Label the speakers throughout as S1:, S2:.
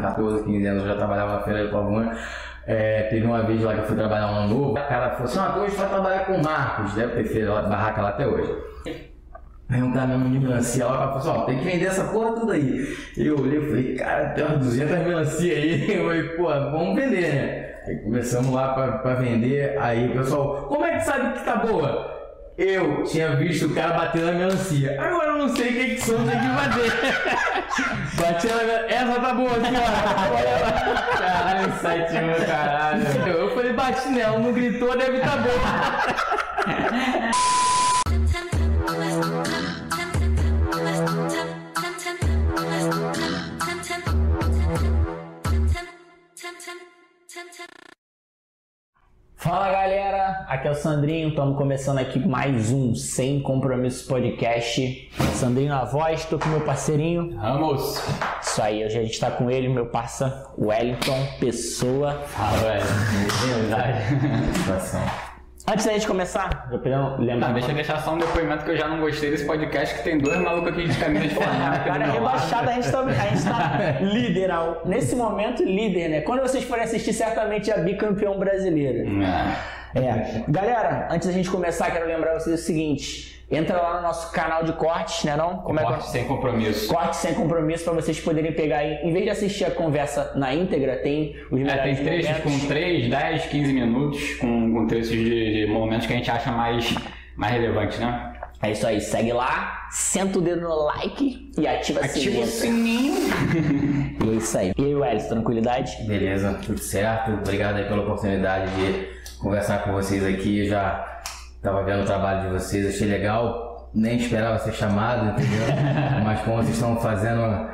S1: 14, 15 anos, eu já trabalhava na feira de Pavuna. É, teve uma vez lá que eu fui trabalhar um novo, o cara falou assim, ah, hoje vai trabalhar com o Marcos, deve ter feito a barraca lá até hoje. Aí um caminhão de melancia lá, cara falou assim, tem que vender essa porra tudo aí. Eu olhei e falei, cara, tem umas 200 melancia aí. Eu falei, pô, vamos vender, né? Aí começamos lá pra, pra vender, aí o pessoal, como é que sabe que tá boa? Eu tinha visto o cara bater na melancia. Agora eu não sei o que que som tem que fazer. Bati na melancia. Essa tá boa, senhora. Caralho, site meu caralho. Eu falei, bati nela, não gritou, deve tá boa.
S2: Fala galera, aqui é o Sandrinho, estamos começando aqui mais um Sem Compromisso Podcast. Sandrinho na voz, tô com meu parceirinho.
S3: Vamos!
S2: Isso aí, hoje a gente tá com ele, meu parça Wellington Pessoa.
S3: Fala, velho.
S2: Antes da gente começar, eu quero lembrar.
S3: Tá, deixa eu deixar só um depoimento que eu já não gostei desse podcast que tem dois malucos aqui de camisa de do
S2: Cara,
S3: meu
S2: rebaixado, a gente, tá, a gente tá líder, ao- nesse momento líder, né? Quando vocês forem assistir, certamente é bicampeão brasileiro.
S3: É.
S2: É. Galera, antes da gente começar, quero lembrar vocês o seguinte: entra lá no nosso canal de cortes, né? Não? Como é que
S3: Corte sem compromisso.
S2: Corte sem compromisso para vocês poderem pegar aí. Em vez de assistir a conversa na íntegra, tem os
S3: É,
S2: melhores
S3: tem trechos
S2: momentos.
S3: com 3, 10, 15 minutos, com, com trechos de, de momentos que a gente acha mais, mais relevantes, né?
S2: É isso aí, segue lá, senta o dedo no like e ativa,
S3: Ativa o
S2: sininho. E é isso aí. E aí, Welles, tranquilidade?
S1: Beleza, tudo certo. Obrigado aí pela oportunidade de conversar com vocês aqui. Já estava vendo o trabalho de vocês, achei legal. Nem esperava ser chamado, entendeu? Mas como vocês estão fazendo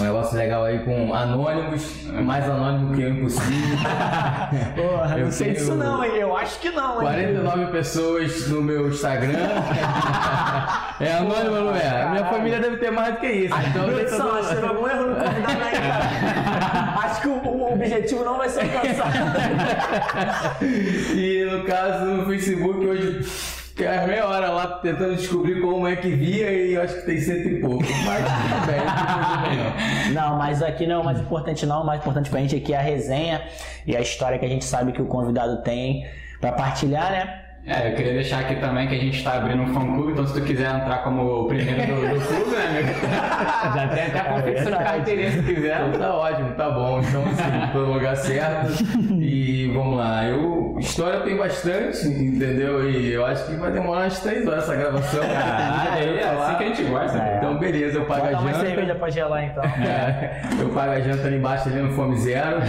S1: um negócio legal aí com anônimos, mais anônimo que eu impossível.
S2: Porra,
S1: Eu
S2: não sei disso não, hein? Eu acho que não, hein?
S1: 49 pessoas no meu Instagram. É anônimo, não é? A minha família deve ter mais do que isso. Então,
S2: Produção,
S1: tô-
S2: acho que teve algum erro no convidado aí, cara. Acho que o, o objetivo não vai ser alcançado.
S1: E no caso no Facebook hoje fiquei umas meia hora lá tentando descobrir como é que via e eu acho que tem cento e pouco. Mas não não.
S2: Mas aqui não é o mais importante não, o mais importante pra gente aqui é a resenha e a história que a gente sabe que o convidado tem pra partilhar, né?
S3: É, eu queria deixar aqui também que a gente está abrindo um fã-clube, então se tu quiser entrar como o primeiro do, do clube, né, amigo? Já tem até a confecção de
S2: verdade.
S3: carteirinha se quiser.
S1: Então tá ótimo, tá bom. Então assim, tô no lugar certo. E vamos lá. Eu, história tem bastante, entendeu? E eu acho que vai demorar umas três horas essa gravação.
S3: Ah, é assim que a gente gosta.
S2: É.
S1: Então beleza, eu pago
S2: Bota
S1: a janta.
S2: cerveja pra gelar então.
S1: É, eu pago a janta ali embaixo, ali no Fome Zero.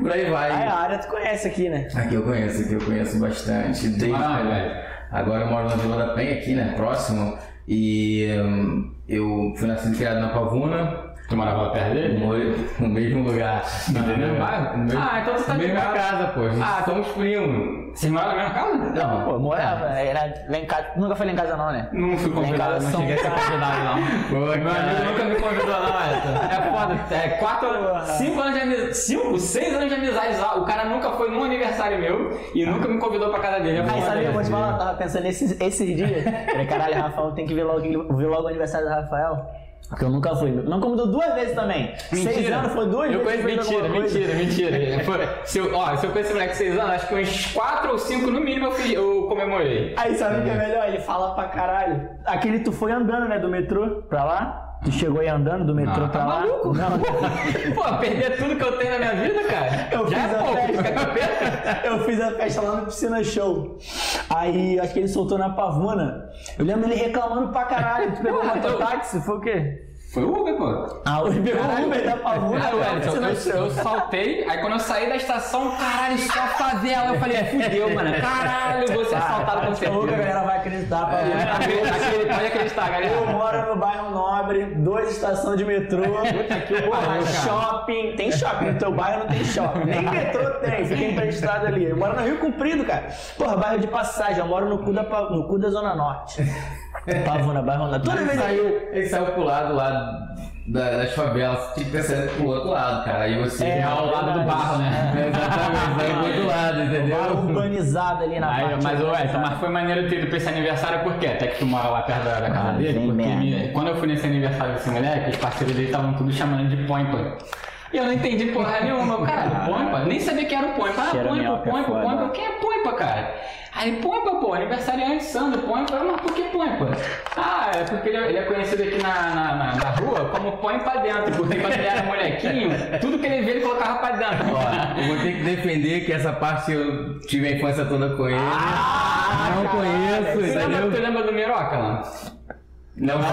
S1: Por aí vai.
S2: Ah, a área tu conhece aqui, né?
S1: Aqui eu conheço, aqui eu conheço bastante. Desde,
S3: Ah,
S1: agora eu moro na Vila da Penha, aqui, né? Próximo. E hum, eu fui nascido e criado na Pavuna,
S3: Tu morava perto dele?
S1: no, no mesmo lugar.
S3: No mesmo bairro?
S1: No mesmo,
S3: Ah, então você tá
S1: na mesma
S3: ligado.
S1: casa, pô.
S3: Ah,
S1: somos primos.
S3: Vocês moram na mesma casa?
S1: Não,
S2: Pô, morava, era lá em casa. Nunca foi lá em casa não, né?
S3: Não fui convidado,
S2: casa
S3: não cheguei a ser convidado, não.
S1: Pô,
S3: Meu amigo nunca me convidou, não, essa. É foda. É quatro, cinco anos de amizade. Cinco, seis anos de amizade lá. O cara nunca foi num aniversário meu e nunca me convidou pra casa dele. É
S2: Aí, sabe, eu vou te falar, eu tava pensando nesses, esses dias. Falei, caralho, Rafael, tem que ver logo, ver logo o aniversário do Rafael. Porque eu nunca fui. Não convidou duas vezes também. Seis anos foi duas
S3: eu
S2: vezes.
S3: conheço, mentira, mentira, mentira. Foi- se, eu, ó, se eu esse moleque seis anos, acho que uns quatro ou cinco no mínimo eu, fiz, eu comemorei.
S2: Aí sabe o que é melhor? Ele fala pra caralho. Aquele tu foi andando, né, do metrô pra lá? Tu chegou aí andando do metrô
S3: Ah,
S2: pra
S3: tá
S2: lá?
S3: maluco?
S2: Não.
S3: Pô, perder tudo que eu tenho na minha vida, cara.
S2: Eu
S3: já
S2: fiz
S3: é
S2: a
S3: pouco,
S2: festa.
S3: fica.
S2: Eu fiz a festa lá no Piscina Show. Aí acho que ele soltou na pavuna. Eu lembro ele reclamando pra caralho. Tu pegou
S3: eu-
S2: mototáxi? Foi o quê?
S3: Foi o Uber, pô.
S2: Ah, ele pegou o Uber da pavuna.
S3: Aí, eu,
S2: Piscina
S3: eu, eu saltei, aí quando eu saí da estação, caralho, só favela. Eu falei, fudeu, mano. Caralho, vou ser assaltado com
S2: Daqui a pouco a
S3: certeza.
S2: galera vai acreditar. Pavuna.
S3: É, pode acreditar,
S2: Eu
S3: galera.
S2: moro no bairro Nobre, duas estações de metrô,
S3: pariu,
S2: porra,
S3: cara.
S2: shopping. Tem shopping, no teu bairro não tem shopping. Nem metrô tem, fica emprestado ali. Eu moro no Rio Comprido, cara. Porra, bairro de passagem, eu moro no cu da, no cu da Zona Norte. Pavuna, bairro Nobre. Toda
S1: Ele
S2: vez aí.
S1: saiu, ele saiu pro lado lá da- das favelas, tinha que ter saído pro outro lado, cara. Aí você.
S2: É,
S3: ao lado do barro, né?
S1: É, exatamente, saiu pro outro lado, entendeu?
S2: urbanizado ali na
S3: Aí,
S2: parte
S3: mas, ué, então, mas foi maneiro ter ido pra esse aniversário, por quê? Até que tu mora lá perto da, da casa
S2: Ah,
S3: dele, porque me- quando eu fui nesse aniversário desse moleque, os parceiros dele estavam tudo chamando de Poimpa. E eu não entendi porra nenhuma, cara, Poimpa? Nem sabia que era o Poimpa. Ah, Poimpa,
S2: é
S3: Poimpa. Poimpa. Quem é Poimpa, cara? Aí, Poimpa, pô, aniversariante Sandro, Poimpa. Mas por que Poimpa? Ah, é porque ele é, ele é conhecido aqui na, na, na, na rua como Põe pra dentro, porque quando ele era molequinho, tudo que ele via ele colocava pra dentro.
S1: Ó, eu vou ter que defender que essa parte eu tive a infância toda com ele.
S2: Ah,
S1: não
S2: caralho,
S1: conheço,
S3: Tu lembra, tu lembra do Miroca, não?
S1: Não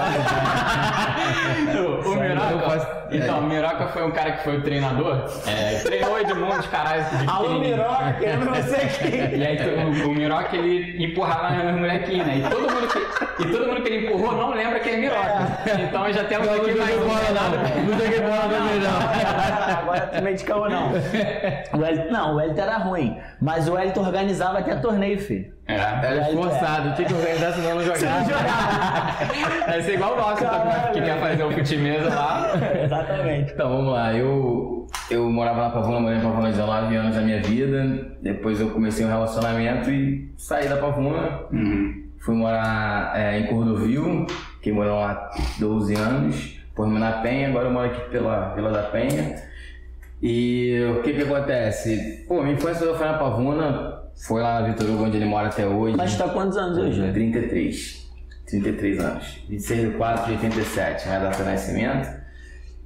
S3: O, o
S1: Não
S3: Miroca,
S1: faço-
S3: então, o Miroca foi um cara que foi o treinador, é, treinou Edmundo, caralho. de
S2: Alô. Miroca, querendo você aqui.
S3: E aí o, o Miroca ele empurrava nos molequinhos, né? E todo, mundo que, e todo mundo que ele empurrou não lembra que é Miroca. Então já tem um
S1: Não
S3: pouquinho mais
S1: joguei bola não, não joguei bola também não.
S2: Agora tu meio de caô, não. O Wellington, não, o Wellington era ruim. Mas o Wellington organizava até torneio, filho.
S3: É.
S1: Era esforçado, tinha que organizar senão eu não jogava.
S3: Deve ser igual o nosso, tá? que quer fazer o futimesa lá.
S2: Exatamente.
S1: Então vamos lá, eu, eu morava na Pavuna, morei na Pavuna 19 anos da minha vida. Depois eu comecei um relacionamento e saí da Pavuna. Fui morar é, em Cordovil, que morou lá há 12 anos. Depois na Penha, agora eu moro aqui pela Vila da Penha. E o que que acontece? Pô, minha infância foi na Pavuna, foi lá na Vitor Hugo, onde ele mora até hoje.
S2: Mas tá quantos anos hoje?
S1: 33. 33 anos. 26 de 4 de 87, minha data de nascimento.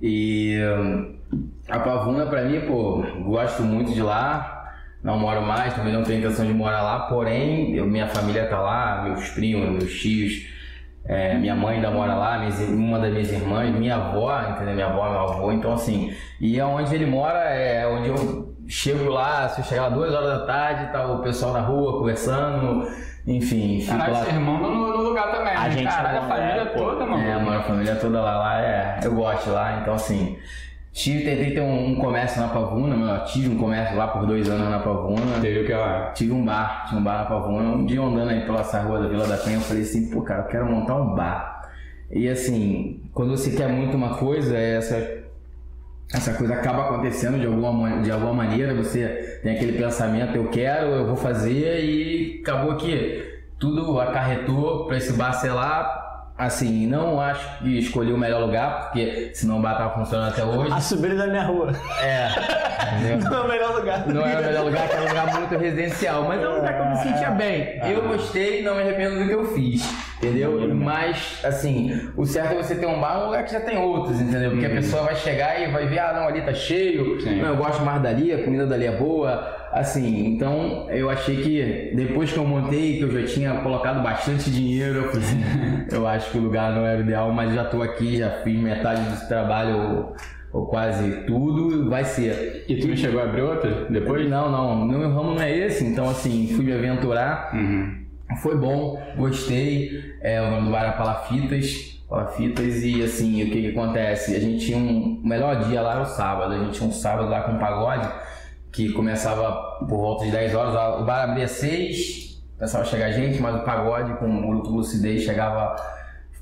S1: E hum, a Pavuna, pra mim, pô, gosto muito de lá. Não moro mais, também não tenho intenção de morar lá, porém, eu- minha família tá lá, meus primos, meus tios, é, minha mãe ainda mora lá, uma das minhas irmãs, minha avó, entendeu? Minha avó, meu avô, então assim, e onde ele mora é onde eu chego lá, se eu chegar lá duas horas da tarde, tá o pessoal na rua conversando, enfim, fico
S3: Caralho,
S1: lá.
S3: seu irmão no, no lugar também.
S2: A
S3: né?
S2: gente
S3: Caralho, a família
S2: é,
S3: toda, mano.
S1: É, mano, a família toda lá, lá é. Eu gosto lá, então assim. Tive, tentei ter um, um comércio na Pavuna, meu, tive um comércio lá por dois anos na Pavuna.
S3: Teve o que lá?
S1: Tive um bar, tinha um bar na Pavuna. Um dia andando aí pela essa rua da Vila da Penha, eu falei assim, pô, cara, eu quero montar um bar. E assim, quando você quer muito uma coisa, essa, essa coisa acaba acontecendo de alguma, ma- de alguma maneira, você tem aquele pensamento, eu quero, eu vou fazer, e acabou que tudo acarretou para esse lá. Assim, não acho que escolhi o melhor lugar, porque senão o bar tava funcionando até hoje.
S2: A subida da minha rua.
S1: É, entendeu?
S2: Não é o melhor lugar.
S1: Não era o melhor lugar, que era um lugar muito residencial, mas é um lugar que eu me sentia bem. Eu gostei, não me arrependo do que eu fiz, entendeu? Mas, assim, o certo é você ter um bar, um lugar que já tem outros, entendeu? Porque a pessoa vai chegar e vai ver, ah, não, ali tá cheio,
S3: Sim.
S1: não, eu gosto mais dali, a comida dali é boa, assim, então eu achei que depois que eu montei, que eu já tinha colocado bastante dinheiro, eu assim, eu acho que o lugar não era o ideal, mas já tô aqui, já fiz metade do trabalho, ou, ou quase tudo, vai ser.
S3: E tu não chegou a abrir outra depois?
S1: Não, não, meu ramo não é esse, então assim, fui me aventurar,
S3: Uhum.
S1: Foi bom, gostei, é, o nome do bar era Palafitas, Palafitas e assim, o que que acontece? A gente tinha um, o melhor dia lá era o sábado, a gente tinha um sábado lá com pagode, que começava por volta de 10 horas, o bar abria 6, começava a chegar gente, mas o pagode com o grupo Lucidez chegava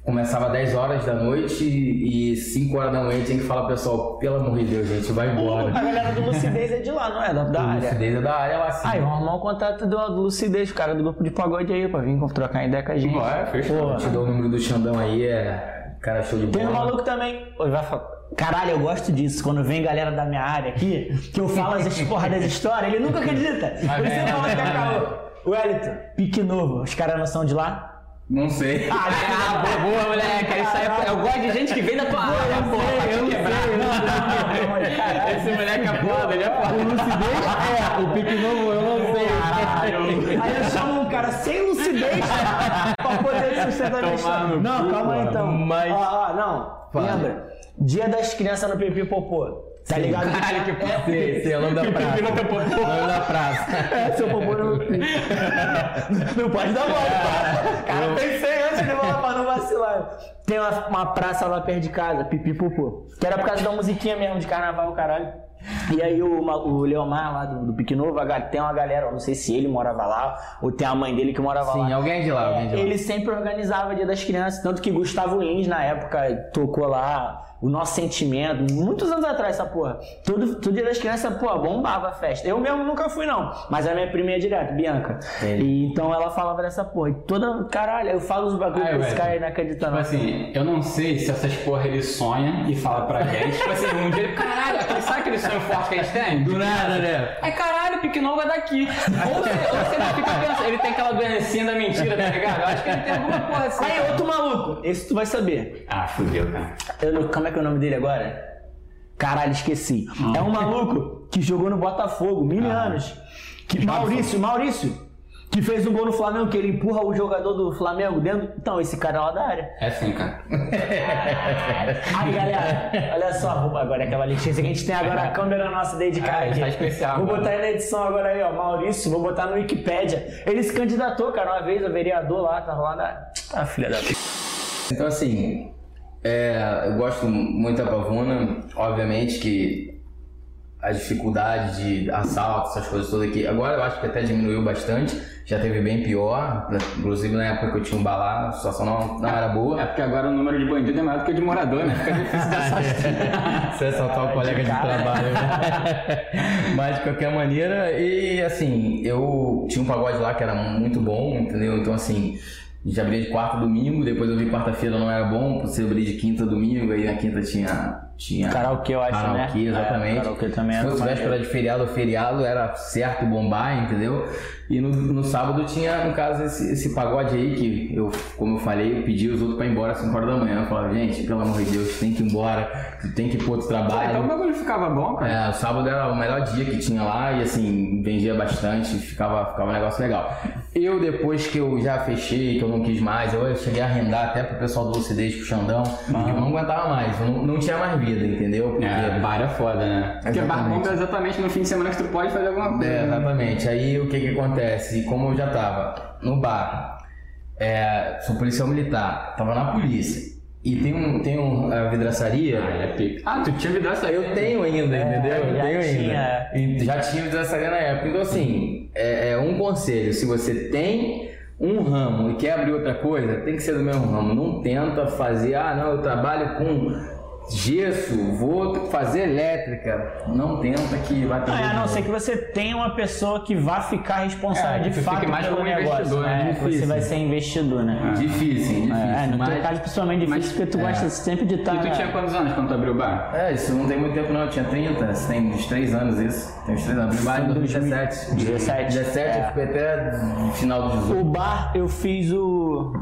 S1: Começava às 10 horas da noite e 5 horas da manhã tinha que falar pessoal, pelo amor de Deus, gente, vai embora.
S2: A galera do Lucidez é de lá, não é? Da, da
S1: O
S2: área.
S1: Lucidez é da área lá assim.
S2: Aí, vamos arrumar o contato do, do Lucidez, o cara do grupo de pagode aí, pra vir trocar ideia com a gente.
S3: Ué, fechou.
S2: Porra.
S1: Te dou o número do Xandão aí, é. Cara, show de
S2: Tem um
S1: bola.
S2: maluco também. Ele vai falar. Caralho, eu gosto disso. Quando vem galera da minha área aqui, que eu falo as porra das histórias, ele nunca acredita.
S3: Mas
S2: Você
S3: é.
S2: fala que é caô. Wellington, pique novo. Os caras não são de lá?
S1: Não sei.
S3: Ah, boa, boa, moleque. Isso aí é- eu gosto de gente que vem da tua área, porra, pra te quebrar. Esse moleque é foda, ele é foda.
S1: É, o pique novo eu não sei.
S2: Aí eu chamo um cara sem lucidez pra poder sustentar a minha história.
S3: no
S2: Não, calma aí então.
S1: Mas-
S2: Ó, ó, não.
S1: Fala.
S2: Lembra? Dia das crianças no Pipi Popô. Tá ligado?
S3: Caralho, que
S1: sei, é nome da praça. Nome da praça.
S2: É, seu popô não. Não pode dar bola, cara. Cara, pensei antes de falar pra não vacilar. Tem uma, uma praça lá perto de casa, Pipipupô. Que era por causa da musiquinha mesmo de carnaval, caralho. E aí o, o Leomar lá do, do Pique Novo, a ga- tem uma galera, eu não sei se ele morava lá, ou tem a mãe dele que morava lá.
S1: Sim, alguém de lá, alguém de lá.
S2: Ele sempre organizava o Dia das Crianças, tanto que Gustavo Lins, na época, tocou lá o nosso sentimento, muitos anos atrás, essa porra. Todo, todo Dia das Crianças, pô, bombava a festa. Eu mesmo nunca fui, não, mas a minha prima ia direto, Bianca. E então ela falava dessa porra. E toda. Caralho, eu falo os bagulhos
S3: Ai,
S2: pra esse cara aí
S3: Tipo assim, eu não sei se essas porra ele sonha e fala pra gente. tipo assim, um dia ele, caralho, sabe aquele sonho forte que a gente tem?
S1: Do nada, né?
S3: Ai, caralho, Pique Novo é daqui. Ou você, ou você não fica pensando, ele tem aquela doencinha da mentira, tá ligado? Eu acho que ele tem alguma porra assim.
S2: Aí, outro maluco, esse tu vai saber.
S3: Ah, fudeu, cara.
S2: Eu como é que é o nome dele agora? Caralho, esqueci. É um maluco que jogou no Botafogo, mil anos. Que, Maurício, Maurício. Que fez um gol no Flamengo, que ele empurra o jogador do Flamengo dentro. Então, esse cara é lá da área.
S3: É assim, cara.
S2: Aí, galera, olha só, agora é aquela Letícia que a gente tem agora a câmera nossa dedicada
S3: Ah,
S2: aqui.
S3: tá especial,
S2: Vou
S3: mano.
S2: botar aí na edição agora aí, ó, Maurício, vou botar no Wikipédia. Ele se candidatou, cara, uma vez, a vereador lá, tava lá na... Ah, filha da...
S1: Então, assim, é, eu gosto muito da Pavuna, obviamente que a dificuldade de assalto, essas coisas todas aqui, agora eu acho que até diminuiu bastante, já teve bem pior, inclusive na época que eu tinha um bar lá, a situação não, não era boa.
S3: É porque agora o número de bandido é maior do que de morador, né? Fica difícil de assaltar.
S1: Você assaltar o colega de trabalho. né? Mas de qualquer maneira, e assim, eu tinha um pagode lá que era muito bom, entendeu? Então assim, a gente abria de quarta domingo, depois eu vi quarta-feira não era bom, você abrir de quinta domingo, aí na quinta tinha. Tinha
S2: Karaokê, eu acho,
S1: karaokê,
S2: né?
S1: exatamente.
S2: É, karaokê também
S1: Se fosse véspera de feriado ou feriado, era certo bombar, entendeu? E no, no sábado tinha, no caso, esse, esse pagode aí que eu, como eu falei, eu pedi os outros pra ir embora às 5 horas da manhã. Eu falava, gente, pelo amor de Deus, tem que ir embora, tu tem que ir pro outro trabalho.
S3: então o bagulho ficava bom, cara.
S1: É, o sábado era o melhor dia que tinha lá e assim, vendia bastante, ficava, ficava um negócio legal. Eu, depois que eu já fechei, que eu não quis mais, eu cheguei a arrendar até pro pessoal do Lucidez, pro Xandão, porque eu não aguentava mais, eu não, não tinha mais vida, entendeu? Porque,
S3: É, bar é foda, né? Porque bar é exatamente no fim de semana que tu pode fazer alguma coisa.
S1: É, exatamente. Aí o que que acontece? Como eu já tava no bar, é, sou policial militar, tava na polícia, e tem um, tem um, a vidraçaria...
S3: Ah, é pica. Ah, tu tinha vidraça aí.
S1: Eu tenho ainda, entendeu? Eu tenho
S2: tinha.
S1: ainda. E já tinha vidraçaria na época. Então, assim, é, é um conselho. Se você tem um ramo e quer abrir outra coisa, tem que ser do mesmo ramo. Não tenta fazer, ah, não, eu trabalho com gesso, vou fazer elétrica. Não tenta que vai
S2: Ah,
S1: perder
S2: é, a não ser que você tenha uma pessoa que vá ficar responsável
S3: É,
S2: de fato
S3: fique mais
S2: pelo
S3: como
S2: negócio,
S3: investidor,
S2: né?
S3: né?
S2: Você
S1: Difícil.
S2: vai ser investidor, né?
S1: Difícil, difícil.
S2: É, no
S1: mas...
S2: teu caso, principalmente difícil,
S1: mas-
S2: porque tu gosta sempre de estar...
S3: E tu tinha quantos anos quando tu abriu o bar?
S1: É, isso não tem muito tempo não, eu tinha 30, isso tem uns 3 anos isso. Tem uns 3 anos. Abri bar em 2017.
S2: 17.
S1: 17,
S2: É.
S1: eu fiquei até final do 18.
S2: O bar, eu fiz o...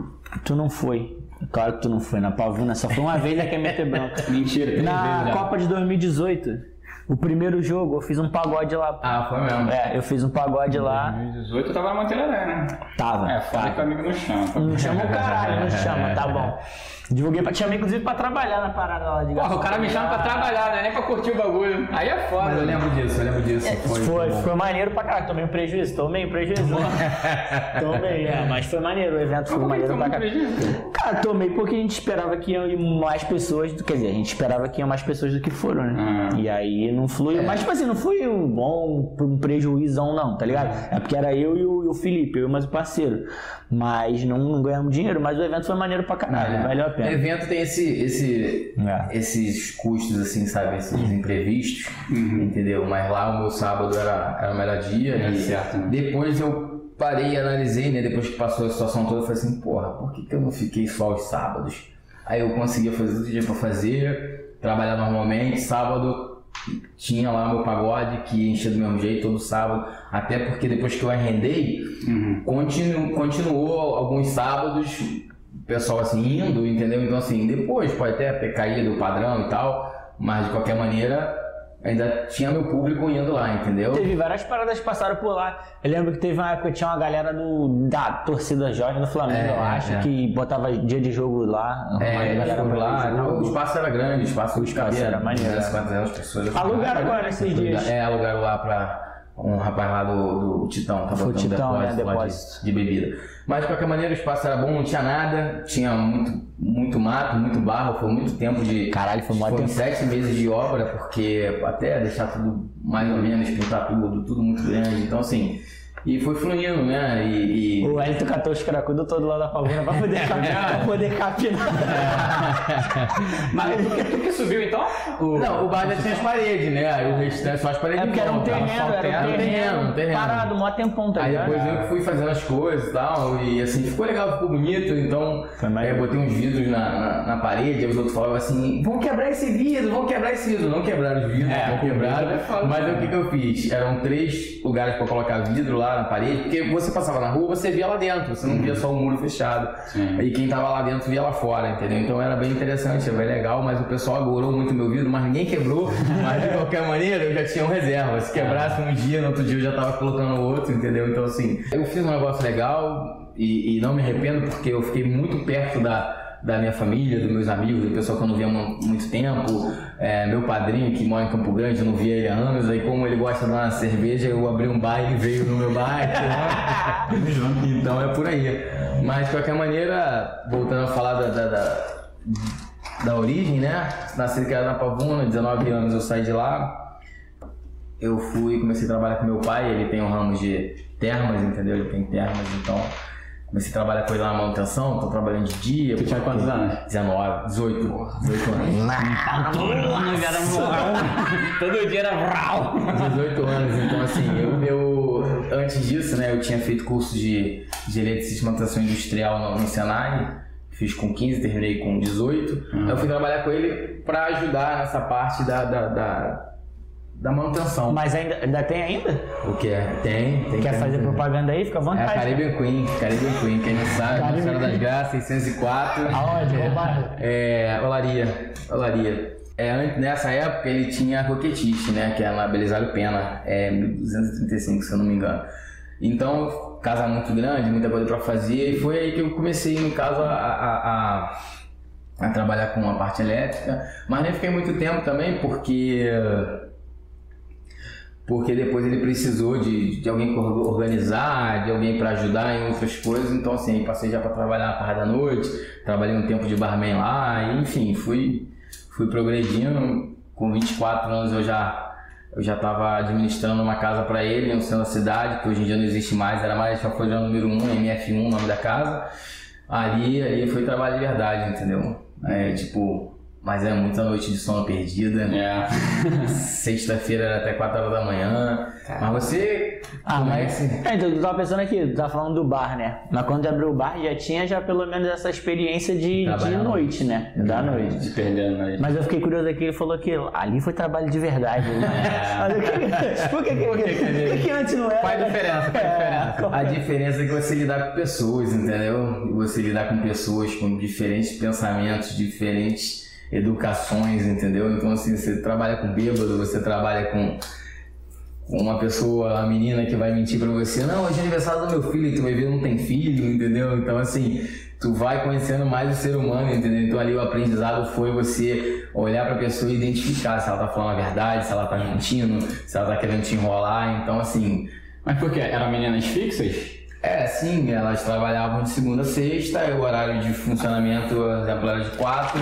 S2: Tu não foi. Claro que tu não foi. Na Pavuna só foi uma vez na Queimete Branca.
S3: Mentira,
S2: Na
S3: vezes.
S2: Copa de 2018, o primeiro jogo, eu fiz um pagode lá.
S1: Ah, foi mesmo.
S2: É, eu fiz um pagode lá.
S3: 2018 eu tava na Monteira né?
S2: Tava.
S3: É, foda que o amigo não chama.
S2: Não chama o caralho, não chama, tá bom. Divulguei pra te chamar, inclusive, pra trabalhar na parada lá de
S3: Porra, o cara me chama pra trabalhar, não é nem pra curtir o bagulho. Aí é foda.
S1: Mas eu
S3: né?
S1: lembro disso, eu lembro disso.
S2: Foi, foi, foi maneiro pra caralho. Tomei um prejuízo, tomei um prejuízo. tomei, é, mas foi maneiro. O evento foi
S3: é
S2: maneiro
S3: foi
S2: pra caralho.
S3: prejuízo?
S2: Cara, tomei porque a gente esperava que iam mais pessoas. Quer dizer, a gente esperava que iam mais pessoas do que foram, né?
S3: Ah.
S2: E aí não fluiu. Mas, tipo assim, não foi um bom, um prejuízão, não, tá ligado? É porque era eu e o, e o Felipe, eu e mais o parceiro. Mas não, não ganhamos dinheiro, mas o evento foi maneiro pra caralho,
S1: É.
S2: valeu a
S1: O
S2: pena.
S1: evento tem esse, esse,
S2: É.
S1: esses custos, assim, sabe? Esses imprevistos, entendeu? Mas lá o meu sábado era, era o melhor dia.
S3: É
S1: e
S3: certo, né?
S1: depois eu parei e analisei, né? Depois que passou a situação toda, eu falei assim, porra, por que, que eu não fiquei só os sábados? Aí eu conseguia fazer tudo que tinha pra fazer, trabalhar normalmente, sábado tinha lá meu pagode que enchia do mesmo jeito todo sábado, até porque depois que eu arrendei, continu, continuou alguns sábados, o pessoal assim indo, entendeu? Então assim, depois pode até ter caído o padrão e tal, mas de qualquer maneira ainda tinha meu público indo lá, entendeu?
S2: Teve várias paradas que passaram por lá. Eu lembro que teve uma época que tinha uma galera do, da torcida Jorge do Flamengo,
S1: É,
S2: eu acho,
S1: é.
S2: que botava dia de jogo lá.
S1: É,
S2: pra
S1: lá,
S2: jogo.
S1: o espaço era grande, o espaço de
S2: espaço
S1: cabia,
S2: era maneiro,
S1: 200, 400 pessoas.
S2: Alugaram agora esses dias.
S1: É, alugaram lá pra, um rapaz lá do, do Titão, tá botando
S2: Titão, né,
S1: depósito, de-
S2: depósito.
S1: de, bebida. Mas de qualquer maneira o espaço era bom, não tinha nada, tinha muito, muito mato, muito barro, foi muito tempo de.
S2: Caralho, foi tempo.
S1: sete meses de obra, porque até deixar tudo mais ou menos, pintar tudo, tudo muito grande. Então, assim, e foi fluindo, né? E. e-
S2: O Wellington catou os cracudos todo lá da pavuna pra poder, capinar, pra poder capinar.
S3: Mas tu, que- tu que subiu então? O...
S1: Não, o bar já tinha as paredes, né? Aí o restante só as paredes
S2: É porque era um terreno, era um
S1: terreno,
S2: terreno,
S1: terreno.
S2: parado, mó tempão, tá
S1: Aí depois eu que fui fazendo as coisas e tal, e assim, ficou legal, ficou bonito, então é, botei uns vidros na, na, na parede, aí os outros falavam assim, vão quebrar esse vidro, vão quebrar esse vidro. Não quebraram os vidros,
S3: É,
S1: não quebraram,
S3: é
S1: mas
S3: né?
S1: o que, que eu fiz? Eram três lugares pra colocar vidro lá na parede, porque você passava na rua, você via lá dentro, você não via só o muro fechado.
S3: Sim.
S1: E quem tava lá dentro via lá fora, entendeu? Então era bem interessante, era bem legal, mas o pessoal agorou muito meu vidro, mas ninguém quebrou. Mas de qualquer maneira eu já tinha um reserva. Se quebrasse um dia, no outro dia eu já tava colocando outro, entendeu? Então assim, eu fiz um negócio legal e, e não me arrependo porque eu fiquei muito perto da. Da minha família, dos meus amigos, do pessoal que eu não via muito tempo. É, meu padrinho, que mora em Campo Grande, eu não via ele há anos. Aí, como ele gosta de uma cerveja, eu abri um bar e ele veio no meu bar. então é por aí. Mas de qualquer maneira, voltando a falar da, da, da, da origem, né? Nasci que era na Pavuna, 19 anos eu saí de lá. Eu fui, comecei a trabalhar com meu pai, ele tem um ramo de termas, entendeu? Ele tem termas, então comecei a trabalhar com ele lá na manutenção, tô trabalhando de dia.
S3: Tu tinha quantos anos?
S1: 19, 18, 18 anos.
S3: Todo ano era vrau. Todo dia era vrau.
S1: 18 anos, então assim, eu, eu- antes disso, né, eu tinha feito curso de, de eletricista de manutenção industrial no, no Senai, fiz com 15, terminei com 18. Aí eu fui trabalhar com ele para ajudar nessa parte da, da, da, da manutenção.
S2: Mas ainda, ainda tem ainda?
S1: O que é? Tem, tem.
S2: Quer
S1: tem,
S2: fazer
S1: tem.
S2: propaganda aí? Fica à
S1: É a
S2: vontade.
S1: Caribbean Queen, Caribbean Queen, quem não sabe,
S2: Caribbean
S1: Senhora das. Graças, 604.
S2: Aonde? Qual bairro?
S1: É, Olaria, Olaria. É, nessa época ele tinha Coquetiche, né? Que é na Belisário Pena, é 1235, se eu não me engano. Então, casa muito grande, muita coisa pra fazer, e foi aí que eu comecei, no caso, a, a, a, a trabalhar com a parte elétrica, mas nem fiquei muito tempo também, porque porque depois ele precisou de, de alguém para organizar, de alguém para ajudar em outras coisas, então assim, passei já para trabalhar na parte da noite, trabalhei um tempo de barman lá, enfim, fui, fui progredindo, com 24 anos eu já eu já estava administrando uma casa para ele no centro da cidade, que hoje em dia não existe mais, era mais Chafolha número 1, MF1, o nome da casa. Ali, ali foi trabalho de verdade, entendeu? É tipo, mas é muita noite de sono perdida.
S3: É.
S1: Sexta-feira era até 4 horas da manhã. Mas você
S2: Ah, mas. É, então, eu tava pensando aqui, tu tava falando do bar, né? Mas quando abriu o bar já tinha já pelo menos essa experiência de, de noite, né? Da noite.
S3: Se perdendo aí.
S2: Mas eu fiquei curioso aqui, ele falou que ali foi trabalho de verdade. Né? Mas o que- Por que, que, por que, por que que antes não era?
S3: Qual é a diferença? Qual é a diferença?
S2: qual-
S1: A diferença é que você lidar com pessoas, entendeu? Você lidar com pessoas com diferentes pensamentos, diferentes educações, entendeu? Então, assim, você trabalha com bêbado, você trabalha com uma pessoa, a menina que vai mentir pra você, não, hoje é aniversário do meu filho, e tu vai ver, não tem filho, entendeu? Então, assim, tu vai conhecendo mais o ser humano, entendeu? Então, ali o aprendizado foi você olhar pra pessoa e identificar se ela tá falando a verdade, se ela tá mentindo, se ela tá querendo te enrolar. Então, assim,
S3: Mas por quê? Eram meninas fixas?
S1: é, sim, elas trabalhavam de segunda a sexta, e o horário de funcionamento, por exemplo, era de quatro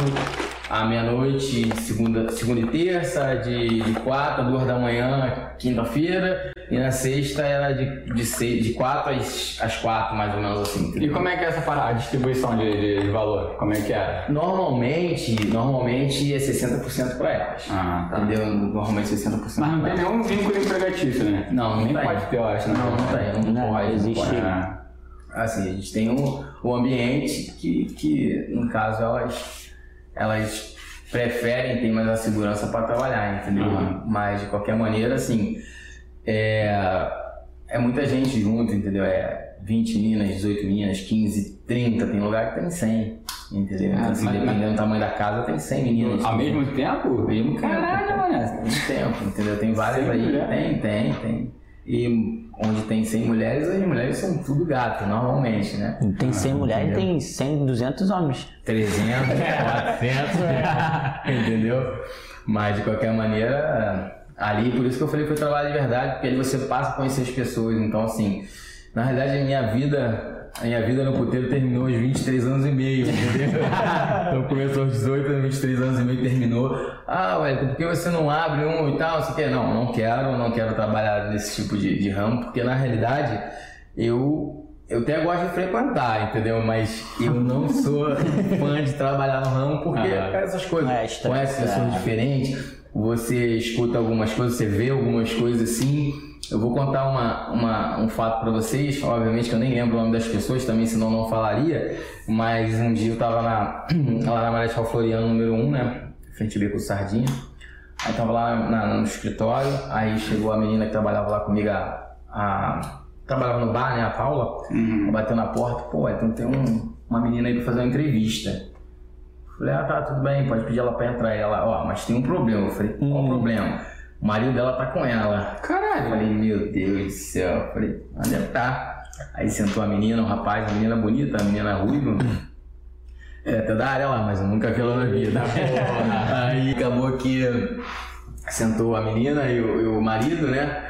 S1: à meia-noite, segunda, segunda e terça, de, de quatro a duas da manhã, quinta-feira, e na sexta era de, de, seis, de quatro às, às quatro, mais ou menos assim.
S3: E como é que é essa parada, a distribuição de, de- de valor? Como é que era?
S1: Normalmente, normalmente é 60% para elas.
S3: Ah, tá.
S1: Entendeu? Normalmente 60%
S3: Mas não tem nenhum vínculo empregatício, né?
S1: Não, não
S3: Nem
S1: tem.
S3: pode ter, eu acho, né?
S1: Não, não tem, não,
S2: Não,
S1: pode. não
S2: existe-
S1: pode.
S3: É.
S1: Assim, a gente tem um, um ambiente que, que, no caso, elas, elas preferem ter mais a segurança para trabalhar, entendeu?
S3: Uhum.
S1: Mas, de qualquer maneira, assim, é, é muita gente junto, entendeu? É 20 meninas, 18 meninas, 15, 30, tem lugar que tem 100, entendeu? Então,
S3: Ah,
S1: assim,
S3: mas-
S1: dependendo do tamanho da casa, tem 100 meninas.
S3: Ao mesmo tempo?
S1: Mesmo tempo.
S3: Caralho, mano.
S1: Muito tempo, entendeu? Tem várias aí.
S3: mulheres?
S1: Tem, tem, tem. E onde tem 100 mulheres, as mulheres são tudo gato, normalmente, né?
S2: Tem 100 mulheres e tem 100, 200 homens.
S1: 300, 400, entendeu? Mas de qualquer maneira, Ali, por isso que eu falei que foi trabalho de verdade, porque aí você passa a conhecer as pessoas. Então, assim, na realidade, a minha vida, a minha vida no puteiro terminou aos 23 anos e meio, entendeu? então começou aos 18, aos 23 anos e meio terminou. Ah, Wellington, por que você não abre um e tal? Você quer? Não, não quero, não quero trabalhar nesse tipo de, de ramo, porque na realidade eu eu até gosto de frequentar, entendeu? Mas eu não sou fã de trabalhar no ramo porque
S3: Ah.
S1: essas coisas.
S2: É,
S1: Conhece pessoas diferentes, você escuta algumas coisas, você vê algumas coisas assim. Eu vou contar uma, uma- um fato pra vocês, obviamente que eu nem lembro o nome das pessoas também, senão não falaria. Mas um dia eu tava na, lá na Marechal Floriano número 1, né? Frente Beco Sardinha. Aí tava lá na- no escritório, aí chegou a menina que trabalhava lá comigo, a, a- trabalhava no bar, né, a Paula, bateu na porta, pô, então tem um- uma menina aí pra fazer uma entrevista. Falei, ah tá, tudo bem, pode pedir ela pra entrar. Ela, ó, mas tem um problema. Eu falei, qual o problema? O marido dela tá com ela. Eu
S3: Caralho.
S1: falei, meu Deus do céu. Eu falei, deve tá. Aí sentou a menina, um rapaz, a menina bonita, a menina ruiva. É, até da área lá, mas eu nunca vi ela na vida. Aí acabou que sentou a menina e o, e o marido, né?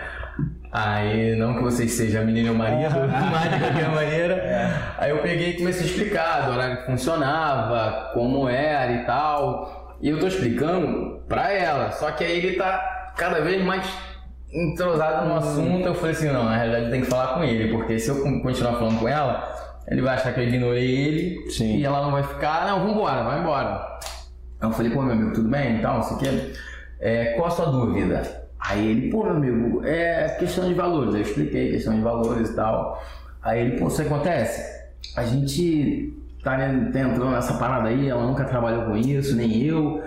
S1: Aí, não que vocês sejam a menina e o marido, mas de qualquer maneira. Aí eu peguei e comecei a explicar do horário que funcionava, como era e tal. E eu tô explicando pra ela, só que aí ele tá cada vez mais entrosado no assunto. Eu falei assim: não, na realidade tem que falar com ele, porque se eu continuar falando com ela, ele vai achar que eu ignorei ele
S2: Sim.
S1: e ela não vai ficar, não, vambora, vai embora. Eu falei, pô, meu amigo, tudo bem e tal, não sei o quê. É, qual a sua dúvida? Aí ele, pô, meu amigo, é questão de valores. Eu expliquei questão de valores e tal. Aí ele, pô, isso acontece? A gente tá, né, tá entrando nessa parada aí, ela nunca trabalhou com isso, nem eu.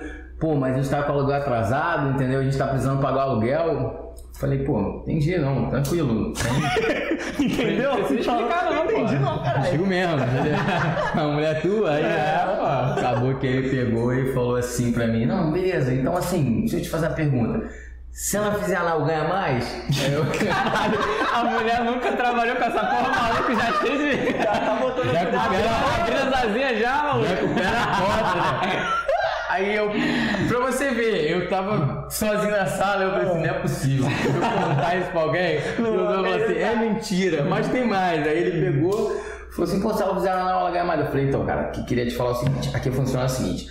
S1: Pô, mas a gente tá com o aluguel atrasado, entendeu? A gente tá precisando pagar o aluguel. Falei, pô, entendi, não, tranquilo.
S2: Entendeu?
S3: Não precisa explicar não,
S2: entendi
S3: pô.
S2: não, caralho.
S1: Contigo mesmo? A mulher tua, aí
S3: É, pô.
S1: acabou que ele pegou e falou assim pra mim, não, beleza, então assim, deixa eu te fazer uma pergunta. Se ela fizer anal, ganha mais? Eu,
S3: Caralho, a mulher nunca trabalhou com essa porra maluca, já de.
S2: Já tá botando
S1: Já
S2: boca.
S3: Abrindo asinha já, maluco.
S1: recupera a foto, né? Aí eu, pra você ver, eu tava sozinho na sala, eu falei assim, não é possível. Se eu contar isso pra alguém, eu falei assim, é mentira, mas tem mais. Aí ele pegou, falou assim, pô, se ela fizer anal, ela ganha mais. Eu falei, então, cara, que queria te falar o seguinte, aqui funciona o seguinte.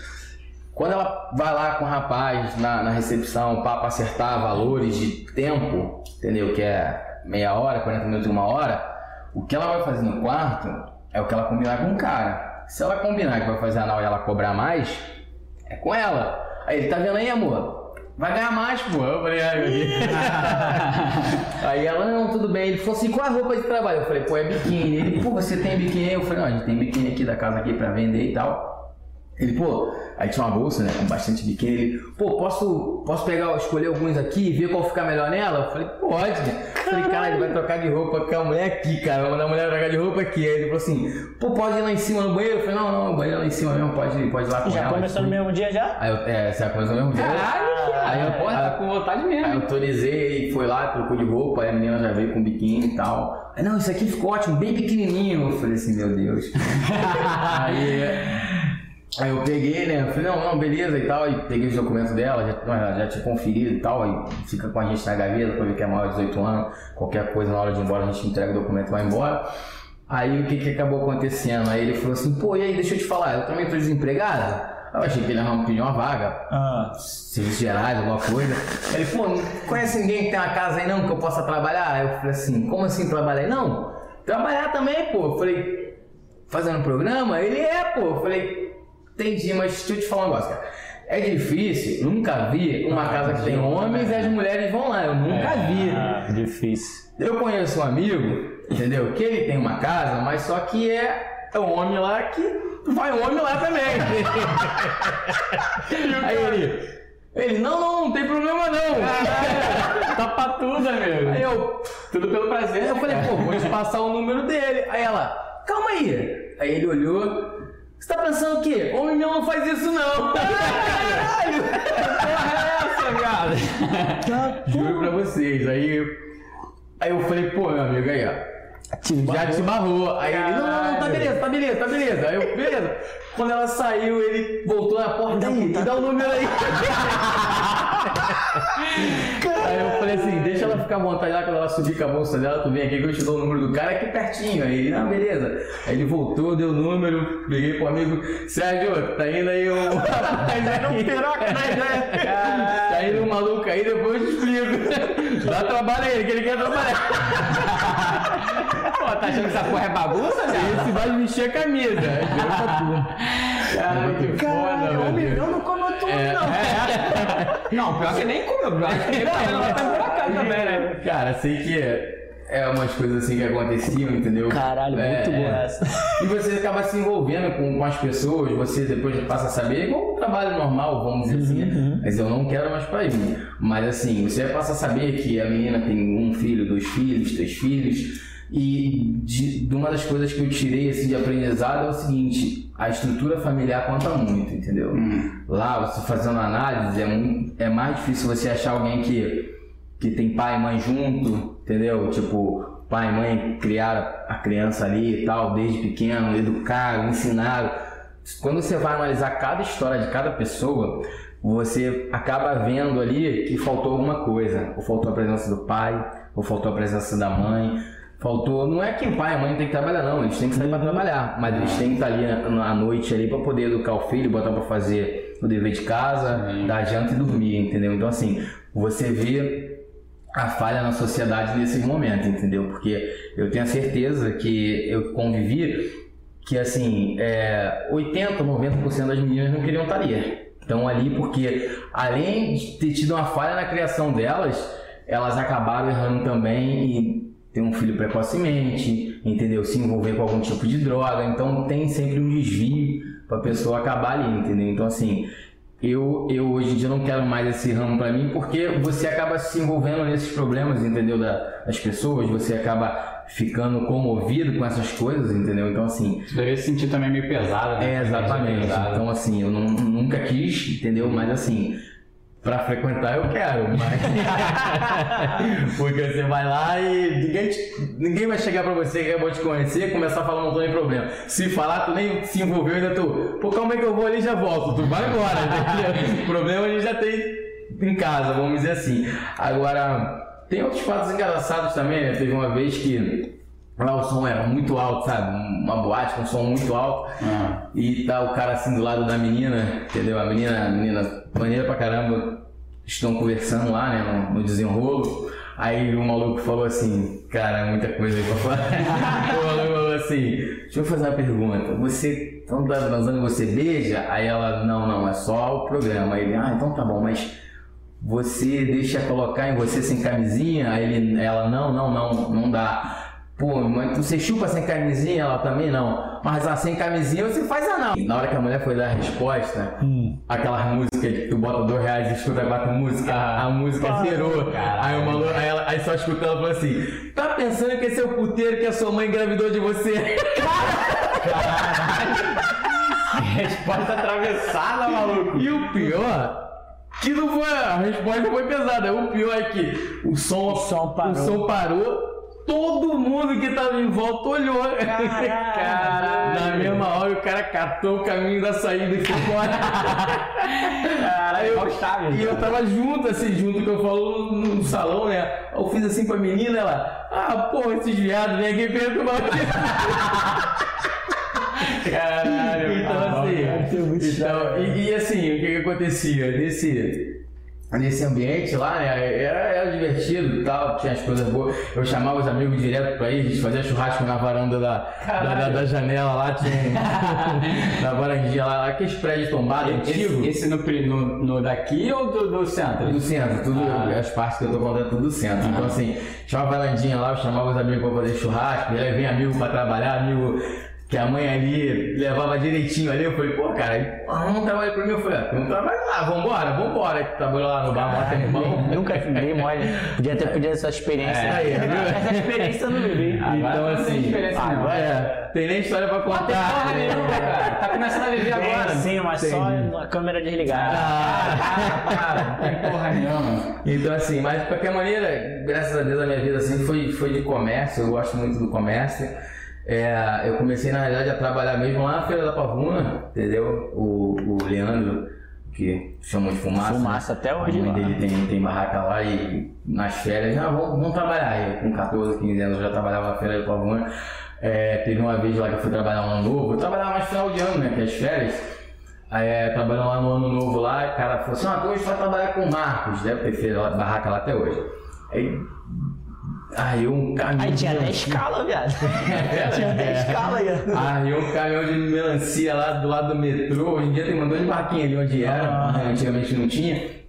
S1: Quando ela vai lá com o rapaz na, na recepção para acertar valores de tempo, entendeu? Que é meia hora, 40 minutos, uma hora, o que ela vai fazer no quarto é o que ela combinar com o cara. Se ela combinar que vai fazer anal e ela cobrar mais, é com ela. Aí ele tá vendo aí, amor? Vai ganhar mais, pô. Eu falei, ai, meu Deus. Aí ela, não, tudo bem. Ele falou assim, qual a roupa de trabalho? Eu falei, pô, é biquíni. Ele, pô, você tem biquíni? Eu falei, não, a gente tem biquíni aqui da casa aqui pra vender e tal. Ele, pô, aí tinha uma bolsa, né, com bastante biquíni. Ele, pô, posso, posso pegar, escolher alguns aqui e ver qual ficar melhor nela? Eu falei, pode. Eu falei, cara, ele vai trocar de roupa com a mulher aqui, cara. Vou mandar a mulher trocar de roupa aqui. Aí ele falou assim, pô, pode ir lá em cima no banheiro? Eu falei, não, não, o banheiro é lá em cima mesmo, pode, ir- pode ir lá com
S2: Já
S1: ela.
S2: começou no mesmo dia já?
S1: Aí eu, é, você começou no mesmo dia?
S3: Caralho,
S1: Aí eu,
S3: Pô, tá com vontade mesmo.
S1: Aí eu autorizei, foi lá, trocou de roupa, aí a menina já veio com biquíni e tal. Aí, não, isso aqui ficou ótimo, bem pequenininho. Eu falei assim, meu Deus. aí, aí eu peguei, né, eu falei, não, não, beleza e tal. E peguei os documentos dela, já, já tinha conferido e tal. Aí fica com a gente na gaveta pra ver que é maior de 18 anos. Qualquer coisa na hora de ir embora, a gente entrega o documento e vai embora. Aí o que, que acabou acontecendo? Aí ele falou assim, pô, e aí, deixa eu te falar, eu também tô desempregado. Eu achei que ele ia pedir uma vaga,
S2: Ah.
S1: serviços gerais, alguma coisa. Ele, pô, não conhece ninguém que tem uma casa aí não que eu possa trabalhar? Aí eu falei assim, como assim trabalhar? Ele, Não, trabalhar também, pô. Eu falei, fazendo programa? Ele é, pô. Eu falei, entendi, mas deixa eu te falar um negócio, cara. É difícil, nunca vi uma casa que tem homens e as mulheres vão lá. Eu nunca vi.
S2: Ah, difícil.
S1: Eu conheço um amigo, entendeu? Que ele tem uma casa, mas só que é, é um homem lá que vai um homem lá também. Aí ele, ele, não, não, não tem problema não.
S3: Tá pra tudo, amigo.
S1: Aí eu,
S3: Tudo pelo prazer.
S1: eu falei, pô, vou te passar o número dele. Aí ela, calma aí. Aí ele olhou, você tá pensando o quê? Homem meu não faz isso não. Caralho!
S3: porra é essa, viado?
S1: Juro pra vocês. Aí, aí eu falei, pô, meu amigo, aí, ó. Já te barrou. Aí ele, não, não, não, tá beleza, tá beleza, tá beleza. Aí eu, beleza. Quando ela saiu, ele voltou na porta e dá o número aí. Aí eu falei assim, deixa ela ficar à vontade lá quando ela subir com a bolsa dela, tu vem aqui que eu te dou o número do cara aqui pertinho. Aí ele, não, beleza. Aí ele voltou, deu o número, liguei pro amigo, Sérgio, tá indo aí um rapaz aí.
S2: Piroca na ideia.
S1: Tá indo um maluco aí, depois eu te explico. Dá trabalho a ele, que ele quer trabalhar.
S3: Pô, tá achando que essa porra é bagunça, velho?
S1: Esse vai vestir a camisa. Aí virou pra turma.
S3: Cara, que
S2: Caralho,
S1: meu
S2: um
S1: Deus.
S2: milhão não tudo, não.
S3: Não, pior que nem comeu. Eu acho que nem comeu, ela tá buracada também, né?
S1: Cara, sei que é, é umas coisas assim que aconteciam, entendeu?
S2: Caralho,
S1: É,
S2: muito boa
S1: é.
S2: essa.
S1: E você acaba se envolvendo com, com as pessoas, você depois passa a saber, é igual um trabalho normal, vamos dizer assim.
S2: Uhum,
S1: Mas eu não quero mais pra mim. Mas assim, você passa a saber que a menina tem um filho, dois filhos, três filhos. E de, de uma das coisas que eu tirei assim, de aprendizado é o seguinte, a estrutura familiar conta muito, entendeu? Lá, você fazendo análise, é, muito, é mais difícil você achar alguém que, que tem pai e mãe junto, entendeu? Tipo, pai e mãe criaram a criança ali e tal, desde pequeno, educaram, ensinaram. Quando você vai analisar cada história de cada pessoa, você acaba vendo ali que faltou alguma coisa. Ou faltou a presença do pai, ou faltou a presença da mãe. Faltou, não é que o pai e a mãe tem que trabalhar, não, eles têm que sair para trabalhar, mas eles têm que estar ali na- à noite ali para poder educar o filho, botar para fazer o dever de casa, dar janta e dormir, entendeu? Então, assim, você vê a falha na sociedade nesses momentos, entendeu? Porque eu tenho a certeza que eu convivi que assim, é, 80, 90% das meninas não queriam estar ali. Estão ali porque, além de ter tido uma falha na criação delas, elas acabaram errando também e ter um filho precocemente, entendeu? Se envolver com algum tipo de droga. Então tem sempre um desvio para a pessoa acabar ali, entendeu? Então assim, eu, eu hoje em dia não quero mais esse ramo pra mim porque você acaba se envolvendo nesses problemas, entendeu? Da- das pessoas, você acaba ficando comovido com essas coisas, entendeu? Então assim,
S3: Você deveria se sentir também meio pesado, né?
S1: é exatamente.
S3: Pesado.
S1: Então assim, eu não- nunca quis, entendeu? Mas assim, pra frequentar eu quero, mas. Porque você vai lá e ninguém, te- ninguém vai chegar pra você que acabou de conhecer e começar a falar um montão de problema. Se falar, tu nem se envolveu ainda tu. Pô, calma aí que eu vou ali e já volto. Tu vai embora, problema a gente já tem em casa, vamos dizer assim. Agora, tem outros fatos engraçados também, né? Teve uma vez que. Lá o som era muito alto, sabe? Uma boate com um som muito alto.
S3: Ah.
S1: E tá o cara assim do lado da menina, entendeu? A menina, a menina maneira pra caramba, estão conversando lá, né, no, no desenrolo. Aí o maluco falou assim, cara, muita coisa aí pra falar. o maluco falou assim, deixa eu fazer uma pergunta. Você, então tá dançando e você beija? Aí ela, não, não, é só o programa. Aí ele, ah, então tá bom, mas você deixa colocar em você sem camisinha? Aí ele, ela, não, não, não, não dá. Pô, mas você chupa sem camisinha? Ela também não. Mas ah, sem camisinha você faz anal. Na hora que a mulher foi dar a resposta, aquelas músicas que tu bota dois reais e escuta quatro músicas, a música zerou. Aí, o maluco, aí, ela, aí só escutando ela falou assim: Tá pensando que esse é o puteiro que a sua mãe engravidou de você?
S3: Resposta atravessada, maluco.
S1: E o pior, que não foi, a resposta foi pesada. O pior é que o som,
S2: O som parou.
S1: o som parou, todo mundo que tava em volta olhou.
S2: Caralho.
S1: Na mesma hora o cara catou o caminho da saída e foi embora.
S3: Caralho,
S1: eu,
S3: chave?
S1: e eu tava junto, assim, junto que eu falo no salão, né? Eu fiz assim pra menina, ela, ah, porra, esses viados, vem aqui perturbar aqui.
S3: Caralho.
S1: Então,
S3: Ah,
S1: assim,
S2: é
S1: então, e, e assim, o que, que acontecia? Nesse, nesse ambiente lá, né? Era, era divertido e tal, tinha as coisas boas. Eu chamava os amigos direto pra ir, a gente fazia churrasco na varanda da, da, da- da janela lá, tinha na varandinha lá, aqueles prédios tombados antigos.
S3: Esse, esse no, no, no daqui ou do, do centro?
S1: Do centro, tudo,
S3: Ah.
S1: as partes que eu tô contando, tudo do centro. Então, assim, tinha uma varandinha lá, eu chamava os amigos pra fazer churrasco, e aí vinha amigo pra trabalhar, amigo que a mãe ali levava direitinho ali. Eu falei, pô, cara, arruma um trabalho pra mim. Eu falei, ah, tem um trabalho lá, vambora, vambora. Aí Trabalhou lá no bar, bota no mão.
S2: Nunca dei mole. Podia ter pedido essa experiência.
S3: É,
S1: aí, viu?
S2: essa experiência eu não vivi.
S3: Agora
S1: Então,
S3: não tem
S1: assim, agora é, tem nem história pra
S3: tem
S1: contar.
S3: porra nenhuma, cara. Tá começando a viver agora.
S2: Tem, sim, mas só
S1: Entendi.
S2: a câmera desligada.
S1: Ah,
S3: Para, não tem porra nenhuma.
S1: Então, assim, mas de qualquer maneira, graças a Deus a minha vida assim, foi, foi de comércio, eu gosto muito do comércio. É, eu comecei, na realidade, a trabalhar mesmo lá na Feira da Pavuna, entendeu? O, o Leandro que chamam de fumaça.
S2: Fumaça até hoje lá.
S1: dele tem, tem barraca lá e nas férias, ah, vamos, vamos trabalhar. Eu, com 14, 15 anos, eu já trabalhava na feira de Pavanha. É, teve uma vez lá que eu fui trabalhar no ano novo, eu trabalhava mais final de ano, né, que as férias. Aí, é, trabalhando lá no ano novo lá, o cara falou assim, ah, hoje vai trabalhar com o Marcos, deve ter feito barraca lá até hoje. Aí, aí um caminhão...
S2: Aí tinha
S1: de
S2: 10
S1: melancia-
S2: escala, viado. tinha 10 escala aí.
S1: Aí um caminhão de melancia lá do lado do metrô, hoje em dia tem um de barquinha ali onde era,
S2: Ah.
S1: né, antigamente não tinha.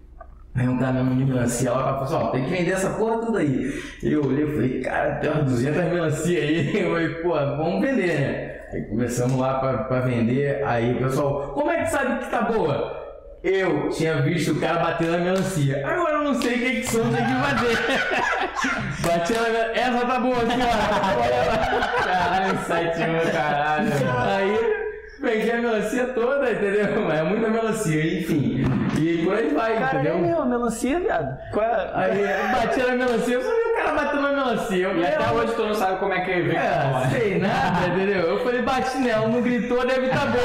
S1: Aí um caminhão de melancia lá, cara falou assim, ó, tem que vender essa porra tudo aí. Eu olhei e falei, cara, tem umas 200 melancia aí. Eu falei, pô, vamos vender, né? Aí começamos lá pra, pra vender, aí o pessoal, como é que sabe que tá boa? Eu tinha visto o cara bater na melancia. Agora eu não sei o que que som tem que fazer. Bati na melancia. Essa tá boa, senhora. Caralho, site meu caralho. Aí peguei a melancia toda, entendeu? É muita melancia, enfim. E por aí vai,
S2: Cara, é
S1: entendeu?
S2: meu, melancia, viado. Qual é?
S1: Aí eu bati na melancia, eu o cara batendo na melancia. Eu
S3: E até
S1: "Ah,
S3: hoje tu não sabe como é que vem
S1: é,
S3: bola.
S1: sei nada, entendeu? Eu falei, bati nela, não gritou, deve estar bom.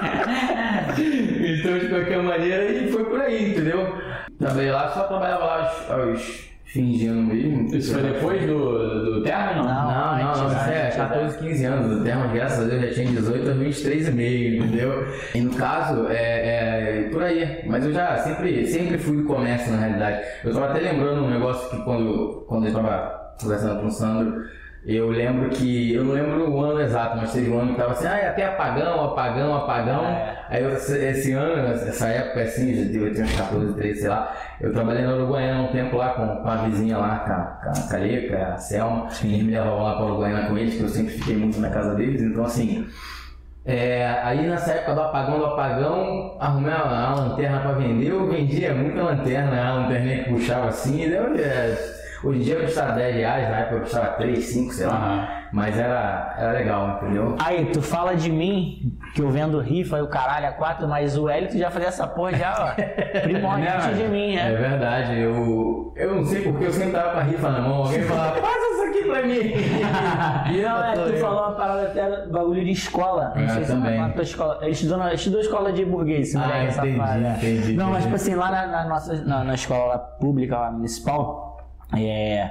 S1: então, de qualquer maneira, e foi por aí, entendeu? Trabalhei lá, só trabalhava lá aos, aos ano mesmo.
S3: Isso foi depois do, do término?
S2: Não.
S1: Não, não, não, isso é
S2: antes,
S1: 14, 15 anos. O termo, graças a Deus, já tinha 18 aos 23 e meio, entendeu? E no caso, é, é por aí. Mas eu já sempre, sempre fui do comércio, na realidade. Eu tava até lembrando um negócio que quando, quando eu tava conversando com o Sandro, eu lembro que, eu não lembro o ano exato, mas teve um ano que tava assim, ah, até apagão, apagão, apagão.
S2: É.
S1: Aí eu, esse, ano, essa época assim, já eu tinha uns 14, 13, sei lá, eu trabalhei na Uruguaiana um tempo lá com, com a vizinha lá, com a, com a Caleca, a Selma, eles me levavam lá pra Uruguaiana com eles, que eu sempre fiquei muito na casa deles, então assim. é, aí nessa época do apagão do apagão, arrumei a, a lanterna pra vender, eu vendia muita lanterna, a lanterninha que puxava assim, e deu, é, hoje em dia custava 10 reais, na época custava 3, 5, sei lá.
S3: Aham.
S1: Mas era, era legal, entendeu?
S2: Aí, tu fala de mim, que eu vendo rifa e o caralho a quatro, mas o Hélio tu já fazia essa porra já, ó. Primordiante
S1: Né,
S2: de mim,
S1: É
S2: né?
S1: verdade, eu, eu não sei porque eu sempre tava com a rifa na mão, alguém falava, passa isso aqui pra mim. E
S2: Não, é,
S1: eu-
S2: tu falou uma parada até bagulho de escola. Não
S1: É,
S2: sei se
S1: também.
S2: na tua escola. Ele estudou, na, estudou escola de burguês, esse
S1: Ah,
S2: moleque,
S1: entendi,
S2: safado,
S1: entendi,
S2: Não, mas
S1: entendi.
S2: tipo assim, lá na, na nossa na, na escola pública, lá, municipal, é,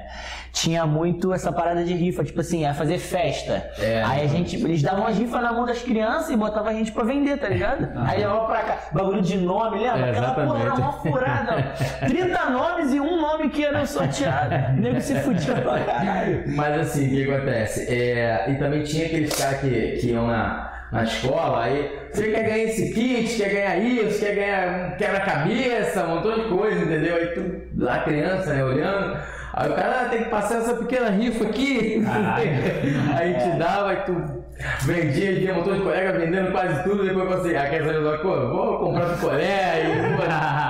S2: tinha muito essa parada de rifa, tipo assim, ia fazer festa.
S1: É.
S2: Aí a gente, eles davam as rifas na mão das crianças e botavam a gente pra vender, tá ligado? Aí levava pra cá, bagulho de nome, lembra?
S1: É,
S2: Aquela porra era mó furada. ó. 30 nomes e um nome que era sorteado. O nego se fudia pra caralho.
S1: Mas assim, o que acontece? É, e também tinha aqueles caras que, que iam na, na escola, aí você quer ganhar esse kit, quer ganhar isso, quer ganhar um quebra-cabeça, um montão de coisa, entendeu? Aí tu, lá criança, né, olhando, aí o cara ah, tem que passar essa pequena rifa aqui, aí te dava, aí tu vendia, tinha um montão de colega vendendo quase tudo, depois você, ah, quer saber, pô, vou comprar do e, pô,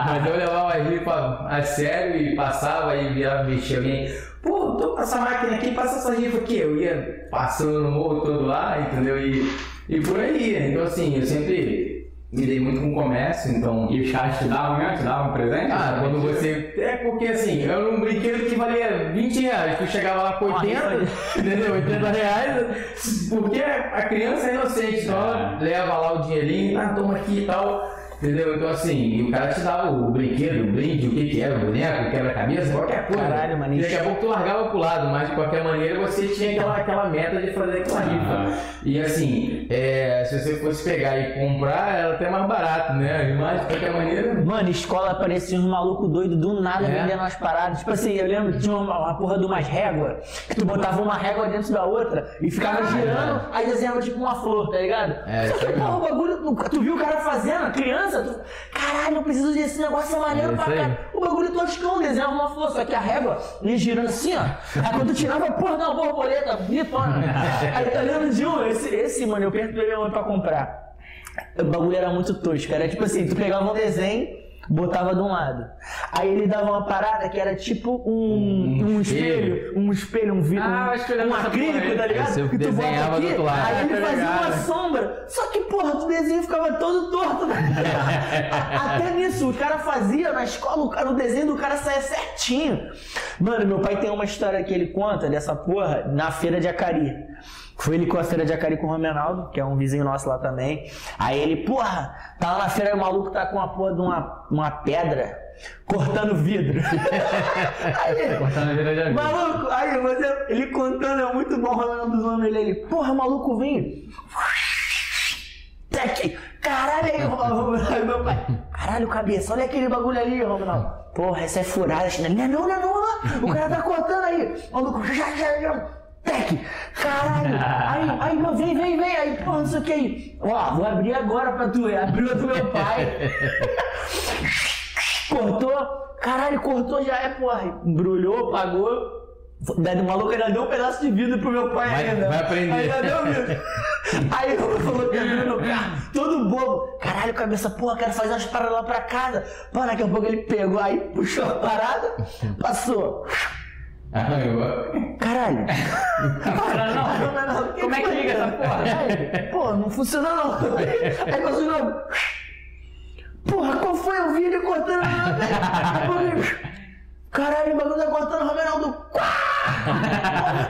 S1: mas eu levava a rifa a sério e passava e virava mexer alguém. Pô, tô com essa máquina aqui, passa essa rifa aqui. Eu ia passando no morro todo lá, entendeu? E, e por aí. Então, assim, eu sempre me dei muito com comércio, então.
S3: E os caras te davam mesmo? Te davam um presente?
S1: Ah, quando você. É porque assim, era um brinquedo que valia 20 reais, tu chegava lá com 80, entendeu? 80 reais, porque a criança é inocente, então ela leva lá o dinheirinho, ah, toma aqui e tal. Entendeu? Então assim, o cara te dava o brinquedo, o brinde, o que que era, o boneco, o quebra-cabeça, qualquer coisa.
S2: Caralho, mano,
S1: E daqui a pouco tu largava pro lado, mas de qualquer maneira você tinha aquela, aquela meta de fazer aquela rifa. E assim, é, se você fosse pegar e comprar, era até mais barato, né? Mas de qualquer maneira.
S2: Mano, escola parecia uns malucos doidos do nada
S1: É.
S2: vendendo umas paradas. Tipo assim, eu lembro que tinha uma, uma porra de umas réguas, que tu botava uma régua dentro da outra e ficava girando, aí desenhava tipo uma flor, tá ligado?
S1: É,
S2: Só que,
S1: é
S2: porra, o bagulho, tu viu o cara fazendo, criança, tu, caralho, eu preciso desse negócio, é maneiro
S1: É
S2: pra caralho. O bagulho toscão, desenhava uma flor, só que a régua ia girando assim, ó. Aí quando tu tirava, porra, uma borboleta, bonitona. Aí tá lembro de um, esse, esse, mano, eu perguntei minha mãe pra comprar. O bagulho era muito tosco. Era tipo assim, tu pegava um desenho, botava de um lado. Aí ele dava uma parada que era tipo um, um, espelho, um espelho, um vidro,
S3: Ah,
S2: um, um acrílico, tá ligado?
S1: Aí
S2: que tu bota
S1: desenhava
S2: aqui,
S1: do outro lado.
S2: aí ele
S3: tá
S2: fazia
S3: ligado.
S2: uma sombra. Só que, porra, o desenho ficava todo torto. A- Até nisso, o cara fazia na escola, o, cara, o desenho do cara saia certinho. Mano, meu pai tem uma história que ele conta dessa porra na feira de Acari. Fui ele com a feira de Acari com o Romenaldo, que é um vizinho nosso lá também. Aí ele, porra, tá lá na feira, o maluco tá com uma porra de uma, uma pedra cortando vidro. aí,
S3: Cortando a de amigo.
S2: maluco, aí você, ele contando, é muito bom o Romenaldo zoando ele, ele, porra, maluco, vem. Tec, caralho, aí, meu pai, caralho, cabeça, olha aquele bagulho ali, Romenaldo. Porra, essa é furada, não é não, não, é não, não, o cara tá cortando aí, maluco, já, já, já. Tec, caralho, aí, aí, meu, vem, vem, vem, aí, porra, não sei o que aí. Ó, vou abrir agora pra tu, abriu a do meu pai. Cortou, caralho, cortou já é, porra. Embrulhou, pagou. O maluco ainda deu um pedaço de vidro pro meu pai
S1: Vai-
S2: ainda.
S1: vai aprender.
S2: Ainda deu vidro. Aí eu falou que abriu no carro, todo bobo. Caralho, cabeça, porra, quero fazer umas paradas lá pra casa. Pô, daqui a pouco ele pegou aí, puxou a parada, passou. Caralho.
S3: Cara, não.
S2: Não, não, não,
S3: Como é que liga essa porra?
S2: Aí, Pô, não funciona não. Aí novo. Porra, qual foi? Eu vi ele cortando. Caralho, o bagulho tá cortando o Ronaldo.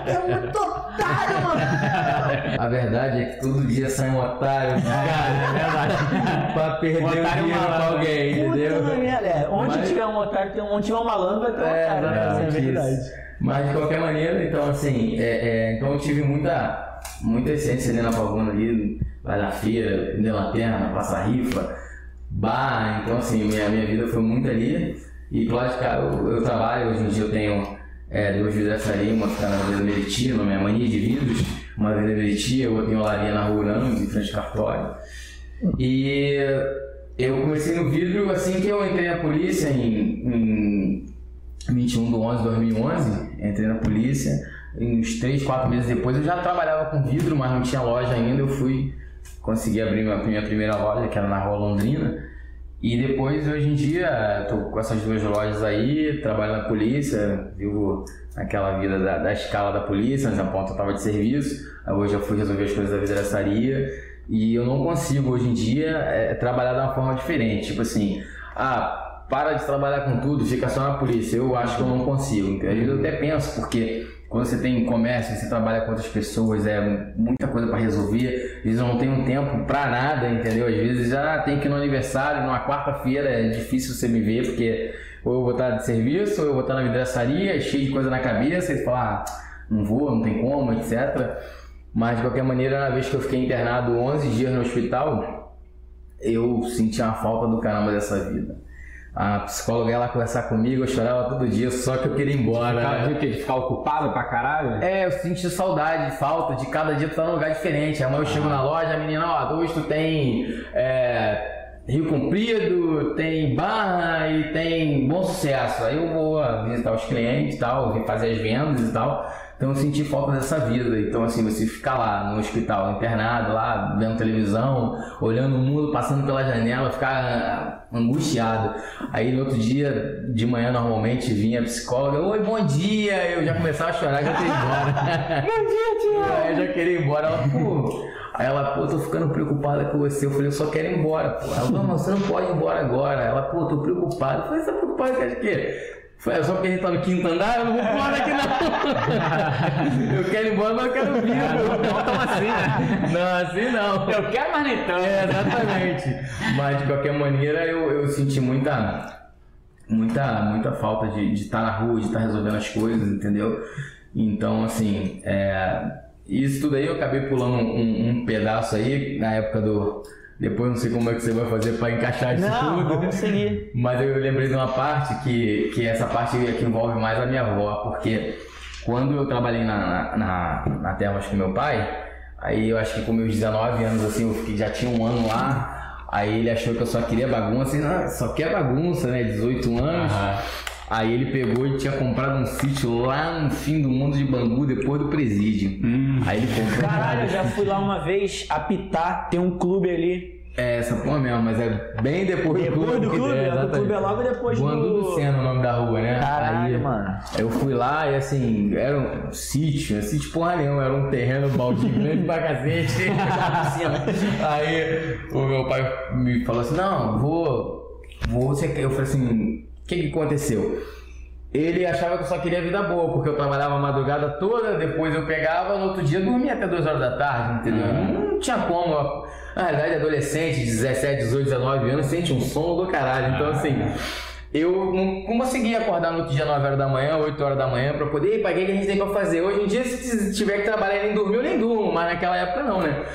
S2: É muito otário, mano.
S1: A verdade é que todo dia sai um otário, cara, é verdade. pra perder
S3: Um
S1: o dinheiro pra alguém,
S2: Puta
S1: entendeu?
S2: merda. É, Onde
S1: Mas-
S2: tiver um otário, tem um, onde tiver um malandro, vai ter um
S1: É,
S2: otário. né? É a
S1: exatamente
S2: verdade.
S1: Mas de qualquer maneira, então assim, é, é, então eu tive muita, muita essência ali na Pavuna ali, lá na feira, de lanterna, passar rifa, bar, então assim, minha, minha vida foi muito ali. E claro, cara, eu, eu trabalho, hoje em dia eu tenho é, duas vidraçarias, uma fica na Avenida Meriti, na minha mania de vidros, uma Avenida Meriti, eu tenho olaria na Rua Urano, em frente ao cartório. E eu comecei no vidro assim que eu entrei na polícia em, em 21 de 11 de 2011, entrei na polícia. E uns 3, 4 meses depois eu já trabalhava com vidro, mas não tinha loja ainda. Eu fui conseguir abrir minha, minha primeira loja, que era na Rua Londrina. E depois, hoje em dia, tô com essas duas lojas aí, trabalho na polícia, vivo aquela vida da, da escala da polícia, nessa ponta eu tava de serviço. Hoje eu fui resolver as coisas da vidraçaria. E eu não consigo, hoje em dia, é, trabalhar de uma forma diferente. Tipo assim, ah, para de trabalhar com tudo, fica só na polícia. Eu acho que eu não consigo. Vezes eu até penso, porque quando você tem comércio, você trabalha com outras pessoas, é muita coisa para resolver. Às vezes não tenho tempo pra nada, entendeu? Às vezes já tem que ir no aniversário, numa quarta-feira é difícil você me ver, porque ou eu vou estar de serviço, ou eu vou estar na vidraçaria, cheio de coisa na cabeça, e você fala, ah, não vou, não tem como, etc. Mas de qualquer maneira, na vez que eu fiquei internado 11 dias no hospital, eu senti uma falta do caramba dessa vida. A psicóloga ia lá conversar comigo, eu chorava todo dia, só que eu queria ir embora.
S3: Cara, de quê? De ficar ocupado pra caralho?
S1: É, eu senti saudade, falta de cada dia tu tá num lugar diferente. Amanhã eu chego na loja, a menina, ó, hoje tu tem é, Rio Comprido, tem Barra e tem Bom Sucesso. Aí eu vou visitar os clientes e tal, fazer as vendas e tal. Então eu senti falta dessa vida. Então assim, você ficar lá no hospital, internado, lá, vendo televisão, olhando o mundo passando pela janela, ficar ah, angustiado. Aí no outro dia, de manhã normalmente, vinha a psicóloga, oi, bom dia! Eu já começava a chorar, já queria ir embora. bom dia, tia! Eu já queria ir embora. Ela, pô. Aí ela, pô, tô ficando preocupada com você. Eu falei, eu só quero ir embora, pô. Ela, não, você não pode ir embora agora. Ela, pô, tô preocupada. Eu falei, você tá preocupada com o quê? Foi é só porque a gente tá no quinto andar, eu não vou pular daqui não. eu quero ir embora, mas eu quero vir. Não, tão assim, né? Não, assim não.
S3: Eu quero, mas nem tanto.
S1: É, exatamente. Mas de qualquer maneira eu, eu senti muita, muita, muita falta de estar na rua, de estar resolvendo as coisas, entendeu? Então, assim, é, isso tudo aí eu acabei pulando um, um- pedaço aí na época do. Depois não sei como é que você vai fazer para encaixar isso
S2: Não,
S1: tudo.
S2: vamos seguir.
S1: Mas eu lembrei de uma parte que, que essa parte é que envolve mais a minha avó, porque quando eu trabalhei na, na, na Termas com meu pai, aí eu acho que com meus 19 anos, assim, eu fiquei- já tinha um ano lá, aí ele achou que eu só queria bagunça, e não, só quer bagunça, né, 18 anos.
S3: Aham.
S1: Aí ele pegou e tinha comprado um sítio lá no fim do mundo de Bangu, depois do presídio. Aí ele comprou.
S2: Caralho, eu já fui lá uma vez apitar, tem um clube ali.
S1: É, essa porra mesmo, mas é bem depois,
S2: Depois do
S1: que-
S2: clube?
S1: é,
S2: É, do clube é logo depois
S1: Bangu
S2: do-
S1: do Sena, o nome da rua, né?
S2: Caralho,
S1: Aí,
S2: mano.
S1: Eu fui lá e assim, era um sítio, sítio porra nenhuma, era um terreno baldio grande pra cacete. Aí o meu pai me falou assim, não, vou. vou? Eu falei assim, que que aconteceu? ele achava que eu só queria vida boa, porque eu trabalhava a madrugada toda, depois eu pegava, no outro dia dormia até 2 horas da tarde, entendeu?
S3: Uhum.
S1: Não tinha como. Na realidade, adolescente, 17, 18, 19 anos, sente um sono do caralho. Então, assim, eu não, conseguia acordar no outro dia 9 horas da manhã, 8 horas da manhã, pra poder, "Ei, pai, o que a gente tem pra fazer? Hoje em dia, se tiver que trabalhar e nem dormir, eu nem durmo, mas naquela época não, né?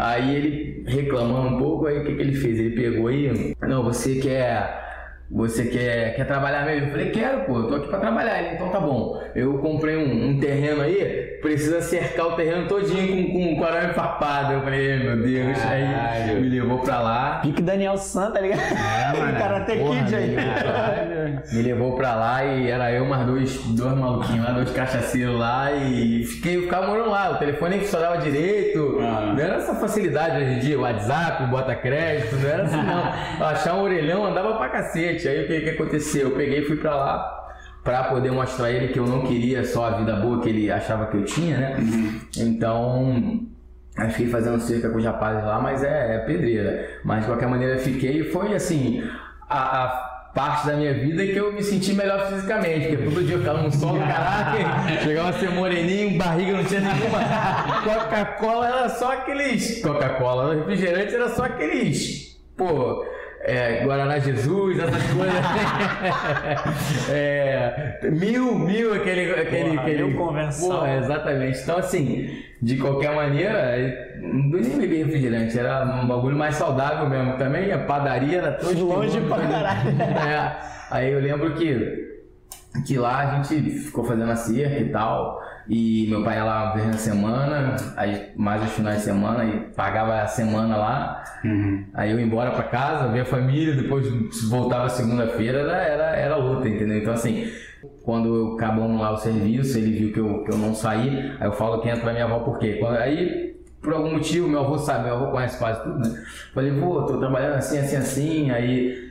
S1: Aí ele reclamando um pouco, aí o que, que ele fez? Ele pegou e, não, você quer. Você quer, quer trabalhar mesmo? Eu falei, quero, pô, eu tô aqui pra trabalhar. Ele, então tá bom. Eu comprei um, um terreno aí, precisa cercar o terreno todinho com, com, com arame farpado. Eu falei, "Ei, meu Deus. Aí
S3: Caralho.
S1: me levou pra lá.
S2: Pique Daniel San, tá ligado?
S1: mano.
S2: Karate Kid aí.
S1: Me levou pra lá e era eu mais dois, dois maluquinhos lá, dois cachaceiros lá e fiquei, ficava morando lá. O telefone nem funcionava direito.
S3: Ah.
S1: Não era essa facilidade hoje em dia, WhatsApp, bota crédito, não era assim não. Achar um orelhão andava pra cacete. Aí o que, que aconteceu? Eu peguei e fui pra lá pra poder mostrar a ele que eu não queria só a vida boa que ele achava que eu tinha, né? Então. Aí fiquei fazendo cerca com os rapazes lá, mas é, é pedreira. Mas de qualquer maneira fiquei foi assim, a, a parte da minha vida que eu me senti melhor fisicamente, porque todo dia eu ficava num sol do caralho, chegava a ser moreninho, barriga não tinha nenhuma. Coca-Cola era só aqueles. Coca-Cola, refrigerante era só aqueles. Pô. É, Guaraná Jesus, essas coisas. é, mil, mil, aquele. aquele,
S2: Porra,
S1: aquele
S2: mil convenção.
S1: Porra, exatamente. Então, assim, de qualquer maneira, não nem beber refrigerante, era um bagulho mais saudável mesmo. Também a padaria era toda
S2: Longe pra caralho.
S1: É. Aí eu lembro que, que lá a gente ficou fazendo a cerca e tal. E meu pai ia lá uma vez na semana, aí mais os finais de semana, e pagava a semana lá. Aí eu ia embora pra casa, ver a família, depois voltava segunda-feira, era, era, era luta, entendeu? Então assim, quando acabamos lá o serviço, ele viu que eu, que eu não saí, aí eu falo que entra pra minha avó por quê? Quando- aí, por algum motivo, meu avô sabe, meu avô conhece quase tudo, né? Falei, pô, tô trabalhando assim, assim, assim, aí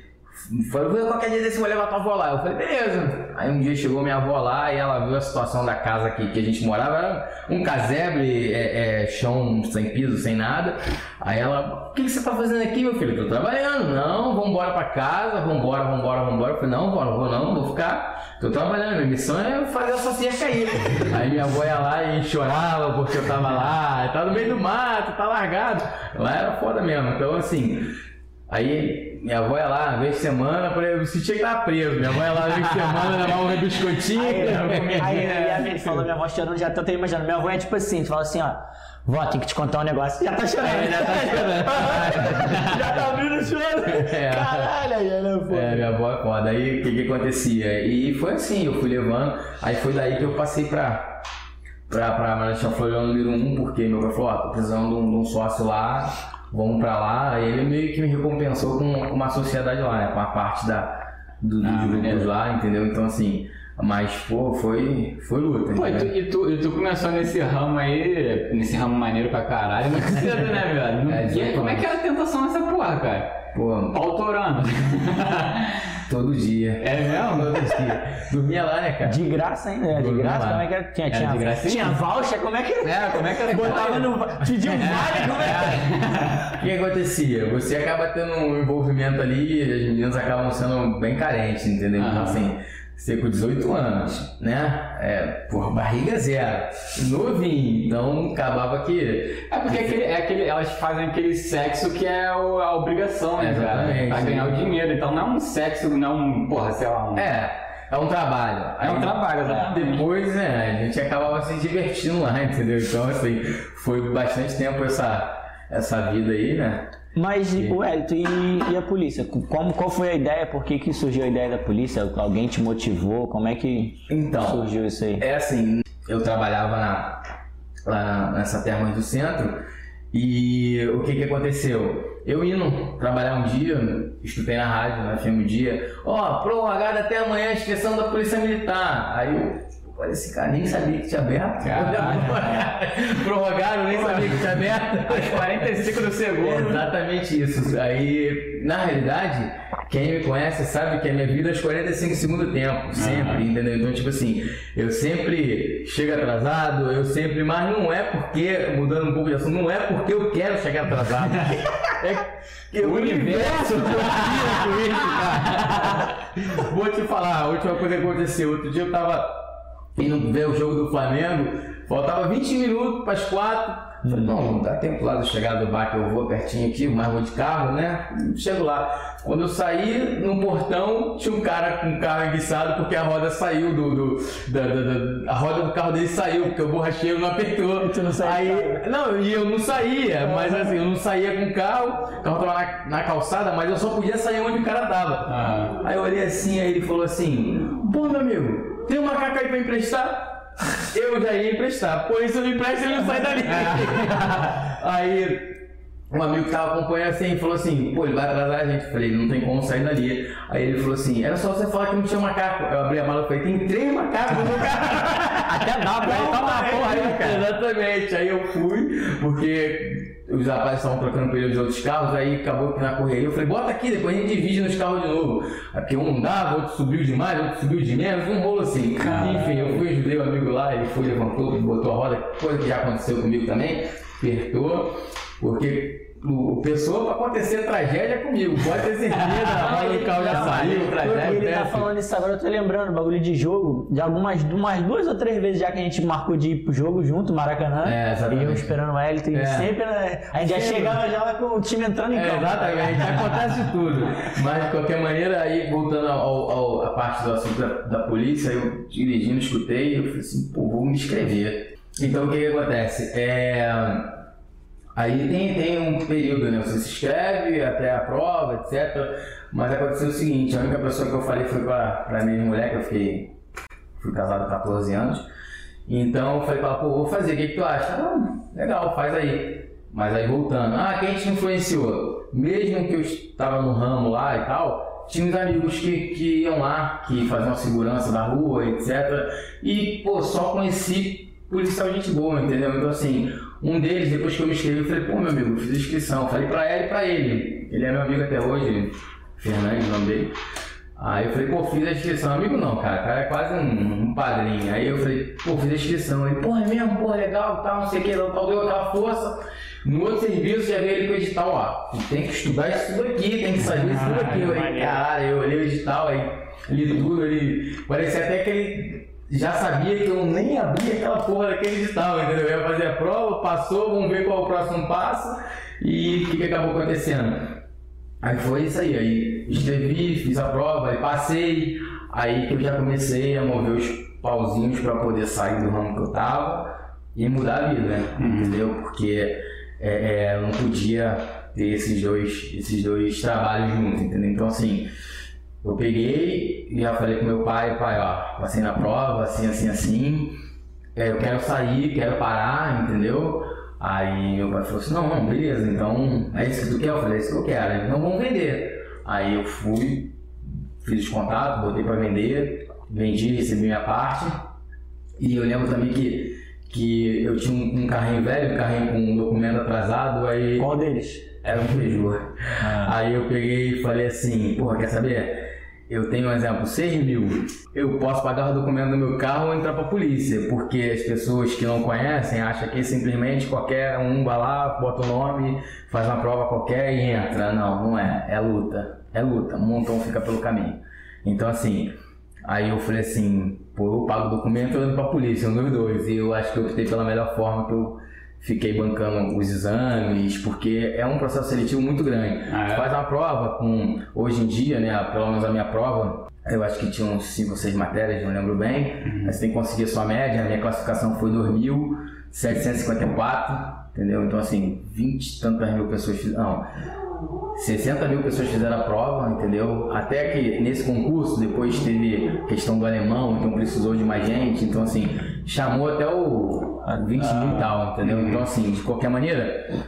S1: Falei, "Vou qualquer dia desse eu vou levar tua avó lá. Eu falei, beleza. Aí um dia chegou minha avó lá e ela viu a situação da casa que, que a gente morava. Era um casebre, é, é, chão sem piso, sem nada. Aí ela, o que, que você tá fazendo aqui, meu filho? Tô trabalhando. Não, vamos embora pra casa, embora, vamos embora. Eu falei, não, vó, não vou não, vou ficar. Tô trabalhando, minha missão é fazer essa cerca aí. Aí minha avó ia lá e chorava porque eu tava lá, tá no meio do mato, tá largado. Lá era foda mesmo. Então, assim, Aí minha avó ia lá, vez por semana, por exemplo, eu sentia que tava preso. Minha avó ia lá vez por semana, levava um biscoitinho.
S2: Aí, aí, aí a gente falou, minha avó chorando, já tô até imaginando. Minha avó é tipo assim, tu fala assim, ó. Vó, tem que te contar um negócio. Já tá chorando.
S1: É, já tá chorando.
S2: já tá abrindo o choro.
S1: É.
S2: Caralho, aí ela pô.
S1: É, minha avó é foda. Aí o que que acontecia? E foi assim, eu fui levando. Aí foi daí que eu passei pra, pra, pra Marechal Floriano número 1, porque meu pai falou, ó, tô precisando de um, de um sócio lá, vamos pra lá. Ele meio que me recompensou com, uma sociedade lá, né? Com a parte da, do, dos
S3: Ah,
S1: grupos lá, entendeu? Então assim, mas pô, foi, foi luta.
S3: Pô, e tu,
S1: entendeu?
S3: e, tu, e tu começou nesse ramo aí, nesse ramo maneiro pra caralho, muito cedo, né, velho? Não-
S1: É,
S3: e aí, como é que era a tentação nessa porra, cara?
S1: Pô,
S3: Autorando.
S1: todo dia.
S3: É mesmo?
S1: Todo dia. Dormia lá, né, cara?
S2: De graça ainda, é de graça?
S1: lá.
S2: Como é que era? Tinha,
S3: Era
S2: tinha,
S3: de gracinha?
S2: tinha voucher? Como é que era?
S1: É, como é que era?
S2: Botava no. Pediu um vale, como é que
S1: O que acontecia? Você acaba tendo um envolvimento ali e as meninas acabam sendo bem carentes, entendeu? Então,
S3: Aham.
S1: assim, você com 18 anos, né? É, por barriga zero, novinho, então acabava que.
S3: É porque aquele, é aquele, elas fazem aquele sexo que é o- a obrigação, né, cara?
S1: Exatamente.
S3: Pra ganhar o dinheiro. Então não é um sexo, não é um, porra, sei lá, um...
S1: É, é um trabalho.
S3: É um trabalho, exatamente.
S1: Depois, né, a gente acabava se divertindo lá, entendeu? Então, assim, foi bastante tempo essa, essa vida aí, né?
S2: Mas, o Elito, e, e a polícia? Como, qual foi a ideia? Por que, que surgiu a ideia da polícia? Alguém te motivou? Como é que
S1: Então,
S2: surgiu isso aí?
S1: É assim, eu trabalhava na, lá nessa terma do centro e o que que aconteceu? Eu indo trabalhar um dia, escutei na rádio, na FM um dia, ó, prorrogada até amanhã a inscrição da Polícia Militar. Aí eu Pô, esse cara nem sabia que tinha aberto. Prorrogaram, nem sabia que tinha aberto.
S3: Aos 45 do segundo.
S1: exatamente isso. Aí, na realidade, quem me conhece sabe que a minha vida é aos 45 segundos do tempo, sempre, entendeu? Então, tipo assim, eu sempre chego atrasado, eu sempre, mas não é porque, mudando um pouco de assunto, não é porque eu quero chegar atrasado. É o universo com isso, cara. Vou te falar, a última coisa que aconteceu, outro dia eu tava indo ver o jogo do Flamengo, faltava 20 minutos para as 4. Falei, não, não dá tempo lá de chegar do bar que eu vou pertinho aqui, mas vou de carro, né? Chego lá. Quando eu saí no portão, tinha um cara com o carro enguiçado porque a roda saiu do. do- da, da- da- a roda do carro dele saiu, porque o borracheiro não apertou.
S2: E tu não saiu
S1: Aí, não, e eu não saía, mas assim, eu não saía com o carro, o carro tava na, na calçada, mas eu só podia sair onde o cara tava.
S3: Ah.
S1: Aí eu olhei assim, aí ele falou assim: Pô, meu amigo, tem um macaco aí pra emprestar? Eu já ia emprestar, pois eu não empresto, ele não sai dali. aí um amigo que tava acompanhando assim falou assim: Pô, ele vai atrasar a gente. Eu falei: Não tem como sair dali. Aí ele falou assim: Era só você falar que não tinha macaco. Eu abri a mala e falei: Tem três macacos no carro.
S3: Até dá, pra ele toma uma porra aí, cara.
S1: Exatamente. Aí eu fui, porque os rapazes estavam trocando pneu de outros carros, aí acabou que na correria eu falei, bota aqui, depois a gente divide nos carros de novo. Aí Porque um dava, outro subiu demais, outro subiu de menos, um rolo assim. Enfim, eu fui, ajudei o amigo lá, ele foi, levantou, botou a roda, coisa que já aconteceu comigo também, apertou, porque o, o pessoa pra acontecer tragédia comigo, pode ter certeza, a roda do carro já saiu, tragédia.
S2: Ele tá falando isso agora, eu tô lembrando, bagulho de jogo, de algumas umas duas ou três vezes já que a gente marcou de ir pro jogo junto, Maracanã.
S1: É, exatamente.
S2: E eu esperando o Elton, e
S1: É.
S2: sempre, né? A gente já chegava já lá com o time entrando em
S1: É,
S2: campo.
S1: exatamente, acontece tudo. Mas de qualquer maneira, aí voltando ao, ao- à parte do assunto da, da polícia, eu dirigindo, escutei, eu falei assim, pô, vou me inscrever. Então o que, que acontece? É, Aí tem, tem um período, né? Você se inscreve até a prova, etc. Mas aconteceu o seguinte, a única pessoa que eu falei foi pra, pra minha mulher, que eu fiquei. Fui casado há 14 anos. Então eu falei pra ela, pô, vou fazer, o que, que tu acha? Ah, legal, faz aí. Mas aí voltando, ah, quem te influenciou? Mesmo que eu estava no ramo lá e tal, tinha uns amigos que, que iam lá, que faziam a segurança da rua, etc. E, pô, só conheci policial gente boa, entendeu? Então assim, um deles, depois que eu me inscrevi, eu falei, pô, meu amigo, fiz inscrição. Falei pra ela e pra ele. Ele é meu amigo até hoje, Fernandes, o nome dele. Aí eu falei, pô, fiz a inscrição. Amigo não, cara, o cara é quase um, um padrinho. Aí eu falei, pô, fiz a inscrição. Ele, pô, é mesmo, pô, legal, tal, não sei o que, tal, deu aquela força. No outro serviço já veio ele com o edital, ó, tem que estudar isso tudo aqui, tem que saber isso tudo aqui. Eu falei,
S3: maneiro.
S1: caralho, eu olhei o edital aí, li tudo, ele. Parecia até que ele já sabia que eu nem abria aquela porra daquele edital, entendeu? Eu ia fazer a prova, passou, vamos ver qual é o próximo passo e o que, que acabou acontecendo. Aí foi isso aí, aí escrevi, fiz a prova, aí passei, aí que eu já comecei a mover os pauzinhos para poder sair do ramo que eu tava e mudar a vida, né? entendeu? Porque é, é, eu não podia ter esses dois, esses dois trabalhos juntos, entendeu? Então assim, eu peguei e já falei com meu pai, pai, ó, passei na prova, assim, assim, assim, é, eu quero sair, quero parar, entendeu? Aí meu pai falou assim, não, não, beleza, então é isso que tu quer? Eu falei, é isso que eu quero, então vamos vender. Aí eu fui, fiz os contatos, botei pra vender, vendi, recebi minha parte. E eu lembro também que, que eu tinha um, um carrinho velho, um carrinho com um documento atrasado, aí
S2: Qual deles?
S1: era um Peugeot. Aí eu peguei e falei assim, porra, quer saber? Eu tenho um exemplo, 6 mil. Eu posso pagar o documento do meu carro ou entrar pra polícia, porque as pessoas que não conhecem acham que simplesmente qualquer um vai lá, bota o nome, faz uma prova qualquer e entra. Não, não é. É luta. É luta. Um montão fica pelo caminho. Então assim, aí eu falei assim, pô, eu pago o documento e eu entro pra polícia, um dos dois. E eu acho que eu optei pela melhor forma que eu fiquei bancando os exames, porque é um processo seletivo muito grande.
S3: Ah, é?
S1: Faz uma prova com, hoje em dia, né, pelo menos a minha prova, eu acho que tinha uns 5 ou 6 matérias, não lembro bem,
S3: Uhum.
S1: mas você tem que conseguir a sua média, a minha classificação foi 2.754, entendeu? Então assim, 20 e tantas mil pessoas fizeram, não, 60 mil pessoas fizeram a prova, entendeu? Até que nesse concurso depois teve questão do alemão, então precisou de mais gente, então assim, chamou até o 20 mil e tal, entendeu? Então assim, de qualquer maneira,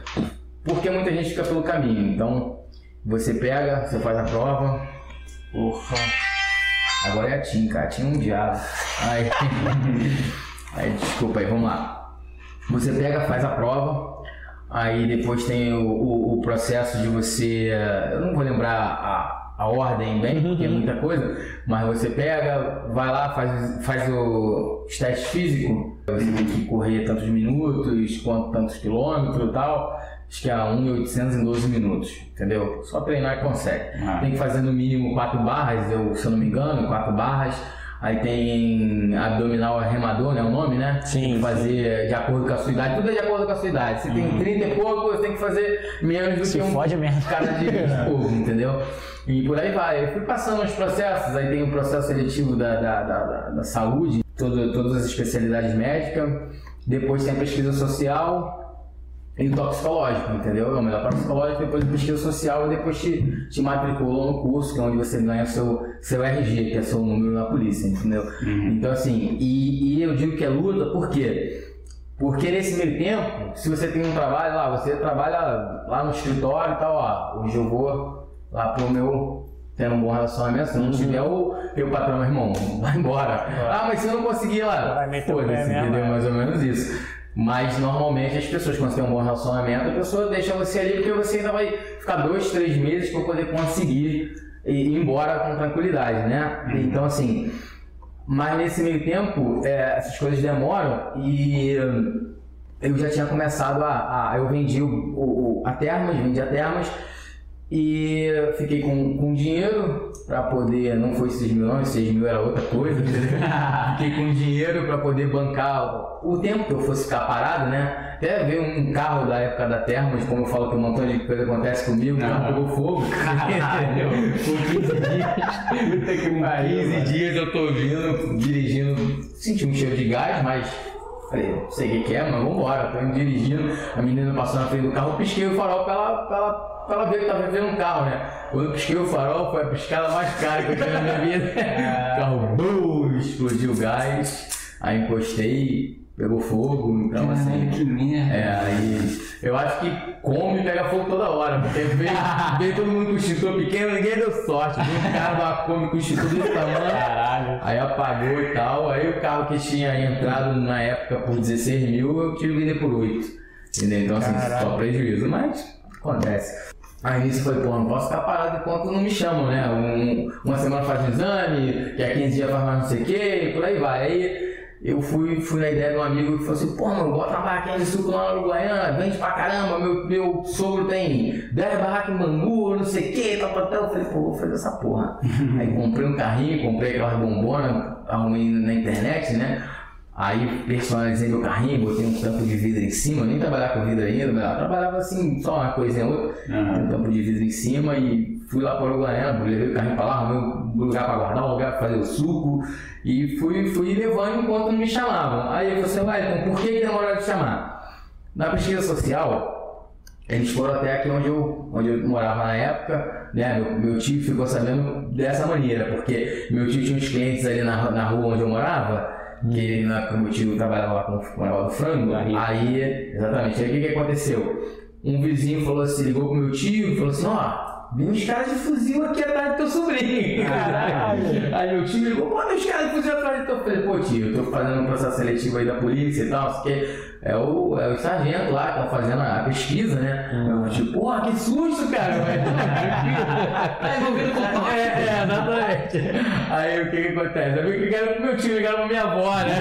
S1: porque muita gente fica pelo caminho, então você pega, você faz a prova, porra, Agora é a TIM, cara. TIM é um diabo. Aí, aí, desculpa aí, vamos lá. Você pega, faz a prova, aí depois tem o, o, o processo de você. Eu não vou lembrar a, a ordem bem, porque é muita coisa, mas você pega, vai lá, faz, faz o, os testes físicos, você tem que correr tantos minutos, quanto, tantos quilômetros e tal. Acho que é 1.800 em 12 minutos, entendeu? Só treinar e consegue.
S3: Ah.
S1: Tem que fazer no mínimo 4 barras, eu, se eu não me engano, 4 barras. Aí tem abdominal remador, né? O nome, né?
S2: Sim,
S1: Tem que fazer de acordo com a sua idade. Tudo é de acordo com a sua idade. Se tem 30 e pouco, você tem que fazer menos do
S2: Se
S1: que um
S2: fode mesmo.
S1: cara de 20 pouco, entendeu? E por aí vai. Eu fui passando os processos. Aí tem o processo seletivo da, da, da, da- da saúde, todo, todas as especialidades médicas. Depois tem a pesquisa social, e o toxicológico, entendeu? É o melhor toxicológico, depois a pesquisa social e depois te, te matriculam no curso, que é onde você ganha seu, seu RG, que é seu número na polícia, entendeu? Então assim, e, e eu digo que é luta, por quê? Porque nesse meio tempo, se você tem um trabalho lá, você trabalha lá no escritório e tal, ó, hoje eu vou lá pro meu tendo um bom relacionamento, se não tiver o meu patrão, meu irmão, vai embora. Ah, mas se eu não conseguir lá, foda-se, entendeu? Mais ou menos isso. Mas normalmente as pessoas, quando tem um bom relacionamento, a pessoa deixa você ali porque você ainda vai ficar dois, três meses para poder conseguir ir embora com tranquilidade, né? Então assim, mas nesse meio tempo, é, essas coisas demoram e eu já tinha começado a. a- eu vendi o, o- a Termas, vendi a Termas e fiquei com, com dinheiro para poder. Não foi 6 mil, não, 6 mil era outra coisa, fiquei com dinheiro para poder bancar o tempo que eu fosse ficar parado, né? Até veio um carro da época da Termas, como eu falo que um montão de coisa acontece comigo, o carro pegou fogo. com 15 dias.
S3: Puta que
S1: Com 15 dias eu tô vindo, dirigindo, senti um cheiro de gás, mas falei, não sei o que, é, mas vambora, tô indo dirigindo, a menina passou na frente do carro, pisquei o farol pra ela, pra ela, pra ela ver que tava vendo um carro, né? Quando eu pisquei o farol, foi a piscada mais cara que eu tive na minha vida. o carro, bum, explodiu o gás, aí encostei, pegou fogo, então assim.
S3: Que merda.
S1: É, aí eu acho que come e pega fogo toda hora, porque veio, veio todo mundo com extintor pequeno, ninguém deu sorte. Veio um cara da come com extintor desse tamanho,
S2: Caralho.
S1: aí apagou e tal. Aí o carro que tinha entrado na época por 16 mil, eu tive que vender por 8. Entendeu? Então assim,
S2: Caralho.
S1: só prejuízo, mas acontece. Aí nisso foi, pô, não posso ficar parado enquanto não me chamam, né? Um- uma semana faz um exame, que a 15 dias faz mais não sei o quê, e por aí vai. Aí eu fui, fui na ideia de um amigo que falou assim, pô, mano, bota uma barraquinha de suco lá na Uruguaiana, vende pra caramba, meu, meu sogro tem 10 barracas em Bangu, não sei o que, tal, tal, tal. Eu falei, pô, vou fazer essa porra. Aí comprei um carrinho, comprei aquelas bombonas, arrumei na internet, né? Aí personalizei meu carrinho, botei um tampo de vidro em cima, nem trabalhava com vidro ainda, eu trabalhava assim, só uma coisinha ou outra,
S3: Aham.
S1: um tampo de vidro em cima e fui lá para o Uruguaiana, levei o carrinho para lá, arrumei um lugar para guardar, um lugar para fazer o suco e fui, fui levando enquanto não me chamavam. Aí eu falei assim, ué, então por que demoraram de chamar? Na pesquisa social, eles foram até aqui onde eu, onde eu morava na época, né? Meu, meu tio ficou sabendo dessa maneira, porque meu tio tinha uns clientes ali na, na rua onde eu morava, que na, que meu tio trabalhava lá com, com o negócio do frango, aí, exatamente, aí o que, que aconteceu? Um vizinho falou assim, ligou pro meu tio e falou assim, ó, Vem uns caras de fuzil aqui atrás do teu sobrinho.
S2: Caralho.
S1: Aí meu tio ligou, pô, tem uns caras de fuzil atrás do teu. Eu falei, pô, tio, eu tô fazendo um processo seletivo aí da polícia e tal, porque é o, é o sargento lá que tá fazendo a pesquisa, né? Eu, tipo, porra, que susto, cara.
S3: Tá envolvido com toque.
S1: é, é, exatamente. Aí o que que acontece? Eu ligaram pro meu tio, ligaram pra minha avó, né?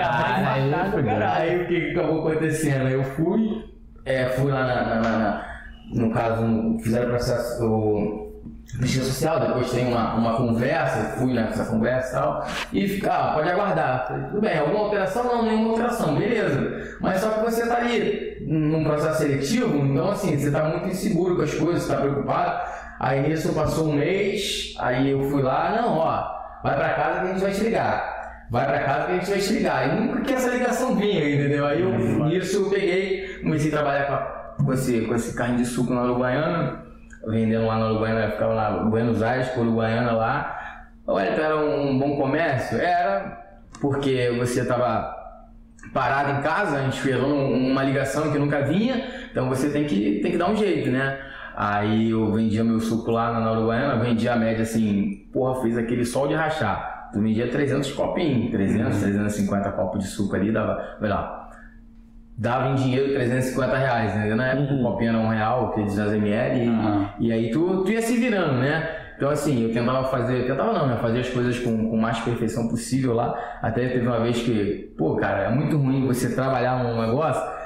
S2: Caralho,
S1: aí,
S2: fudeu.
S1: aí o que que acabou acontecendo? Eu fui, é, fui lá na- na- na- no caso, fizeram o processo, o pesquisa social, depois tem uma, uma conversa, fui nessa conversa e tal, e fica, ah, pode aguardar. Falei, tudo bem, alguma alteração? Não, nenhuma alteração, beleza. Mas só que você tá ali num processo seletivo, então assim, você tá muito inseguro com as coisas, você tá preocupado. Aí nisso passou um mês, aí eu fui lá, não, ó, vai pra casa que a gente vai te ligar. Vai pra casa que a gente vai te ligar. E nunca que essa ligação vinha, entendeu? Aí eu, nisso eu peguei, comecei a trabalhar com, a- com, esse, com esse carrinho de suco na Uruguaiana, vendendo lá na Uruguaiana, ficava lá em Buenos Aires, com Uruguaiana lá. Olha, era um bom comércio? Era, porque você tava parado em casa, esperando uma ligação que nunca vinha, então você tem que, tem que dar um jeito, né? Aí eu vendia meu suco lá na Uruguaiana, vendia a média assim, porra, fiz aquele sol de rachar. Tu vendia 300 copinhos, 300, 350 copos de suco ali, dava, vai lá, dava em dinheiro 350 reais, né? Na época o copinho era um real, aquele 200 ml, e,
S3: Uhum.
S1: e aí tu, tu ia se virando, né? Então assim, eu tentava fazer, tentava não, né? Fazer as coisas com, com mais perfeição possível lá. Até teve uma vez que, pô, cara, é muito ruim você trabalhar um negócio.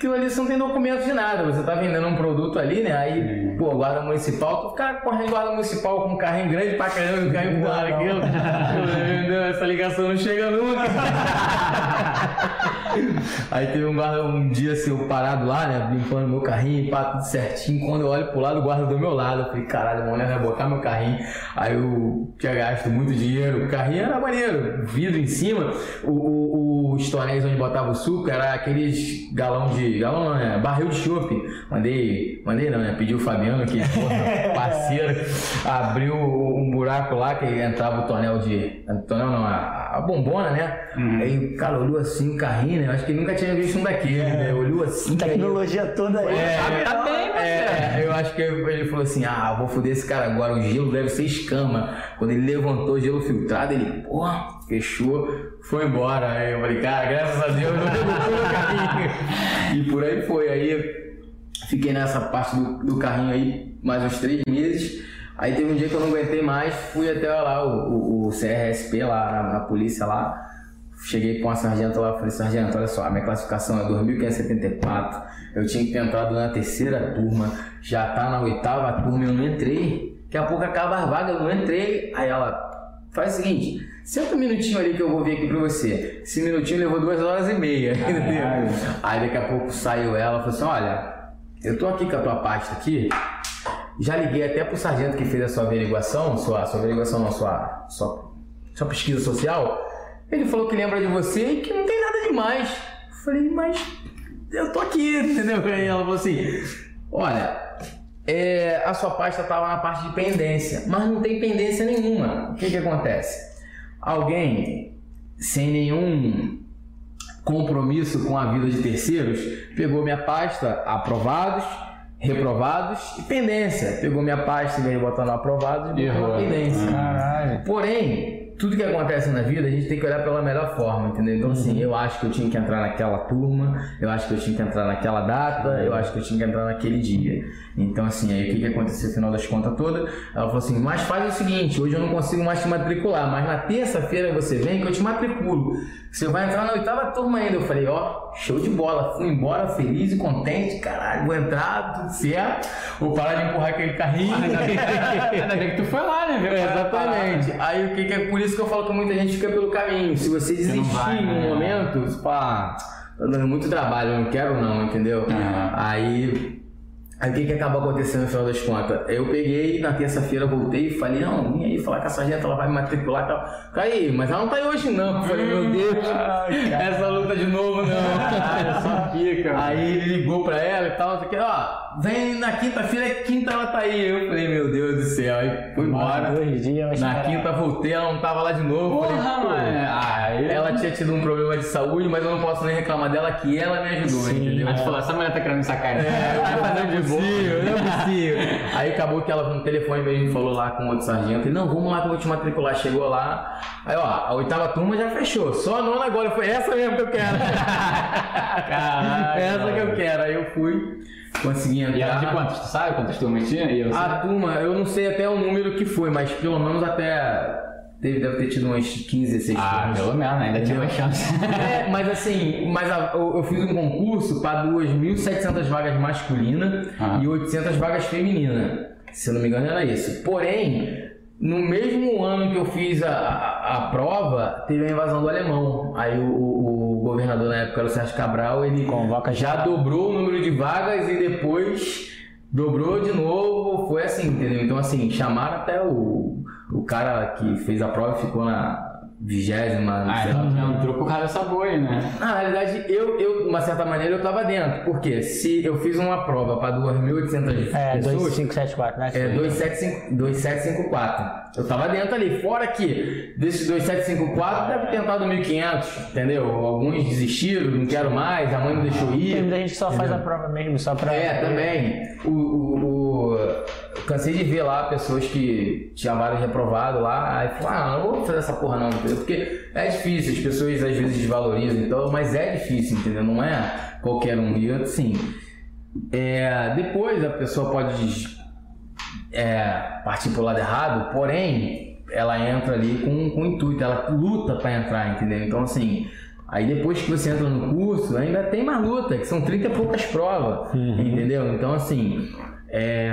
S1: Aquilo ali você não tem documento de nada, você tá vendendo um produto ali, né? Aí, pô, guarda municipal, tu fica correndo guarda municipal com um carrinho grande pra caramba, o carrinho empurrando aquilo. Essa ligação não chega nunca. Aí teve um guarda um dia assim, eu parado lá, né? Limpando meu carrinho, pá, tudo certinho. Quando eu olho pro lado, o guarda do meu lado. Eu falei, caralho, mano, vai botar meu carrinho. Aí eu tinha gasto muito dinheiro. O carrinho era maneiro, vidro em cima. O, o, os tonéis onde botava o suco era aqueles galão de. Galão não, né? Barril de chope. Mandei. Mandei não, né? Pedi o Fabiano, que porra, parceiro, abriu um buraco lá que entrava o tonel de. Tonel não, a, a bombona, né? Aí o cara olhou assim o carrinho, né? Eu acho que ele nunca tinha visto um daquele, né? Olhou assim. aí-
S2: Tecnologia toda aí.
S1: é,
S3: tá bem,
S1: é, eu acho que ele falou assim: ah, vou foder esse cara agora, o gelo deve ser escama. Quando ele levantou o gelo filtrado, ele, porra, fechou, foi embora. Aí eu falei, cara, graças a Deus, não derrubou meu carrinho. E por aí foi. Aí fiquei nessa parte do, do carrinho aí mais uns três meses. Aí teve um dia que eu não aguentei mais, fui até lá, o, o, o CRSP lá, na, na polícia lá. Cheguei com a sargento lá, falei, sargento, olha só, a minha classificação é 2574, eu tinha que ter entrado na terceira turma, já tá na oitava turma, eu não entrei, daqui a pouco acaba as vagas, eu não entrei. Aí ela, faz o seguinte, senta um minutinho ali que eu vou vir aqui pra você. Esse minutinho levou duas horas e meia, entendeu? Aí daqui a pouco saiu ela, falou assim, olha, eu tô aqui com a tua pasta aqui, já liguei até pro sargento que fez a sua averiguação, sua, sua averiguação não, sua, sua, sua pesquisa social. Ele falou que lembra de você e que não tem nada demais. Eu falei, mas eu tô aqui, entendeu? Aí ela falou assim, olha, é, a sua pasta tava na parte de pendência, mas não tem pendência nenhuma. O que que acontece? Alguém sem nenhum compromisso com a vida de terceiros, pegou minha pasta aprovados, reprovados e pendência. Pegou minha pasta de botar no aprovados e botou
S3: Errou.
S1: pendência.
S2: Caralho.
S1: Porém, tudo que acontece na vida a gente tem que olhar pela melhor forma, entendeu? Então, assim, eu acho que eu tinha que entrar naquela turma, eu acho que eu tinha que entrar naquela data, eu acho que eu tinha que entrar naquele dia. Então, assim, aí o que, que aconteceu no final das contas todas? Ela falou assim: mas faz o seguinte, hoje eu não consigo mais te matricular, mas na terça-feira você vem que eu te matriculo. Você vai entrar na oitava turma ainda. Eu falei: ó, show de bola, fui embora feliz e contente, caralho, vou entrar, tudo certo, vou parar de empurrar aquele carrinho.
S3: Ainda bem que tu foi lá, né? Viu?
S1: É, Exatamente. Aí o que, que é por isso que eu falo que muita gente fica pelo caminho. Se você desistir
S3: vai,
S1: em um
S3: né?
S1: momento, pá, tá dando muito trabalho, eu não quero não, entendeu?
S3: Aham.
S1: Aí. Aí o que, que acaba acontecendo no final das contas? Eu peguei, na terça-feira voltei e falei, não, vim aí falar com a sargenta, ela vai me matricular e tal. Caí, mas ela não tá aí hoje não. Eu falei, meu Deus, essa luta de novo não.
S3: Só.
S1: Aí ele ligou pra ela e tal, o que, ó, vem na quinta-feira, quinta ela tá aí. Eu falei, meu Deus do céu, aí fui embora.
S2: Dois dias, mas
S1: Na
S2: caralho.
S1: quinta voltei, ela não tava lá de novo.
S3: Porra,
S1: falei,
S3: mano. Aí
S1: Ela tinha tido um problema de saúde, mas eu não posso nem reclamar dela que ela me ajudou,
S2: Sim.
S1: entendeu?
S3: Tu falou, essa mulher tá querendo me sacar.
S1: É,
S3: vai fazer de boa.
S1: possível, não é possível. Aí acabou que ela no telefone mesmo falou lá com outro sargento e não, vamos lá que eu vou te matricular. Chegou lá, aí ó, a oitava turma já fechou, só a nona agora foi essa mesmo que eu quero.
S3: Caralho,
S1: essa que eu quero. Aí eu fui, consegui entrar.
S3: E era de quantos? Tu sabe quantas turmas tinha? E eu
S1: A turma, eu não sei até o número que foi, mas pelo menos até. Teve, deve ter tido umas 15, 16
S3: Ah,
S1: turmas.
S3: pelo menos, ainda tinha uma chance.
S1: É, mas assim, mas a- eu, eu fiz um concurso para 2.700 vagas masculina
S3: Ah.
S1: e 800 vagas feminina. Se eu não me engano era isso. Porém, no mesmo ano que eu fiz a, a, a prova, teve a invasão do alemão. Aí o- o governador na época era o Sérgio Cabral, ele
S2: Convoca
S1: já dobrou o número de vagas e depois dobrou de novo. Foi assim, entendeu? Então assim, chamaram até o, o cara que fez a prova e ficou na vigésima,
S3: Ah,
S1: lá,
S3: então entrou por causa dessa boi, né?
S1: na realidade, eu, eu, de uma certa maneira, eu tava dentro. Porque se eu fiz uma prova para 2.800
S2: É,
S1: pessoas,
S2: 2574, né?
S1: é 2754, 2754. Eu tava dentro ali. Fora que desses 2754, deve ter tentado 1.500, entendeu? Alguns desistiram, não quero mais, a mãe não deixou
S2: Tem
S1: ir.
S2: muita gente que só faz a prova mesmo, só pra.
S1: É, também. O, o, tipo, eu cansei de ver lá pessoas que tinham vários reprovados lá, aí falaram, ah, não vou fazer essa porra não, entendeu? Porque é difícil, as pessoas às vezes desvalorizam, então, mas é difícil, entendeu? Não é qualquer um. E assim, é, depois a pessoa pode é, partir pro lado errado, porém, ela entra ali com, com intuito, ela luta para entrar, entendeu? Então, assim, aí depois que você entra no curso, ainda tem mais luta, que são 30 e poucas provas,
S2: Uhum.
S1: entendeu? Então, assim, é,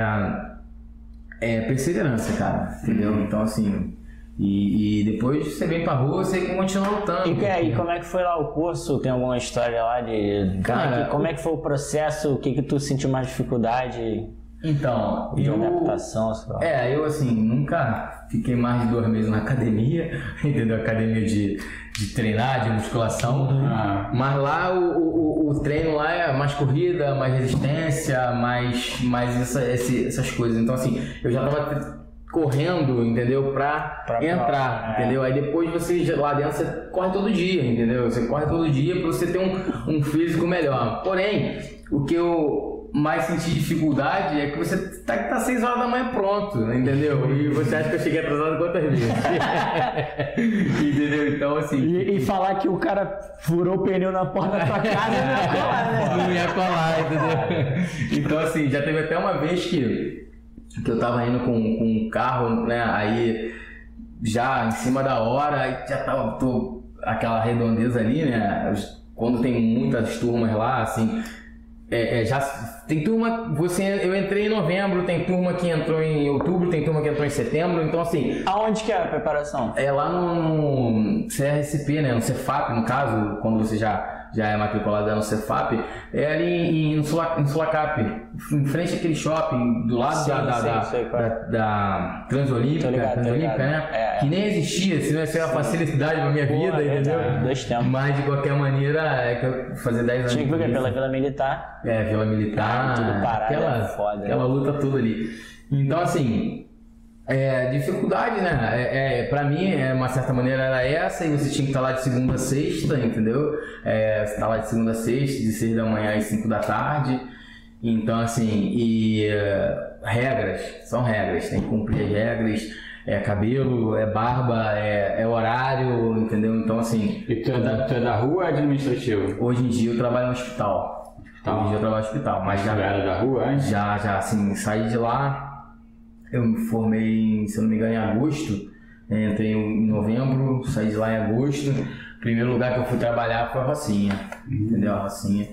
S1: é perseverança, cara, entendeu? Então, assim, e, e depois você vem pra rua, você continua lutando.
S2: E, que- e como é que foi lá o curso? Tem alguma história lá de.
S1: Cara,
S2: como, é que, como é que foi o processo? O que, que tu sentiu mais dificuldade
S1: Então,
S2: de
S1: eu,
S2: adaptação?
S1: É, eu assim, nunca fiquei mais de dois meses na academia, entendeu? Academia de, de treinar, de musculação.
S3: Ah,
S1: Mas lá o, o, o treino lá é mais corrida, mais resistência, mais, mais essa, esse- essas coisas. Então assim, eu já tava correndo, entendeu? Pra,
S2: Pra
S1: entrar,
S2: prova, é.
S1: entendeu? Aí depois você lá dentro você corre todo dia, entendeu? Você corre todo dia pra você ter um, um físico melhor. Porém, o que eu mais senti dificuldade é que você tá, tá 6 horas da manhã pronto, entendeu? E você acha que eu cheguei atrasado quantas vezes? entendeu? Então assim.
S2: E, e falar que o cara furou o pneu na porta da tua casa não é colar, né?
S1: não ia colar, entendeu? Então, assim, já teve até uma vez que, que eu tava indo com, com um carro, né? Aí já em cima da hora, aí já tava tô, aquela redondeza ali, né? Quando tem muitas turmas lá, assim. É, é, já tem turma, você, eu entrei em novembro, tem turma que entrou em outubro, tem turma que entrou em setembro, então assim,
S2: Aonde que é a preparação?
S1: é lá no, no CRSP, né? No Cefap, no caso, quando você já, já é matriculado no Cefap, é ali em, em, Sula, em Sulacap, em frente àquele shopping, do lado
S2: Sim,
S1: da, da,
S2: sim,
S1: da,
S2: sei é.
S1: da, da Transolímpica,
S2: ligado,
S1: Transolímpica, né?
S2: É.
S1: Que nem existia, se não ia ser uma facilidade pra minha
S2: Pô,
S1: vida,
S2: é
S1: entendeu?
S2: Dois tempos.
S1: Mas de qualquer maneira, é que eu fazer 10 anos.
S2: Tinha que ver pela Vila Militar.
S1: É, Vila Militar,
S2: Tudo parado,
S1: aquela,
S2: é foda,
S1: aquela luta toda ali. Então, assim, é, dificuldade, né? É, é, pra mim, é, uma certa maneira, era essa, e você tinha que estar lá de segunda a sexta, entendeu? É, você tá lá de segunda a sexta, de seis da manhã às cinco da tarde. Então, assim, e é, regras, são regras, tem que cumprir as regras. É cabelo, é barba, é, é horário, entendeu? Então, assim,
S3: e tu é, da, tu é da rua ou é administrativo?
S1: hoje em dia eu trabalho no hospital. Hoje em dia eu trabalho no hospital, mas já
S3: era da rua antes?
S1: já, já, assim, saí de lá, eu me formei, se eu não me engano, em agosto, né, entrei em novembro, saí de lá em agosto. O primeiro lugar que eu fui trabalhar foi a Rocinha, entendeu? A Rocinha,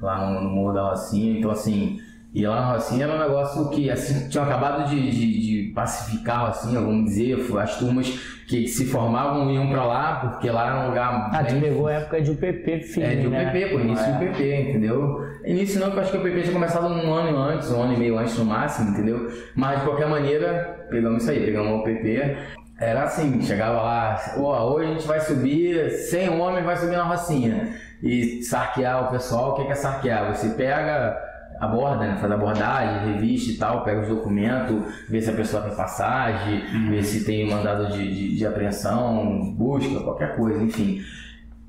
S1: lá no, no Morro da Rocinha. Então, assim, e lá na Rocinha era um negócio que, assim, tinham acabado de, de, de pacificar a Rocinha, vamos dizer, as turmas que se formavam iam pra lá, porque lá era um lugar
S2: Ah, tu
S1: bem
S2: pegou a época de UPP, filho.
S1: é, de
S2: né?
S1: UPP, pô, início
S2: É.
S1: de UPP, entendeu? Início não, que eu acho que o UPP tinha começado um ano antes, um ano e meio antes no máximo, entendeu? Mas de qualquer maneira, pegamos isso aí, pegamos o UPP. Era assim, chegava lá, hoje a gente vai subir, 100 homens vai subir na Rocinha. E sarquear o pessoal, o que que é sarquear? Você pega, aborda, né? faz abordagem, revista e tal, pega os documentos, vê se a pessoa tem passagem, vê se tem mandado de, de, de apreensão, busca, qualquer coisa, enfim.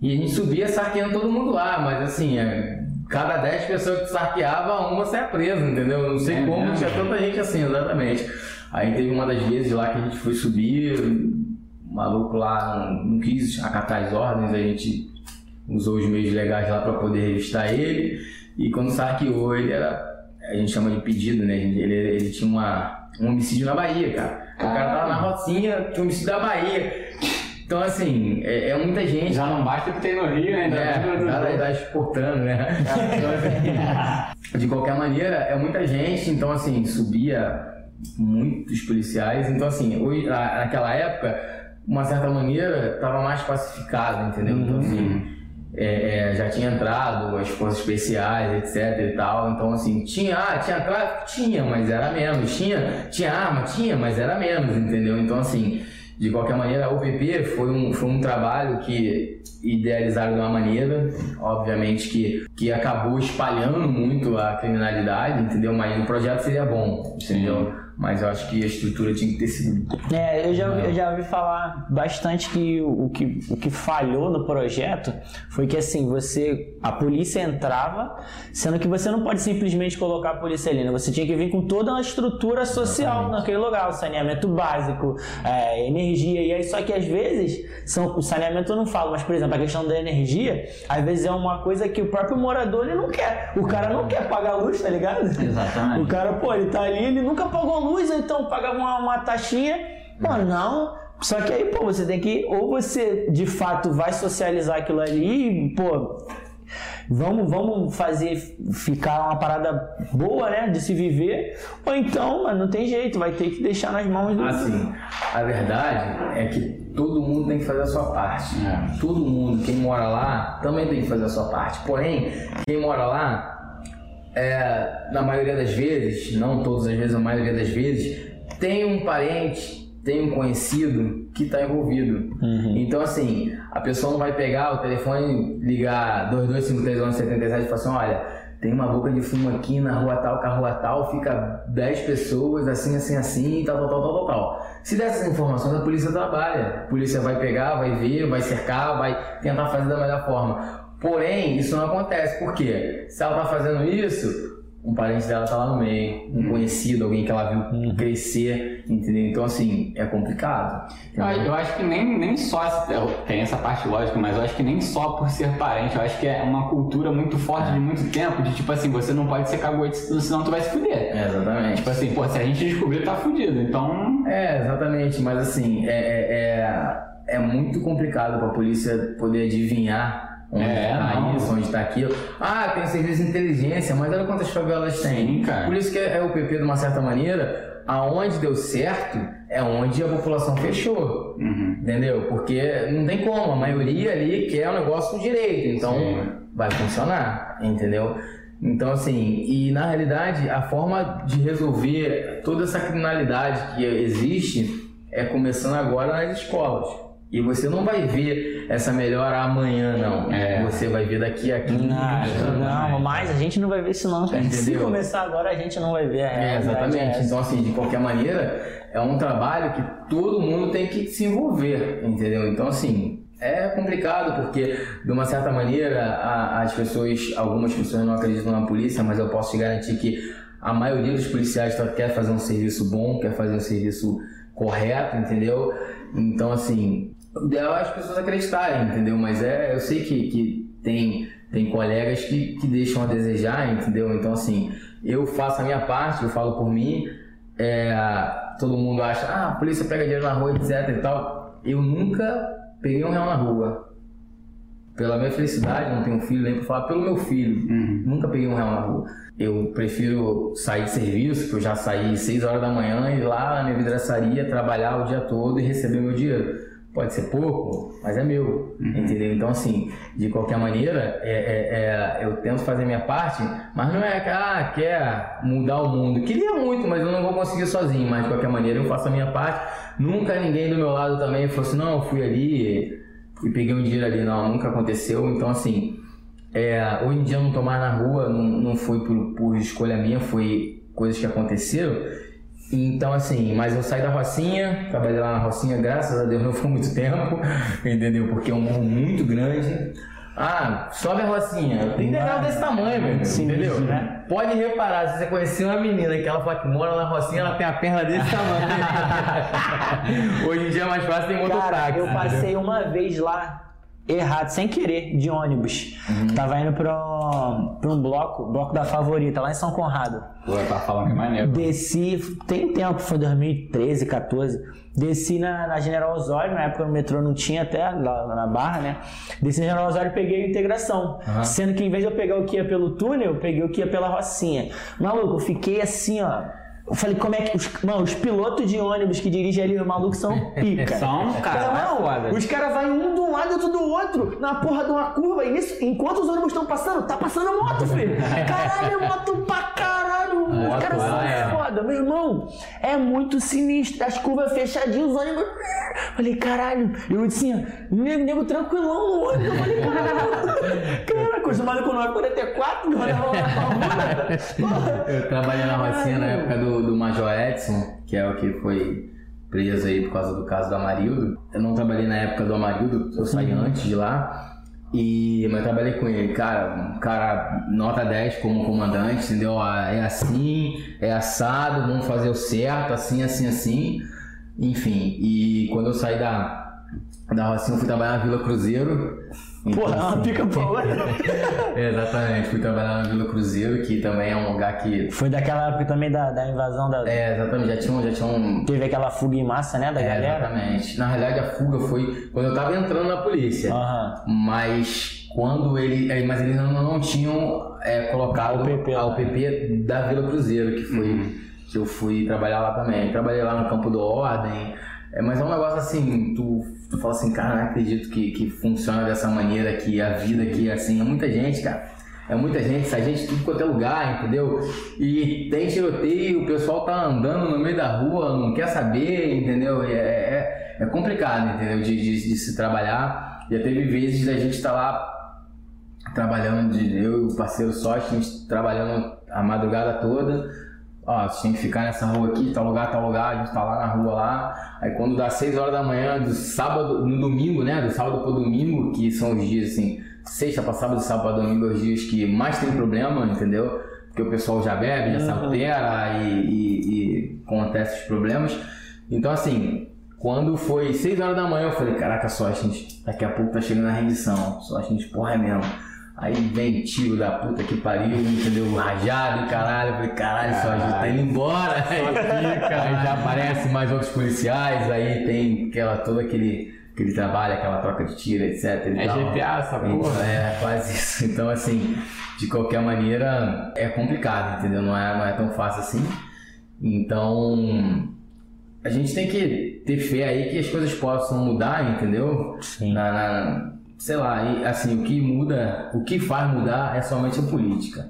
S1: E a gente subia sarqueando todo mundo lá, mas assim, é, cada 10 pessoas que sarqueava, uma saia presa, entendeu? Eu Não sei
S3: É
S1: como
S3: mesmo?
S1: tinha tanta gente assim, exatamente. Aí teve uma das vezes lá que a gente foi subir, o maluco lá não, não quis acatar as ordens, a gente usou os meios legais lá para poder revistar ele. E quando sarqueou, ele era. A gente chama de pedido, né? Ele, ele tinha uma, um homicídio na Bahia, cara. O cara tava na rocinha, tinha um homicídio da Bahia. Então, assim, é, é muita gente.
S3: Já não basta que tem no Rio, né? Ainda
S1: É,
S3: tem no-
S1: nada tá exportando, né? Então, assim, de qualquer maneira, é muita gente, então assim, subia muitos policiais, então assim, hoje, na- naquela época, uma certa maneira, tava mais pacificado, entendeu? Então assim, é, é, já tinha entrado as forças especiais, etc e tal, então assim, tinha, ah, tinha tráfico? Tinha, mas era menos, tinha, tinha arma? Tinha, mas era menos, entendeu? Então assim, de qualquer maneira, a UPP foi um, foi um trabalho que idealizaram de uma maneira, obviamente que, que acabou espalhando muito a criminalidade, entendeu? Mas o projeto seria bom, entendeu? Mas eu acho que a estrutura tinha que ter sido.
S2: É, eu já, eu já ouvi falar bastante que o, que o que falhou no projeto foi que assim, você. A polícia entrava, sendo que você não pode simplesmente colocar a polícia ali, né? Você tinha que vir com toda uma estrutura social
S1: Exatamente.
S2: naquele lugar, o saneamento básico, é, energia, e aí só que às vezes são, o saneamento eu não falo, mas por exemplo, a questão da energia, às vezes é uma coisa que o próprio morador ele não quer. O cara não quer pagar a luz, tá ligado?
S3: Exatamente.
S2: O cara, pô, ele tá ali, ele nunca pagou luz, então paga uma, uma taxinha. Pô, não. Só que aí, pô, você tem que. Ou você de fato vai socializar aquilo ali, pô. Vamos, vamos fazer ficar uma parada boa, né? De se viver. Ou então, mano, não tem jeito, vai ter que deixar nas mãos do.
S1: Assim, a verdade é que todo mundo tem que fazer a sua parte.
S3: É.
S1: Todo mundo, quem mora lá, também tem que fazer a sua parte. Porém, quem mora lá, é, na maioria das vezes, não todas as vezes, a maioria das vezes, tem um parente, tem um conhecido que está envolvido. Então, assim, a pessoa não vai pegar o telefone, ligar 2253 e falar assim: olha, tem uma boca de fumo aqui na rua tal, com a rua tal, fica 10 pessoas, assim, assim, assim, tal, tal, tal, tal, tal, tal. Se dessas informações, a polícia trabalha. A polícia vai pegar, vai ver, vai cercar, vai tentar fazer da melhor forma. Porém, isso não acontece. Por quê? Se ela tá fazendo isso, um parente dela tá lá no meio, um conhecido, alguém que ela viu crescer, entendeu? Então, assim, é complicado.
S3: Eu, eu acho que nem, nem só tem essa parte lógica, mas eu acho que nem só por ser parente, eu acho que é uma cultura muito forte de muito tempo, de tipo assim, você não pode ser cagoete, senão tu vai se fuder.
S1: É, exatamente.
S3: Tipo assim, pô, se a gente descobrir, tá fudido. Então,
S1: É, exatamente, mas assim, é, é, é, é muito complicado para a polícia poder adivinhar onde
S3: É,
S1: tá
S3: não.
S1: isso, onde tá aquilo. Ah, tem serviço de inteligência, mas olha quantas favelas tem.
S3: Sim, cara.
S1: Por isso que é, é o PP, de uma certa maneira, aonde deu certo é onde a população fechou.
S3: uhum.
S1: Entendeu? Porque não tem como, a maioria ali quer o negócio direito, então
S3: Sim.
S1: vai funcionar, entendeu? Então, assim, e na realidade, a forma de resolver toda essa criminalidade que existe é começando agora nas escolas. E você não vai ver essa melhora amanhã, não.
S3: É.
S1: Você vai ver daqui a 15
S2: Não,
S1: anos.
S2: não, mas a gente não vai ver isso não, cara. Se
S1: Entendeu?
S2: começar agora, a gente não vai ver. a
S1: É,
S2: realidade
S1: exatamente.
S2: é.
S1: Então, assim, de qualquer maneira, é um trabalho que todo mundo tem que se envolver, entendeu? Então, assim, é complicado porque, de uma certa maneira, a- as pessoas, algumas pessoas não acreditam na polícia, mas eu posso te garantir que a maioria dos policiais tá- quer fazer um serviço bom, quer fazer um serviço correto, entendeu? Então, assim, o ideal é as pessoas acreditarem, entendeu? Mas é, eu sei que, que tem, tem colegas que, que deixam a desejar, entendeu? Então, assim, eu faço a minha parte, eu falo por mim, é, todo mundo acha, ah, a polícia pega dinheiro na rua, etc e tal. Eu nunca peguei um real na rua. Pela minha felicidade, não tenho filho nem pra falar, pelo meu filho. Nunca peguei um real na rua. Eu prefiro sair de serviço, que eu já saí 6 horas da manhã, ir lá na minha vidraçaria, trabalhar o dia todo e receber meu dinheiro. Pode ser pouco, mas é meu, entendeu? Então, assim, de qualquer maneira, é, é- é, eu tento fazer minha parte, mas não é que, ah, quer mudar o mundo. Queria muito, mas eu não vou conseguir sozinho, mas de qualquer maneira eu faço a minha parte. Nunca ninguém do meu lado também falou assim, não, eu fui ali e peguei um dinheiro ali, não, nunca aconteceu. Então, assim, é, hoje em dia não tomar na rua não, não foi por, por escolha minha, foi coisas que aconteceram. Então, assim, mas eu saí da Rocinha, trabalhei lá na Rocinha, graças a Deus não foi muito tempo, entendeu? Porque é um morro muito grande. Ah, sobe a Rocinha. Tem degrau desse tamanho, meu,
S2: Sinistro,
S1: entendeu?
S2: né?
S1: Pode reparar, se você conhecer uma menina que ela fala que mora na Rocinha, ela tem a perna desse tamanho. Hoje em dia é mais fácil, tem mototáxi.
S2: eu passei uma vez lá, errado, sem querer, de ônibus. Tava indo pra um, pra um bloco, bloco da favorita, lá em São Conrado.
S3: pô, tá falando que maneiro.
S2: Desci, tem tempo, foi 2013, 14. Desci na, na General Osório, na época o metrô não tinha até lá na Barra, né? Desci na General Osório e peguei a integração. Sendo que em vez de eu pegar o que ia pelo túnel, eu peguei o que ia pela Rocinha. Maluco, eu fiquei assim, ó. Eu falei, como é que. Os, mano, os pilotos de ônibus que dirigem ali, os malucos são pica.
S3: São, cara,
S2: Não,
S3: é
S2: os caras vão um de um lado e outro do outro, na porra de uma curva. E nisso, enquanto os ônibus estão passando, tá passando moto, filho. Caralho, é moto pra caralho. Os caras são
S3: é.
S2: foda, meu irmão. É muito sinistro. As curvas fechadinhas, os ônibus. Falei, caralho. Eu disse assim, nego, nego tranquilão no ônibus. Eu falei, caralho. Caraca, os Depois o maluco 944, mano,
S1: Eu trabalhei na Rocinha na época do, do Major Edson, que é o que foi preso aí por causa do caso do Amarildo. Eu não trabalhei na época do Amarildo, eu saí antes de lá. E, mas eu trabalhei com ele, cara, um cara nota 10 como comandante, entendeu? Ah, É assim, é assado, vamos fazer o certo, assim, assim, assim. Enfim, e quando eu saí da, da Rocinha, eu fui trabalhar na Vila Cruzeiro.
S2: Porra, é uma pica boa.
S1: Exatamente, fui trabalhar na Vila Cruzeiro, que também é um lugar que.
S2: Foi daquela época também da, da invasão da.
S1: É, exatamente, já tinha, um- já tinha um.
S2: Teve aquela fuga em massa, né, da
S1: É,
S2: galera?
S1: exatamente. Na realidade, a fuga foi quando eu tava entrando na polícia.
S2: Aham.
S1: Mas quando ele. é, Mas eles não, não tinham é, colocado
S2: A UPP
S1: a. UPP da Vila Cruzeiro, que foi. Que eu fui trabalhar lá também. Trabalhei lá no Campo do Ordem. É, mas é um negócio assim, tu, tu fala assim, cara, não acredito que, que funciona dessa maneira, que a vida aqui é assim. É muita gente, cara. É muita gente, essa gente tudo quanto é lugar, entendeu? E tem tiroteio, o pessoal tá andando no meio da rua, não quer saber, entendeu? É, é, é complicado, entendeu? De, de, de se trabalhar. Já teve vezes da gente estar lá trabalhando, de, eu e o parceiro só, a gente trabalhando a madrugada toda. Ó, você tem que ficar nessa rua aqui, tal lugar, tal lugar, a gente tá lá na rua lá. Aí quando dá 6 horas da manhã, do sábado, no domingo, né? Do sábado pro domingo, que são os dias assim, sexta pra sábado, sábado pra domingo, é os dias que mais tem problema, entendeu? Porque o pessoal já bebe, já se altera e, e, e acontece os problemas. Então assim, quando foi 6 horas da manhã, eu falei, caraca, só a gente, daqui a pouco tá chegando a rendição. Só a gente, porra, é mesmo. Aí vem tiro da puta que pariu, entendeu? Rajado e caralho. Eu falei, caralho, só a gente tá indo embora. Aí já aparece mais outros policiais, aí tem aquela, todo aquele, aquele trabalho, aquela troca de tiro, etc.
S3: É
S1: tal.
S3: GTA essa
S1: Então,
S3: porra.
S1: É, quase isso. Então, assim, de qualquer maneira, é complicado, entendeu? Não é, não é tão fácil assim. Então, a gente tem que ter fé aí que as coisas possam mudar, entendeu?
S2: Sim.
S1: Na, na- sei lá, e, assim, o que muda, o que faz mudar é somente a política.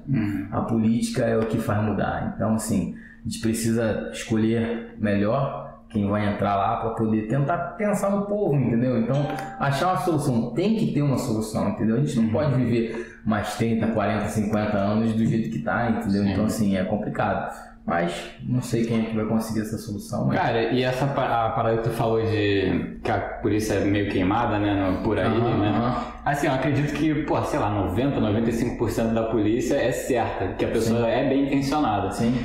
S1: A política é o que faz mudar. Então, assim, a gente precisa escolher melhor quem vai entrar lá para poder tentar pensar no povo, entendeu? Então, achar uma solução. Tem que ter uma solução, entendeu? A gente não pode viver mais 30, 40, 50 anos do jeito que tá, entendeu? Então, assim, é complicado. Mas não sei quem é que vai conseguir essa solução. Mas...
S3: Cara, e essa a parada que tu falou de que a polícia é meio queimada, né, por aí,
S1: Aham,
S3: né?
S1: aham.
S3: Assim, eu acredito que, pô, sei lá, 90, 95% da polícia é certa, que a pessoa é bem intencionada.
S1: Sim.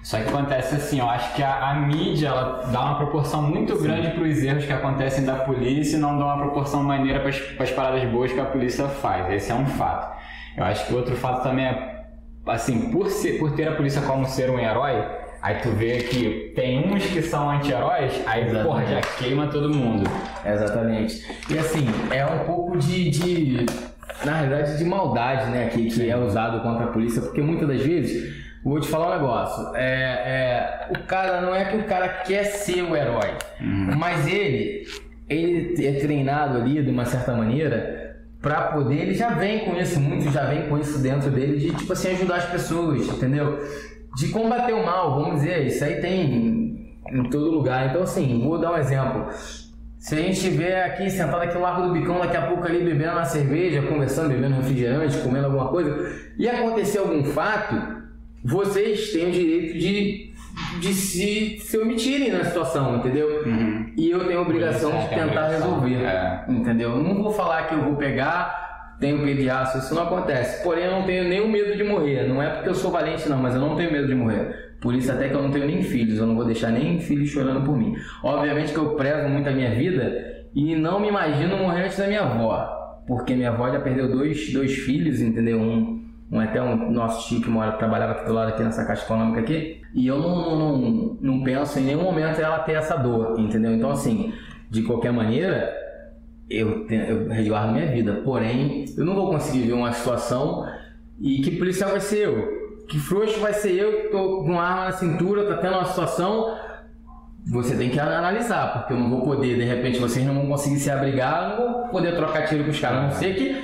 S3: Só que acontece assim, eu acho que a, a mídia ela dá uma proporção muito grande para os erros que acontecem da polícia e não dá uma proporção maneira para as paradas boas que a polícia faz. Esse é um fato. Eu acho que outro fato também é, assim, por, ser, por ter a polícia como ser um herói, aí tu vê que tem uns que são anti-heróis, aí,
S1: Exatamente.
S3: porra, já queima todo mundo.
S1: Exatamente. E assim, é um pouco de, de na realidade, de maldade, né, que, que é usado contra a polícia, porque muitas das vezes, vou te falar um negócio, é, é, o cara, não é que o cara quer ser o herói, mas ele, ele é treinado ali de uma certa maneira pra poder, ele já vem com isso, muitos já vem com isso dentro dele, de tipo assim, ajudar as pessoas, entendeu? De combater o mal, vamos dizer, isso aí tem em todo lugar. Então assim, vou dar um exemplo. Se a gente estiver aqui sentado aqui no Largo do Bicão, daqui a pouco ali bebendo uma cerveja, conversando, bebendo refrigerante, comendo alguma coisa, e acontecer algum fato, vocês têm o direito de, de se, se omitirem na situação, entendeu? E eu tenho a obrigação
S3: é,
S1: de
S3: a
S1: tentar resolver.
S3: é.
S1: Entendeu? Eu não vou falar que eu vou pegar, tenho medo de aço, isso não acontece. Porém, eu não tenho nenhum medo de morrer. Não é porque eu sou valente, não, mas eu não tenho medo de morrer. Por isso, até que eu não tenho nem filhos, eu não vou deixar nem filhos chorando por mim. Obviamente que eu prezo muito a minha vida e não me imagino morrer antes da minha avó. Porque minha avó já perdeu dois, dois filhos, entendeu? Um, um até um nosso tio que mora, trabalhava aqui do lado aqui nessa caixa econômica aqui. E eu não, não, não, penso em nenhum momento ela ter essa dor, entendeu? Então, assim, de qualquer maneira, eu, te- eu resguardo minha vida. Porém, eu não vou conseguir ver uma situação e que policial vai ser eu. Que frouxo vai ser eu que tô com arma na cintura, tá tendo uma situação. Você tem que analisar, porque eu não vou poder, de repente, vocês não vão conseguir se abrigar, não vou poder trocar tiro com os caras, a não ser que,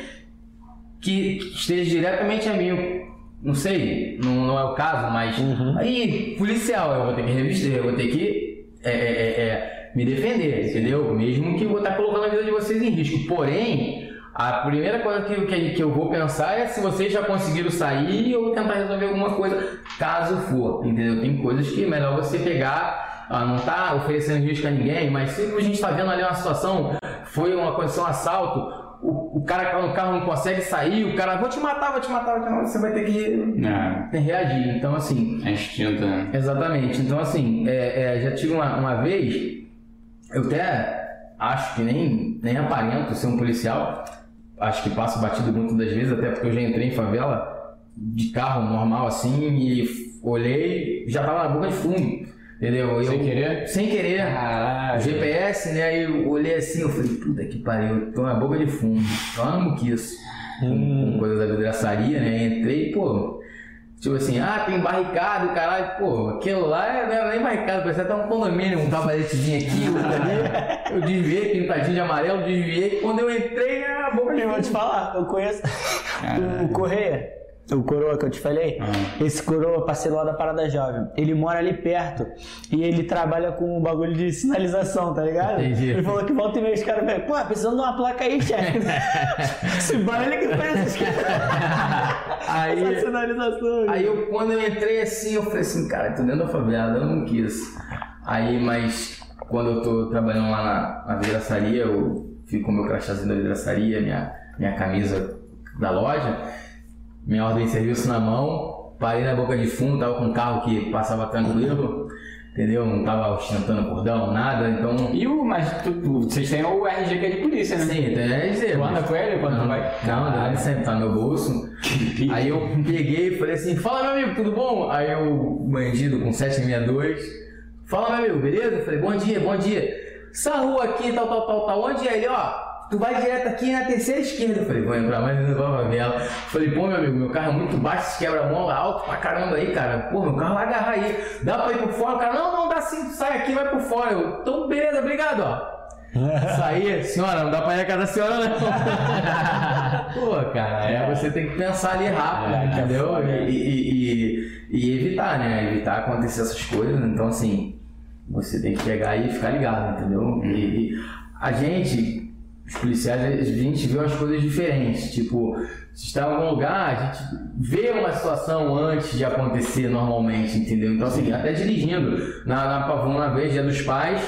S1: que esteja diretamente a mim. Não sei, não, não é o caso, mas aí, policial, eu vou ter que revistar, eu vou ter que é, é, é, é, me defender, entendeu? Mesmo que eu vou estar colocando a vida de vocês em risco. Porém, a primeira coisa que, que, que eu vou pensar é se vocês já conseguiram sair ou tentar resolver alguma coisa, caso for, entendeu? Tem coisas que é melhor você pegar, ah, não tá oferecendo risco a ninguém, mas se a gente está vendo ali uma situação, foi uma condição assalto, o, o cara que no carro não consegue sair, o cara, vou te matar, vou te matar, você vai ter que
S3: É,
S1: reagir. Então, assim,
S3: é instinto, né?
S1: Exatamente. Então, assim, é, é, já tive uma, uma vez, eu até acho que nem, nem aparento ser um policial, acho que passo batido muitas das vezes, até porque eu já entrei em favela de carro normal assim e olhei, já tava na boca de fundo, entendeu?
S3: Sem
S1: Eu-
S3: querer?
S1: Sem querer.
S3: Caralho.
S1: GPS, né? Aí eu olhei assim, eu falei, puta que pariu, tô na boca de fundo, lá no Muquiço, com, com coisa da vidraçaria, né? Entrei, pô, tipo assim, ah, tem barricado, caralho, pô, aquilo lá é- não era nem barricado, parecia até um condomínio, um cavaletezinho aqui, outro ali. Eu desviei, pintadinho de amarelo, desviei, quando eu entrei, era a boca de
S2: Eu vou te falar, eu conheço o Correia, o coroa que eu te falei.
S3: Ah.
S2: Esse coroa, parceiro lá da Parada Jovem, ele mora ali perto e ele trabalha com um bagulho de sinalização, tá ligado?
S1: Entendi.
S2: Ele falou que volta e meia os caras falam, pô, precisando de uma placa aí, chefe. Esse baile que faz essas
S1: Aí-
S2: essa sinalização.
S1: Aí eu, quando eu entrei assim, eu falei assim, cara, tô dentro da favela, eu não quis. Aí, mas quando eu tô trabalhando lá na, na vidraçaria, eu fico com meu crachazinho da vidraçaria, minha, minha camisa da loja, minha ordem de serviço na mão, parei na boca de fundo, tava com um carro que passava tranquilo, entendeu? Não tava ostentando cordão, nada, então.
S3: E o, mas tu, tu- vocês têm o RG que é de polícia, né?
S1: Sim, é dizer.
S3: Tu anda com ele quando
S1: não,
S3: tu vai?
S1: Não, não, ele sempre tá no meu bolso. Aí eu peguei e falei assim, fala meu amigo, tudo bom? Aí o bandido com 762, fala meu amigo, beleza? Eu falei, bom dia, bom dia. Essa rua aqui, tal, tal, tal, tal, onde é ele? Ó, tu vai direto aqui na terceira esquerda. Eu falei, vou entrar mais dentro da favela. Eu Falei, pô meu amigo, meu carro é muito baixo, quebra-mola alto pra caramba aí, cara. Pô, meu carro vai agarrar aí. Dá pra ir por fora? O cara, não, não, dá sim, sai aqui, vai por fora. Eu, então beleza, obrigado, ó. Saí, senhora, não dá pra ir a casa da senhora, não. Pô, cara, é, você tem que pensar ali rápido,
S3: É,
S1: entendeu?
S3: é.
S1: E, e- e- e evitar, né? Evitar acontecer essas coisas. Então, assim, você tem que pegar e ficar ligado, entendeu? E, e a gente, os policiais, a gente vê umas coisas diferentes. Tipo, se está em algum lugar, a gente vê uma situação antes de acontecer normalmente, entendeu? Então, assim, até dirigindo na, na Pavão uma vez, dia dos pais,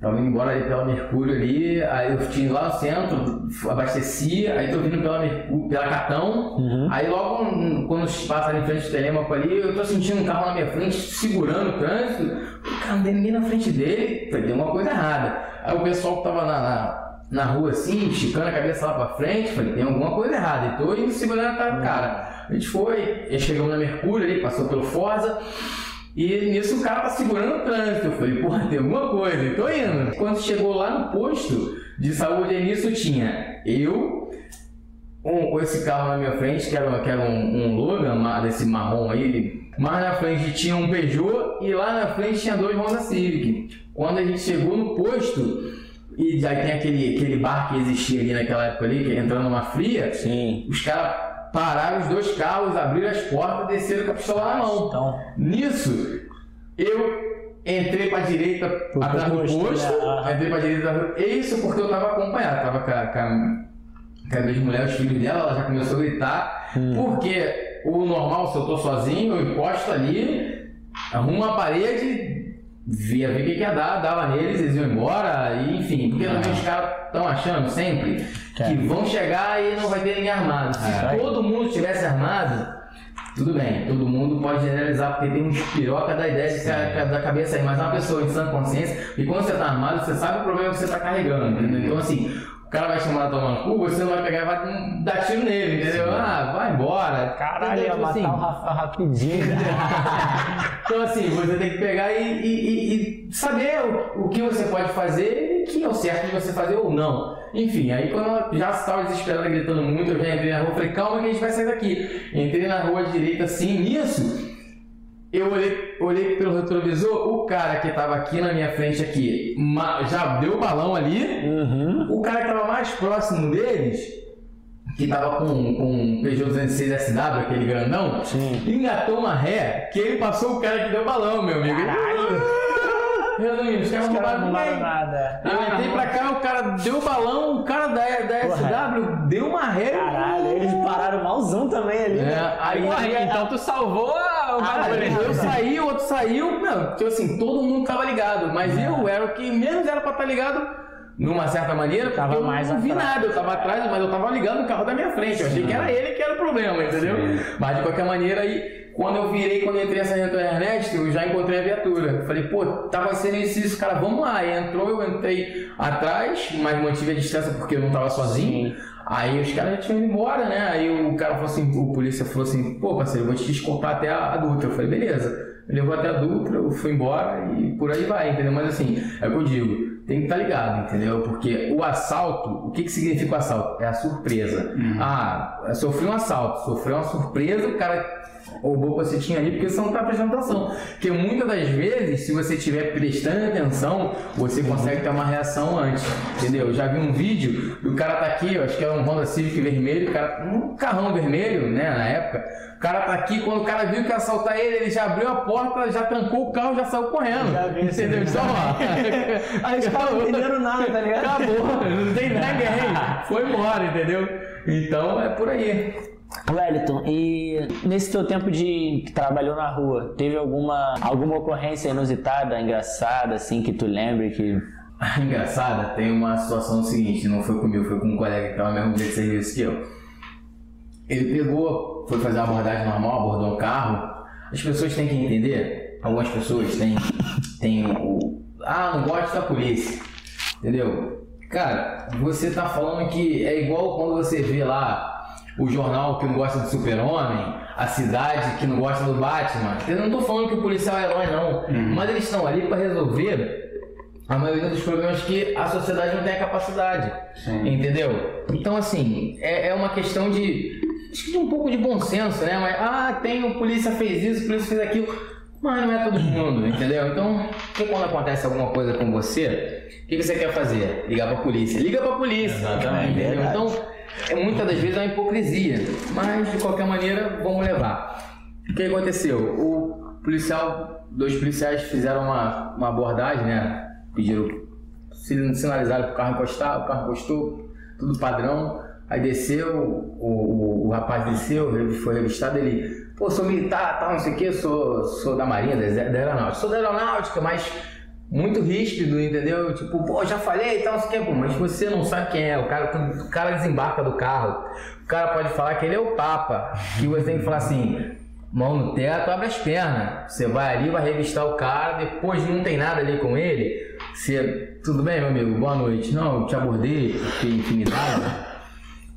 S1: Tava indo embora ali pela Mercúrio ali, aí eu tinha lá no centro, abasteci, aí tô vindo pela Mercúrio, pela Catão, aí logo quando passa ali em frente do Telemaco ali, eu tô sentindo um carro na minha frente, segurando o trânsito, o cara não tem ninguém na frente dele, deu uma coisa errada. Aí o pessoal que tava na, na, na rua assim, esticando a cabeça lá pra frente, falei, tem alguma coisa errada, e tô indo segurando atrás do cara. A gente foi, chegamos na Mercúrio ali, passou pelo Forza, e nisso o cara tá segurando o trânsito. Eu falei, porra, tem alguma coisa, eu tô indo. Quando chegou lá no posto de saúde, aí nisso tinha eu, um, com esse carro na minha frente, que era, que era um, um Logan, desse marrom aí. Mais na frente tinha um Peugeot e lá na frente tinha dois Honda Civic. Quando a gente chegou no posto, e já tem aquele, aquele bar que existia ali naquela época ali, que entrando numa fria,
S2: Sim.
S1: os caras pararam os dois carros, abriram as portas desceram com a pistola na mão.
S2: Então,
S1: Nisso, eu entrei pra direita
S2: Pro
S1: atrás do
S2: posto, né?
S1: Entrei pra direita atrás do... Isso porque eu tava acompanhado, tava com a, com a, com a minha mulher, os filhos dela, ela já começou a gritar,
S2: Hum.
S1: porque o normal, se eu tô sozinho, eu encosto ali, arrumo uma parede, via ver o que, que ia dar, dava neles, eles iam embora, e, enfim, porque também os caras estão achando sempre que
S2: É.
S1: vão chegar e não vai ter ninguém armado. Se
S2: É.
S1: todo mundo estivesse armado, tudo bem, todo mundo pode generalizar, porque tem uns piroca da ideia de ca- da cabeça aí, mas é uma pessoa de sã consciência, e quando você tá armado, você sabe o problema que você tá carregando, entendeu? Então assim, o cara vai chamar a tomar no cu, você não vai pegar e vai dar tiro nele, entendeu? Ah, vai embora.
S2: caralho, ia?
S1: Tipo
S2: matar
S1: assim,
S2: o Rafa rapidinho.
S1: então, assim, você tem que pegar e, e- e- e saber o, o que você pode fazer e o que é o certo de você fazer ou não. Enfim, aí quando eu já estava desesperado, gritando muito, eu já entrei na rua, falei, calma que a gente vai sair daqui. Entrei na rua direita assim, nisso, eu olhei, olhei pelo retrovisor, o cara que estava aqui na minha frente aqui, já deu o balão ali,
S2: uhum.
S1: o cara que estava mais próximo deles, que estava com, com um Peugeot 206 SW, aquele grandão,
S2: Sim.
S1: engatou uma ré que ele passou o cara que deu balão, meu amigo.
S2: Caralho.
S1: Resumindo, os caras
S2: Os
S1: não
S2: caras
S1: roubaram
S2: não arrumaram nada.
S1: Eu entrei pra cá, o cara deu o balão, o cara da, da SW deu uma ré.
S2: Caralho, eles pararam malzão também ali. né?
S1: É, aí,
S3: Porra,
S1: aí,
S3: então tu salvou a- o
S2: Ah, é.
S1: eu saí, o outro saiu, não, tipo assim, todo mundo tava ligado, mas eu era o que menos era pra estar ligado. Numa certa maneira, porque
S2: Tava
S1: eu
S2: mais
S1: não vi
S2: atrás.
S1: nada, eu tava atrás, mas eu tava ligado no carro da minha frente. Eu achei que era ele que era o problema, entendeu? Mas de qualquer maneira, aí, quando eu virei, quando eu entrei nessa Sargento Ernesto, eu já encontrei a viatura. Falei, pô, tava sendo isso, isso, cara, vamos lá. Aí entrou, eu entrei atrás, mas mantive a distância porque eu não tava sozinho. Aí os caras já tinham ido embora, né? Aí o cara falou assim, o polícia falou assim, pô, parceiro, eu vou te escoltar até a, a Dutra. Eu falei, beleza. Me levou até a Dutra, eu fui embora e por aí vai, entendeu? Mas assim, é o que eu digo, tem que estar ligado, entendeu? Porque o assalto, o que, que significa o assalto? É a surpresa. Ah, eu sofri um assalto, sofreu uma surpresa, o cara roubou o que você tinha ali porque está prestando atenção. Porque muitas das vezes, se você estiver prestando atenção, você consegue ter uma reação antes, entendeu? Eu já vi um vídeo do cara tá aqui, eu acho que é um Honda Civic vermelho, o cara, um carrão vermelho, né, na época. O cara tá aqui, quando o cara viu que ia assaltar ele, ele já abriu a porta, já trancou o carro, já saiu correndo.
S2: Já vi
S1: entendeu?
S2: vídeo.
S1: Então.
S2: Aí os caras não entenderam nada, tá ligado?
S1: Acabou, não tem ninguém. Foi embora, entendeu? Então é por aí.
S2: Wellington, e nesse teu tempo de que trabalhou na rua, teve alguma, alguma ocorrência inusitada, engraçada, assim, que tu lembre que.
S1: Engraçada, tem uma situação seguinte, não foi comigo, foi com um colega que estava mesmo dia de serviço que eu. Ele pegou, foi fazer uma abordagem normal, abordou um carro. As pessoas têm que entender, algumas pessoas têm, têm o. Ah, não gosto da polícia. Entendeu? Cara, você tá falando que é igual quando você vê lá o jornal que não gosta do super-homem, a cidade que não gosta do Batman. Eu não tô falando que o policial é herói, não. Mas eles estão ali para resolver a maioria dos problemas que a sociedade não tem a capacidade. Entendeu? Então, assim, é, é uma questão de. Acho que de um pouco de bom senso, né? Mas, ah, tem o polícia fez isso, o polícia fez aquilo. Mas não é todo mundo, entendeu? Então, quando acontece alguma coisa com você, o que, você quer fazer? Ligar pra polícia. Liga pra polícia.
S3: Exatamente.
S1: Entendeu? Então, é, muitas das vezes é uma hipocrisia. Mas, de qualquer maneira, vamos levar. O que aconteceu? O policial, dois policiais fizeram uma, uma abordagem, né? Pediram, sin- sinalizaram pro carro encostar, o carro encostou, tudo padrão. Aí desceu, o, o, o rapaz desceu, ele foi revistado, ele, pô, sou militar, tal, não sei o que, sou, sou da Marinha, da, da Aeronáutica. Sou da Aeronáutica, mas muito ríspido, entendeu? Tipo, pô, já falei e tal, sei que, mas você não sabe quem é, o cara, o cara desembarca do carro, o cara pode falar que ele é o Papa, que você tem que falar assim, mão no teto, abre as pernas, você vai ali, vai revistar o cara, depois não tem nada ali com ele, você, tudo bem, meu amigo, boa noite, não, eu te abordei, fiquei intimidado,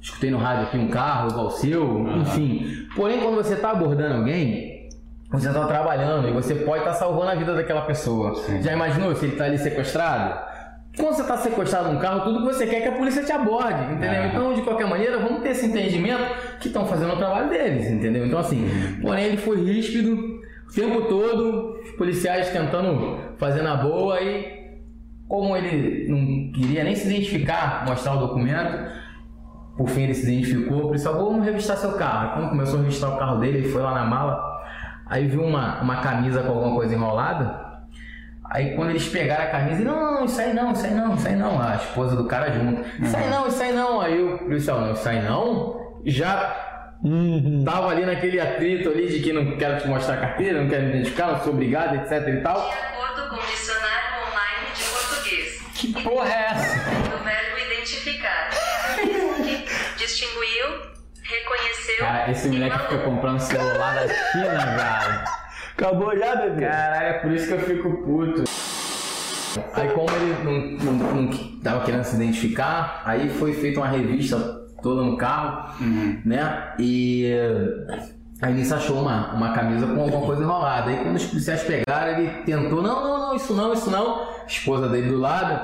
S1: escutei no rádio aqui um carro igual o seu, enfim. Porém, quando você está abordando alguém, você está trabalhando e você pode estar salvando a vida daquela pessoa. Já imaginou se ele está ali sequestrado? Quando você está sequestrado num carro, tudo que você quer é que a polícia te aborde, entendeu?
S3: É.
S1: Então, de qualquer maneira, vamos ter esse entendimento que estão fazendo o trabalho deles, entendeu? Então, assim, porém, ele foi ríspido o tempo todo, os policiais tentando fazer na boa e como ele não queria nem se identificar, mostrar o documento, por fim ele se identificou, o policial, vamos revistar seu carro. Quando começou a revistar o carro dele, ele foi lá na mala, aí viu uma, uma camisa com alguma coisa enrolada. Aí quando eles pegaram a camisa, não, não, isso aí não, isso aí não, isso aí não. A esposa do cara junto. Isso aí não, isso aí não. Aí o policial, não, isso aí não. Já tava ali naquele atrito ali de que não quero te mostrar a carteira, não quero me identificar, não sou obrigado, etc e tal.
S4: De acordo com o dicionário online de português,
S3: Que porra é essa?
S4: do verbo identificar. Distinguiu, reconheceu.
S3: Cara, esse moleque
S4: igualou.
S3: fica comprando celular da China, velho.
S2: Acabou já, bebê?
S1: Caralho, é por isso que eu fico puto. Aí como ele não, não, não tava querendo se identificar, aí foi feita uma revista toda no carro, né? E eh, aí nisso achou uma, uma camisa com alguma coisa enrolada. Aí quando os policiais pegaram, ele tentou, não, não, não, isso não, isso não. A esposa dele do lado,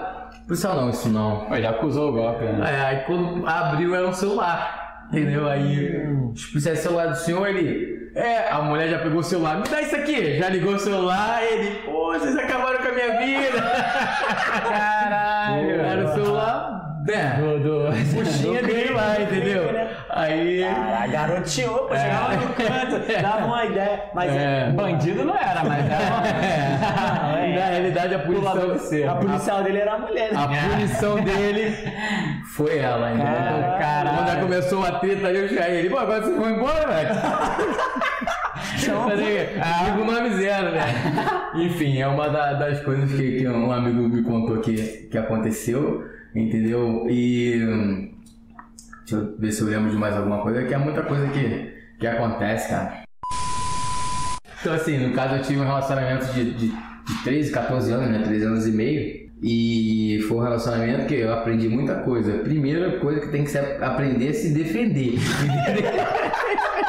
S1: policial, não, isso não.
S3: Ele acusou o golpe, né?
S1: É, aí quando abriu era um celular. Entendeu? Aí os policiais celular do senhor, ele. É, a mulher já pegou o celular, me dá isso aqui. Já ligou o celular, ele, pô, vocês acabaram com a minha vida.
S3: Caralho.
S1: Era o celular, né?
S3: Do, do,
S1: Puxinha
S2: do
S1: dele lá, entendeu?
S2: né?
S1: Aí.
S2: Cara, garoteou, pô, chegava no canto, dava uma ideia. Mas
S1: É.
S3: Bandido não era, mas era.
S1: É. Na realidade, a punição,
S2: a policial dele era a mulher, né?
S1: a punição dele foi ela, entendeu?
S2: Caralho.
S3: Caralho.
S1: Quando começou a treta eu já ele, pô, agora vocês vão embora, velho. Falei, Amigo nome zero, né? Enfim, é uma da- das coisas que, que um amigo me contou que, que aconteceu, entendeu? E. Deixa eu ver se eu lembro de mais alguma coisa, que é muita coisa que, que acontece, cara. Então, assim, no caso eu tive um relacionamento de, de, de 13, 14 anos, né? 13 anos e meio. E foi um relacionamento que eu aprendi muita coisa. Primeira coisa que tem que ser aprender é se defender.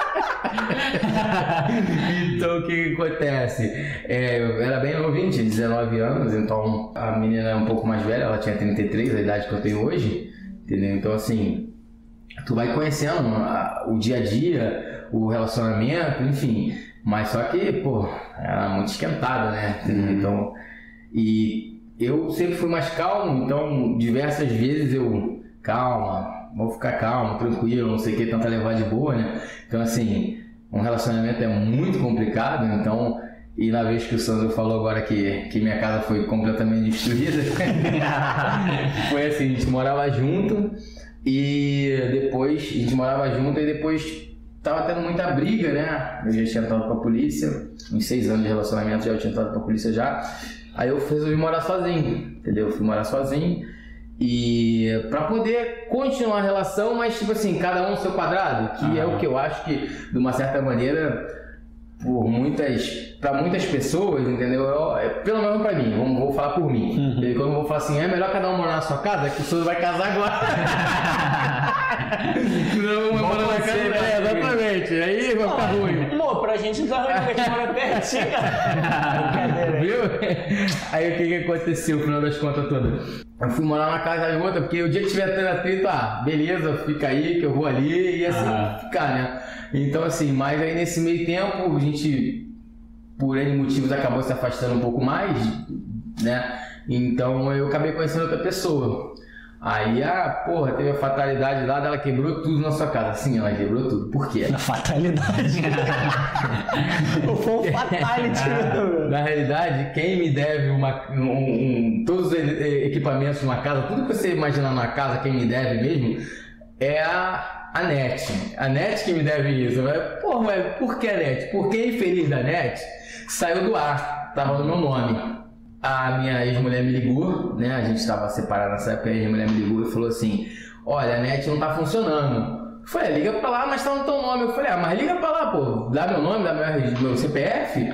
S1: então o que, acontece? É, eu era bem novinho, tinha 19 anos, então a menina é um pouco mais velha, ela tinha 33, a idade que eu tenho hoje. Entendeu? Então assim, tu vai conhecendo a- o dia a dia, o relacionamento, enfim. Mas só que, pô, era muito esquentada, né? Entendeu? Então, e eu sempre fui mais calmo, então diversas vezes eu, calma, vou ficar calmo, tranquilo, não sei o que, tentar levar de boa, né? Então, assim, um relacionamento é muito complicado, então. E na vez que o Sandro falou agora que, que minha casa foi completamente destruída, foi assim, a gente morava junto e depois a gente morava junto e depois tava tendo muita briga, né? Eu já tinha entrado pra polícia, uns seis anos de relacionamento já tinha entrado pra polícia já. Aí eu resolvi morar sozinho, entendeu? Eu fui morar sozinho e pra poder continuar a relação, mas tipo assim, cada um seu quadrado, que é o que eu acho que de uma certa maneira por muitas para muitas pessoas, entendeu? Eu- é, pelo menos pra mim, vamos, vou falar por mim. E quando eu vou falar assim, é melhor cada um morar na sua casa, que o senhor vai casar agora. Não, uma mora na casa,
S3: conselho,
S1: é,
S3: né?
S1: exatamente. Aí vai ficar ruim.
S2: Pra gente não tá ruim, porque a gente mora pertinho.
S1: Viu? Aí o que, que aconteceu no final das contas todas? Eu fui morar na casa de outra, porque o dia que tiver tendo atrito, ah, beleza, fica aí que eu vou ali e assim
S3: Aham.
S1: ficar, né? Então assim, mas aí nesse meio tempo a gente, por N motivos, acabou se afastando um pouco mais, né? Então eu acabei conhecendo outra pessoa. Aí, ah, porra, teve a fatalidade lá, ela quebrou tudo na sua casa. Sim, ela quebrou tudo. Por quê?
S2: Na fatalidade. Foi um fatality, meu.
S1: Na realidade, quem me deve uma, um, um- todos os equipamentos de uma casa, tudo que você imaginar numa casa, quem me deve mesmo, é a, a NET. A NET que me deve isso. Mas, Porra, mas por que a NET? Porque a infeliz da NET saiu do ar, tava no meu nome. A minha ex-mulher me ligou, né? A gente estava separado nessa época, a ex-mulher me ligou e falou assim: Olha, a NET não tá funcionando. Eu falei, "É, liga pra lá, mas tá no teu nome. Eu falei, ah, mas liga pra lá, pô, dá meu nome, dá meu, meu CPF.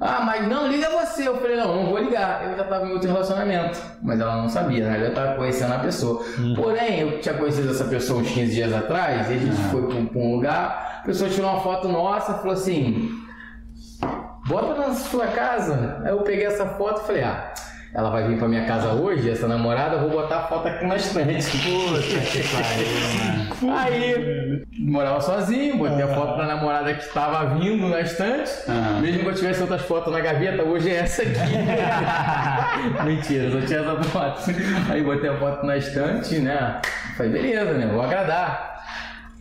S1: Ah, mas não, liga você. Eu falei, não, não vou ligar. Eu já tava em outro relacionamento. Mas ela não sabia, né? Eu tava conhecendo a pessoa. Porém, eu tinha conhecido essa pessoa uns 15 dias atrás, e a gente foi pra um- pra um lugar, a pessoa tirou uma foto nossa e falou assim: bota na sua casa. Aí eu peguei essa foto e falei, ah, ela vai vir pra minha casa hoje, essa namorada, eu vou botar a foto aqui na estante.
S3: Puta que pariu, mano.
S1: Aí, morava sozinho, botei a foto da namorada que estava vindo na estante. Mesmo que eu tivesse outras fotos na gaveta, hoje é essa aqui. Mentira, só tinha essa foto. Aí botei a foto na estante, né? Falei, beleza, né? Vou agradar.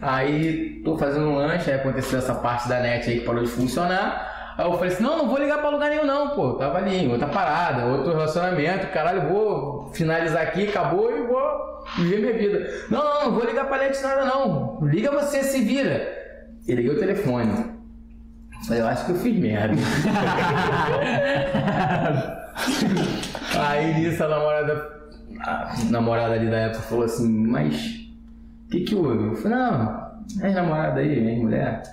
S1: Aí tô fazendo um lanche, aí aconteceu essa parte da net aí que parou de funcionar. Aí eu falei assim, não, não vou ligar pra lugar nenhum não, pô. Tava ali, outra parada, outro relacionamento, caralho, vou finalizar aqui, acabou e vou viver minha vida. Não, não, não vou ligar pra net nada não. Liga você, se vira. E liguei o telefone. Eu acho que eu fiz merda. Aí nisso a namorada, a namorada ali da época falou assim, mas o que que houve? Eu falei, não, é namorada aí, minha mulher.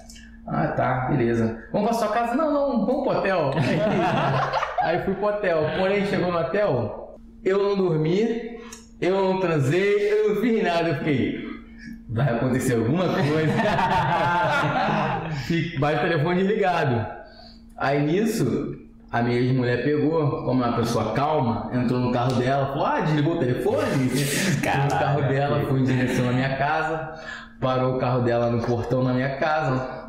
S1: Ah, tá, beleza. Vamos pra sua casa? Não, não, vamos pro hotel. Aí fui pro hotel. Porém, chegou no hotel, eu não dormi, eu não transei, eu não fiz nada. Eu fiquei, vai acontecer alguma coisa. Vai o telefone ligado. Aí nisso, a minha ex-mulher pegou, como é uma pessoa calma, entrou no carro dela, falou: Ah, desligou o telefone? Entrou no carro dela, foi em direção à minha casa, parou o carro dela no portão da minha casa,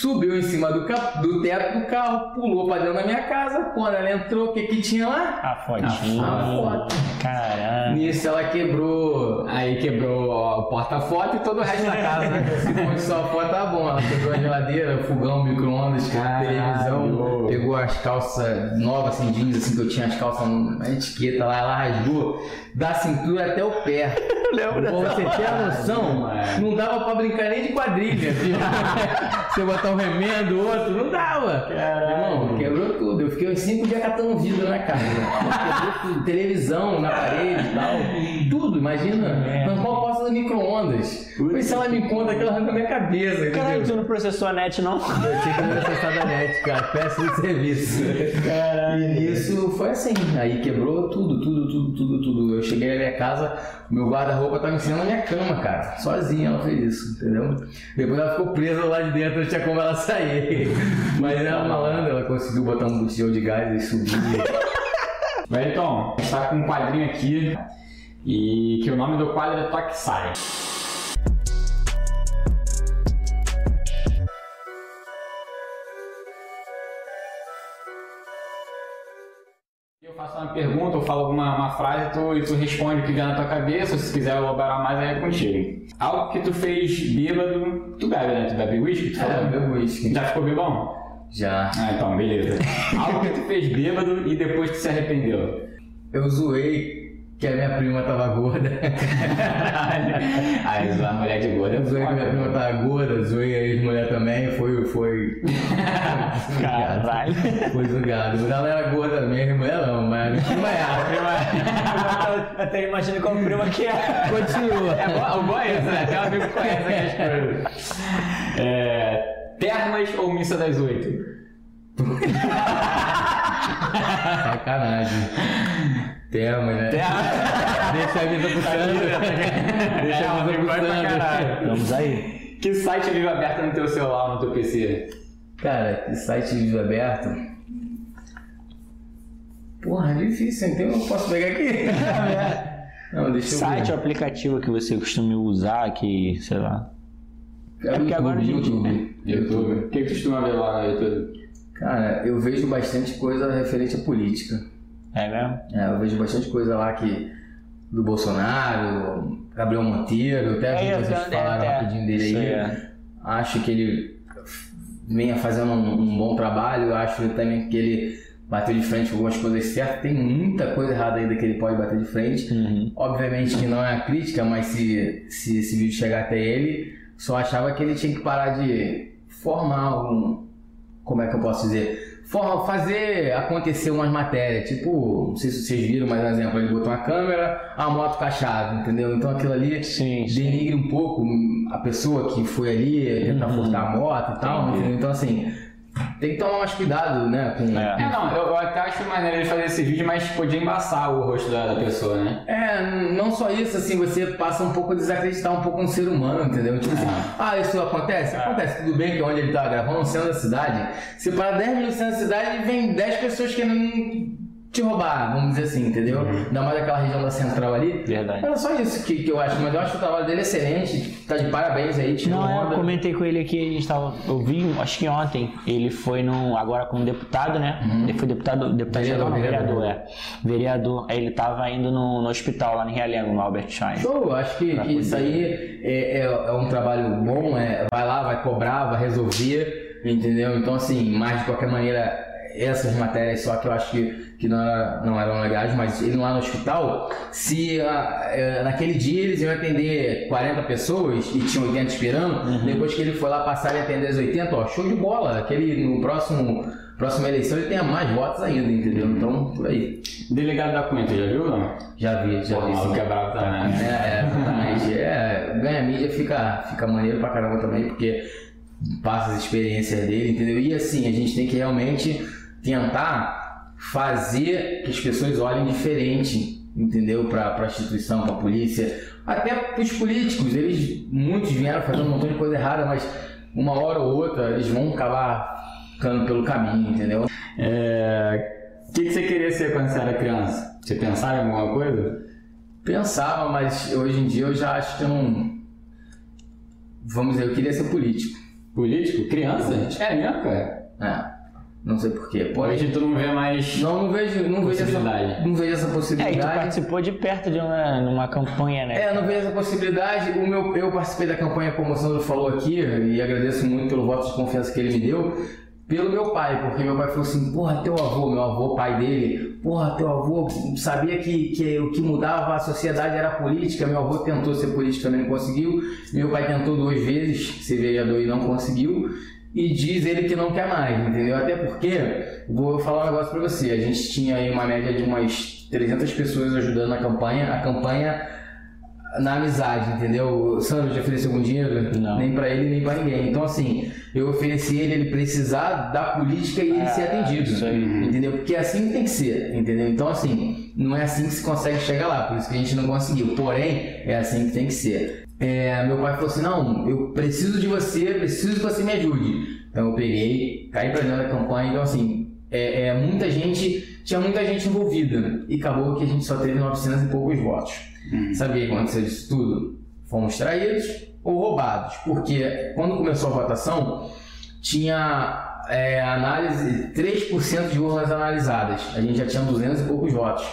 S1: subiu em cima do, cap- do teto do carro, pulou pra dentro da minha casa. Quando ela entrou, o que que tinha lá?
S2: A fotinha.
S1: A foto.
S2: Caralho.
S1: Nisso ela quebrou
S3: Aí quebrou ó, o porta-foto e todo o resto da casa, né?
S1: Se fosse só a foto, tá bom. Ela quebrou a geladeira, fogão, micro-ondas, televisão, pegou as calças novas, assim, jeans, assim, que eu tinha as calças na etiqueta lá, ela rasgou da cintura até o pé.
S2: lembro
S1: Pra você ter a noção, não dava pra brincar nem de quadrilha, filho. Você botar um remendo, outro, não dava. Irmão, quebrou tudo. Eu fiquei uns cinco dias catando vidro na casa. Quebrou tudo. Televisão na parede e tal. Tudo, imagina. Arrancou a porta do micro-ondas. Me conta que ela arrancou a minha cabeça.
S2: Caralho, tu não processou a net, não?
S1: Eu tinha que me acessar da net, cara. Péssimo serviço. E isso foi assim. Aí quebrou tudo, tudo, tudo, tudo, tudo. Eu cheguei na minha casa, meu guarda-roupa tava em cima da minha cama, cara. Sozinha ela fez isso, entendeu? Depois ela ficou presa lá de dentro, não tinha como ela sair. Mas ela malandra, ela conseguiu botar um botijão de gás e subir.
S3: Wellington, a gente tá com um quadrinho aqui e que o nome do quadro é Toque Sai. Eu faço uma pergunta ou falo alguma uma frase tu, e tu responde o que vier na tua cabeça, se quiser elaborar mais aí é contigo. Algo que tu fez bêbado, tu bebe, né? Tu bebe whisky? Tu
S1: É, whisky.
S3: Já ficou bebão?
S1: Já.
S3: Ah, então, beleza. Algo que tu fez bêbado e depois tu se arrependeu.
S1: Eu zoei que a minha prima tava gorda.
S3: Aí, a mulher de gorda.
S1: Eu zoei que minha prima tava gorda, zoei a ex-mulher também, foi. foi...
S2: Caralho.
S1: Foi julgado. Ela era gorda mesmo, mulher não, mas a minha prima era.
S2: Eu até imagino qual prima que é.
S1: Continua.
S3: É bom, o bom é isso, né? Tem um amigo que conhece aquelas coisas. É, termas ou missa das oito?
S1: Sacanagem. Tema, né? Deixa a vida pro Sandro. Deixa a vida pro Sandro.
S2: Vamos aí.
S3: Que site vive aberto no teu celular, no teu PC?
S1: Cara, que site vídeo aberto. Porra, é difícil, então eu não posso pegar aqui. Não, deixa eu
S2: Site ou aplicativo que você costuma usar, que, sei lá.
S1: É
S2: porque agora a gente-
S1: YouTube.
S3: YouTube. O que que tu costuma ver lá no YouTube?
S1: Cara, eu vejo bastante coisa referente à política.
S2: É mesmo?
S1: É, eu vejo bastante coisa lá que do Bolsonaro, Gabriel Monteiro, até
S2: É,
S1: vocês
S2: até-
S1: falaram
S2: até-
S1: rapidinho dele
S2: isso
S1: aí.
S2: é.
S1: Acho que ele venha fazendo um, um bom trabalho, acho também que ele bateu de frente com algumas coisas certas, tem muita coisa errada ainda que ele pode bater de frente.
S2: Uhum.
S1: Obviamente que não é a crítica, mas se, se esse vídeo chegar até ele, só achava que ele tinha que parar de formar um. Como é que eu posso dizer? For- fazer acontecer umas matérias, tipo, não sei se vocês viram, mas um exemplo, ele botou uma câmera, a moto com a chave, entendeu? Então aquilo ali
S2: Sim, sim.
S1: denigre um pouco a pessoa que foi ali tentar
S2: Uhum.
S1: furtar a moto e tal, entendeu? Então assim, tem que tomar mais cuidado, né? Com,
S2: É.
S3: É, não, eu, eu até acho maneiro ele fazer esse vídeo, mas podia embaçar o rosto da, da pessoa, né?
S1: É, não só isso, assim, você passa um pouco a desacreditar um pouco no ser humano, entendeu? Tipo assim, ah, isso acontece? Acontece, tudo bem que é onde ele tá gravando, no centro da cidade. Você para 10 minutos no centro da cidade e vem 10 pessoas querendo te roubar, vamos dizer assim, entendeu? Ainda mais daquela região da central ali.
S2: Verdade.
S1: Era só isso que, que eu acho, mas eu acho que o trabalho dele é excelente, tá de parabéns aí, tirou
S2: Não, eu comentei com ele aqui, a gente tava. Eu vi, acho que ontem, ele foi no. Agora como deputado, né? Ele foi deputado. Deputado
S1: Vereador,
S2: não,
S1: vereador.
S2: vereador, é. Vereador. Aí ele tava indo no, no hospital lá em Realengo, no Albert Einstein.
S1: Show, eu acho que, que isso aí é, é, é um trabalho bom, é, vai lá, vai cobrar, vai resolver, entendeu? Então, assim, mas de qualquer maneira, essas matérias só que eu acho que, que não, era, não eram legais, mas ele lá no hospital, se ah, eh, naquele dia eles iam atender 40 pessoas e tinham 80 esperando, depois que ele foi lá passar e atender as 80, ó, show de bola, aquele no próximo. Próxima eleição ele tenha mais votos ainda, entendeu? Então, por aí.
S3: Delegado da Cunha, já viu não?
S1: Já vi, já
S3: Porra,
S1: vi.
S3: maluco é bravo também.
S1: É, é, exatamente. É, ganha mídia fica, fica maneiro pra caramba também, porque passa as experiências dele, entendeu? E assim, a gente tem que realmente tentar fazer que as pessoas olhem diferente, entendeu? Pra, pra instituição, pra polícia, até pros políticos. Eles, muitos vieram fazendo um montão de coisa errada, mas uma hora ou outra eles vão acabar ficando pelo caminho, entendeu?
S3: É... O que, que você queria ser quando você era criança? Você pensava em alguma coisa?
S1: Pensava, mas hoje em dia eu já acho que eu não. Vamos dizer, eu queria ser político.
S3: Político? Criança? É mesmo, cara?
S1: É. Não sei porquê. Porém,
S3: Hoje tu não vê mais.
S1: não, não vejo, não vejo essa,
S3: Possibilidade.
S1: não vejo essa
S2: É, e tu
S1: possibilidade.
S2: participou de perto de uma numa campanha, né?
S1: É, não vejo essa possibilidade. O meu, eu participei da campanha, como o Sandro falou aqui, e agradeço muito pelo voto de confiança que ele me deu, pelo meu pai, porque meu pai falou assim: porra, teu avô, meu avô, pai dele, porra, teu avô sabia que, que o que mudava a sociedade era a política. Meu avô tentou ser político também, não conseguiu. Meu pai tentou duas vezes ser vereador e não conseguiu. E diz ele que não quer mais, entendeu? Até porque, vou falar um negócio pra você, a gente tinha aí uma média de umas 300 pessoas ajudando na campanha, a campanha na amizade, entendeu? O Sandro já ofereceu algum dinheiro?
S2: Não.
S1: Nem pra ele, nem pra ninguém. Então, assim, eu ofereci ele, ele precisar da política e ele ser atendido.
S2: isso aí.
S1: Entendeu? Porque é assim que tem que ser, entendeu? Então, assim, não é assim que se consegue chegar lá, por isso que a gente não conseguiu. Porém, é assim que tem que ser. É, meu pai falou assim: não, eu preciso de você, preciso que você me ajude. Então eu peguei, caí pra dentro da campanha. Então, assim, é, é, muita gente, tinha muita gente envolvida. E acabou que a gente só teve 900 e poucos votos. Sabe o que aconteceu disso tudo? Fomos traídos ou roubados. Porque quando começou a votação, tinha é, análise, 3% de urnas analisadas. A gente já tinha 200 e poucos votos.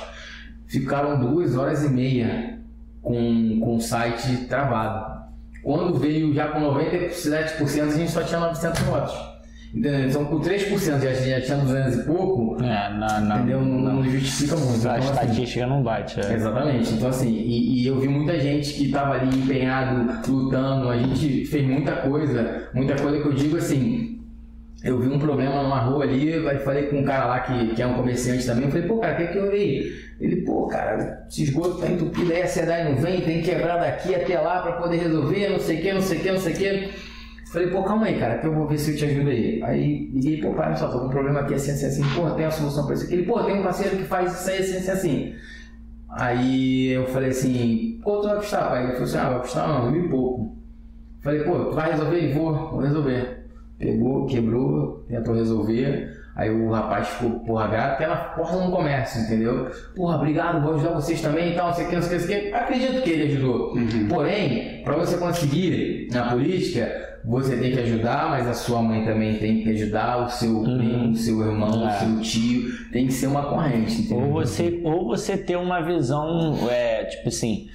S1: Ficaram duas horas e meia com, com o site travado. Quando veio já com 97%, a gente só tinha 900 votos. Entendeu? Então com 3% já, já tinha 200 e pouco,
S2: É, na, na,
S1: entendeu? Não, não justifica muito.
S2: a
S1: Então, assim,
S2: estatística não bate. é.
S1: Exatamente. Então, assim, e, e eu vi muita gente que estava ali empenhado, lutando. A gente fez muita coisa, muita coisa que eu digo assim. Eu vi um problema numa rua ali, aí falei com um cara lá que, que é um comerciante também. Falei, pô, cara, o que, que eu vi? Ele, pô, cara, esse esgoto tá entupido, aí a cidade não vem, tem que quebrar daqui até lá para poder resolver, não sei o que, não sei o que, não sei o que. Falei, pô, calma aí, cara, que eu vou ver se eu te ajudo aí. Aí liguei, pô, pai, só, tô com um problema aqui assim, assim, assim. Pô, tem uma solução pra isso aqui. Ele, pô, tem um parceiro que faz isso aí, assim, assim, assim. Aí eu falei assim, quanto vai custar, pai? Ele falou assim, ah, vai custar não, mil e pouco. Falei, pô, vai resolver? Vou, vou resolver. Pegou, quebrou, tentou resolver. Aí o rapaz ficou, porra, grato, até na porta do comércio, entendeu? Porra, obrigado, vou ajudar vocês também e tal, não sei o que, não sei o que. Acredito que ele ajudou. Porém, para você conseguir na política, você tem que ajudar, mas a sua mãe também tem que ajudar, o seu primo, o seu irmão, o
S2: É.
S1: seu tio. Tem que ser uma corrente, entendeu?
S2: Ou você, ou você ter uma visão, é, tipo assim,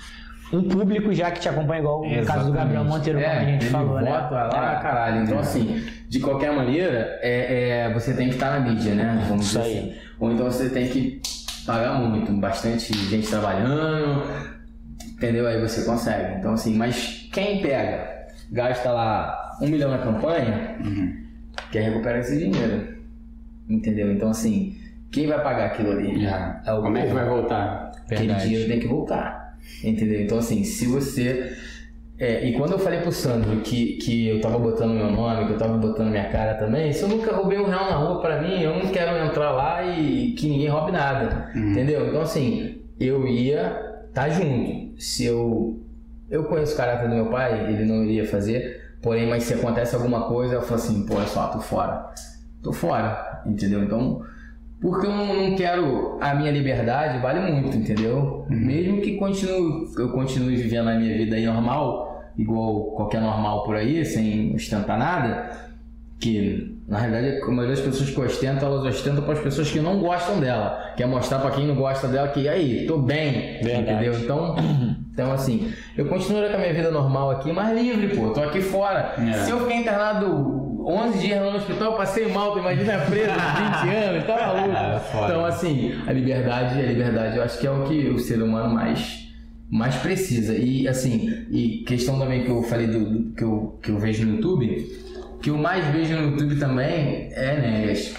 S2: um público já que te acompanha, igual o caso do Gabriel Monteiro, como a gente
S1: ele
S2: falou, né?
S1: lá, caralho. Então, assim, de qualquer maneira, é, é, você tem que estar na mídia, né? Vamos
S2: Isso
S1: dizer
S2: aí.
S1: assim. Ou então você tem que pagar muito, bastante gente trabalhando, entendeu? Aí você consegue. Então, assim, mas quem pega, gasta lá um milhão na campanha, quer recuperar esse dinheiro. Entendeu? Então, assim, quem vai pagar aquilo ali?
S3: Já.
S1: É o
S3: Como é que vai voltar?
S1: Aquele
S2: Verdade.
S1: dinheiro tem que voltar. Entendeu? Então, assim, se você. é, e quando eu falei pro Sandro que, que eu tava botando meu nome, que eu tava botando minha cara também, se eu nunca roubei um real na rua pra mim, eu não quero entrar lá e que ninguém roube nada. Entendeu? Então, assim, eu ia estar junto. Se eu. Eu conheço o caráter do meu pai, ele não iria fazer. Porém, mas se acontece alguma coisa, eu falo assim, pô, é só, tô fora. Tô fora, entendeu? Então, porque eu não, quero a minha liberdade vale muito, entendeu? Mesmo que continue, eu continue vivendo a minha vida aí normal, igual qualquer normal por aí, sem ostentar nada, que na realidade a maioria das pessoas que ostentam, elas ostentam para as pessoas que não gostam dela, quer mostrar para quem não gosta dela que aí, tô bem,
S2: Verdade.
S1: entendeu? Então, então assim, eu continuo com a minha vida normal aqui, mas livre, pô, tô aqui fora.
S3: É.
S1: Se eu ficar internado 11 dias no hospital, passei mal, tu imagina preso 20 anos, tá maluco?
S3: É, foda.
S1: Então, assim, a liberdade, a liberdade, eu acho que é o que o ser humano mais mais precisa. E assim, e questão também que eu falei do, do- que, eu, que eu vejo no YouTube, que eu mais vejo no YouTube também é Enéas.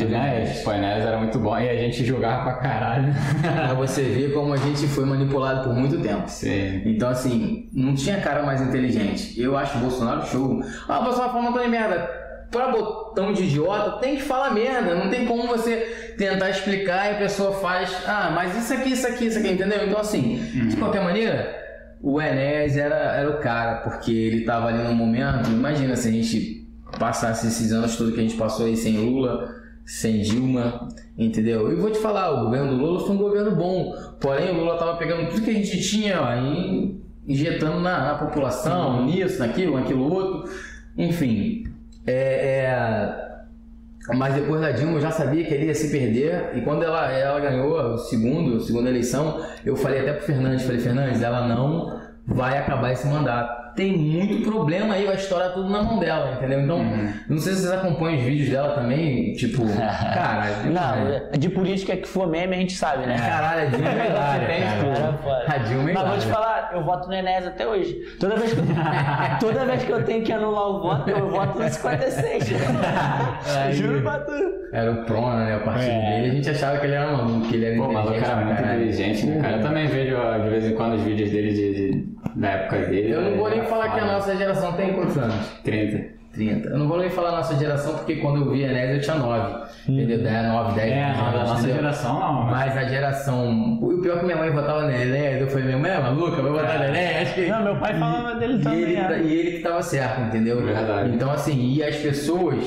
S1: Enéas,
S3: pô, Enéas era muito bom e a gente jogava pra caralho.
S1: Pra você ver como a gente foi manipulado por muito tempo.
S3: Sim.
S1: Então, assim, não tinha cara mais inteligente. Eu acho o Bolsonaro show. Ah, o Bolsonaro falando toda merda. Pra botão de idiota, tem que falar merda. Não tem como você tentar explicar e a pessoa faz. Ah, mas isso aqui, isso aqui, isso aqui, entendeu? Então, assim, de qualquer maneira, o Enéas era, era o cara, porque ele tava ali no momento. Imagina se a gente passasse esses anos todos que a gente passou aí sem Lula, sem Dilma, entendeu? E vou te falar, o governo do Lula foi um governo bom, porém o Lula tava pegando tudo que a gente tinha ó, e injetando na, na população, nisso, naquilo, naquilo outro. Enfim, é, é, Mas depois da Dilma eu já sabia que ele ia se perder. E quando ela, ela ganhou o segundo, a segunda eleição, eu falei até pro Fernandes, falei, Fernandes, ela não vai acabar esse mandato. Tem muito problema aí, vai estourar tudo na mão dela, entendeu? Então, não sei se vocês acompanham os vídeos dela também, tipo, cara,
S2: Não, de política que for meme a gente sabe, né?
S1: Caralho, a Dilma é hilária,
S2: Tem
S1: cara. A Dilma é
S2: Mas vou te falar, eu voto no Enéas até hoje. Toda vez que eu, toda vez que eu tenho que anular o voto, eu voto no 56.
S1: Aí-
S2: Juro pra tu.
S1: Era o Prona, né? O partido
S2: É.
S1: dele. A gente achava que ele era maluco, que ele era
S3: Pô, o maluco
S1: inteligente
S3: era
S1: pra
S3: muito
S1: caralho.
S3: inteligente, né, cara? Eu também vejo de vez em quando os vídeos dele de, de- da época dele.
S1: Eu não vou nem
S3: Era
S1: falar que a nossa geração tem quantos anos?
S3: 30.
S1: 30. Eu não vou nem falar nossa geração, porque quando eu vi a Enéas eu tinha 9. Entendeu? 10, 9, 10.
S3: É, não, da nossa
S1: entendeu?
S3: geração não. mas-
S1: Mas a geração. O pior é que minha mãe votava no Enéas, eu falei, minha mãe é maluca, vai votar no Enéas.
S2: Não, meu pai falava dele
S1: E
S2: também.
S1: ele,
S2: é.
S1: e ele que tava certo, entendeu?
S3: Verdade.
S1: Então, assim, e as pessoas,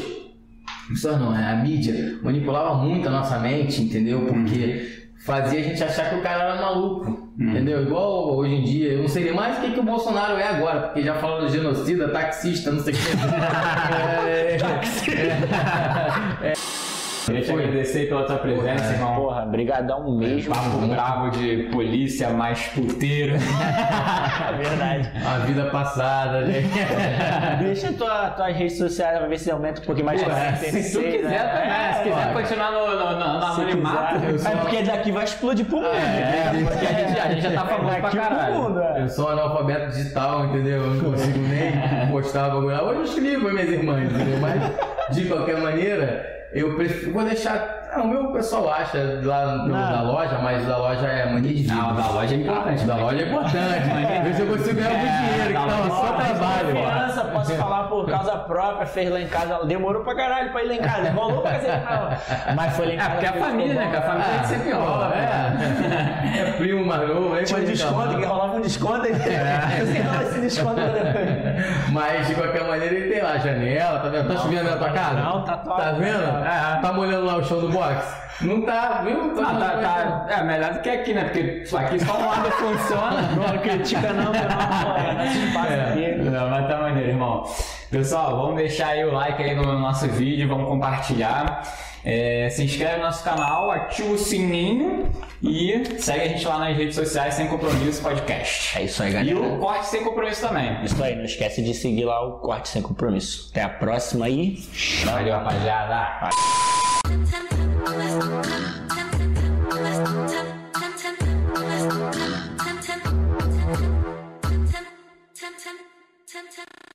S1: pessoas não, né? a mídia manipulava muito a nossa mente, entendeu? Porque fazia a gente achar que o cara era maluco, entendeu? Igual hoje em dia, eu não sei nem mais o que, que o Bolsonaro é agora, porque já falou de genocida, taxista, não sei o que. É,
S3: Queria te agradecer pela tua presença, irmão.
S2: Porra, brigadão mesmo.
S3: Papo bravo de polícia mais puteiro.
S2: É verdade.
S1: a vida passada, né?
S2: Deixa tua, tuas redes sociais pra ver se aumenta um pouquinho mais pra
S1: é,
S2: 66,
S3: se tu quiser
S2: né?
S3: também,
S2: É,
S3: se quiser
S2: pô.
S3: continuar no, no, no, no anonimato, eu sou-
S2: É porque daqui vai explodir pro mundo.
S3: É, porque a gente, a gente já tá famoso pra caralho.
S2: mundo, é.
S1: Eu sou analfabeto digital, entendeu? Eu não consigo nem postar bagulho. Hoje eu escrevo minhas irmãs, entendeu? Mas, de qualquer maneira, eu prefiro. Vou deixar. Ah, o meu pessoal acha lá no, da loja, mas da loja é mania de vida.
S3: Não, da loja é importante.
S1: Da loja é importante. Vê se eu consigo ganhar algum dinheiro, que tava
S3: loja
S1: só
S3: é
S1: trabalho.
S2: Confiança, posso falar por causa própria, fez lá em casa, demorou pra caralho pra ir lá em casa, rolou pra cacete, não. Mas foi lá em
S3: É,
S2: casa.
S3: porque a
S2: ficou
S3: família, né? Que a família tem que ser pior.
S1: É, é primo mais novo, aí
S2: Tinha um desconto, que rolava um desconto, aí você rola esse desconto pra depois.
S1: Mas de qualquer maneira ele tem lá a janela, tá vendo? Tá chovendo na tua casa?
S2: não, tá.
S1: Tá vendo?
S3: É.
S1: Tá molhando lá o chão do boxe? Não tá, viu?
S3: Não, tá, tá, é melhor do que aqui, né? Porque aqui só um lado funciona.
S2: Não critica não, não nosso espaço aqui.
S3: Não, mas tá maneiro, irmão. Pessoal, vamos deixar aí o like aí no nosso vídeo, vamos compartilhar. É, se inscreve no nosso canal, ativa o sininho e segue a gente lá nas redes sociais sem compromisso podcast.
S2: É isso aí,
S3: E
S2: galera.
S3: o corte sem compromisso também.
S2: Isso aí, não esquece de seguir lá o Corte Sem Compromisso. Até a próxima aí.
S3: Valeu, rapaziada.
S4: Temp, temp, temp.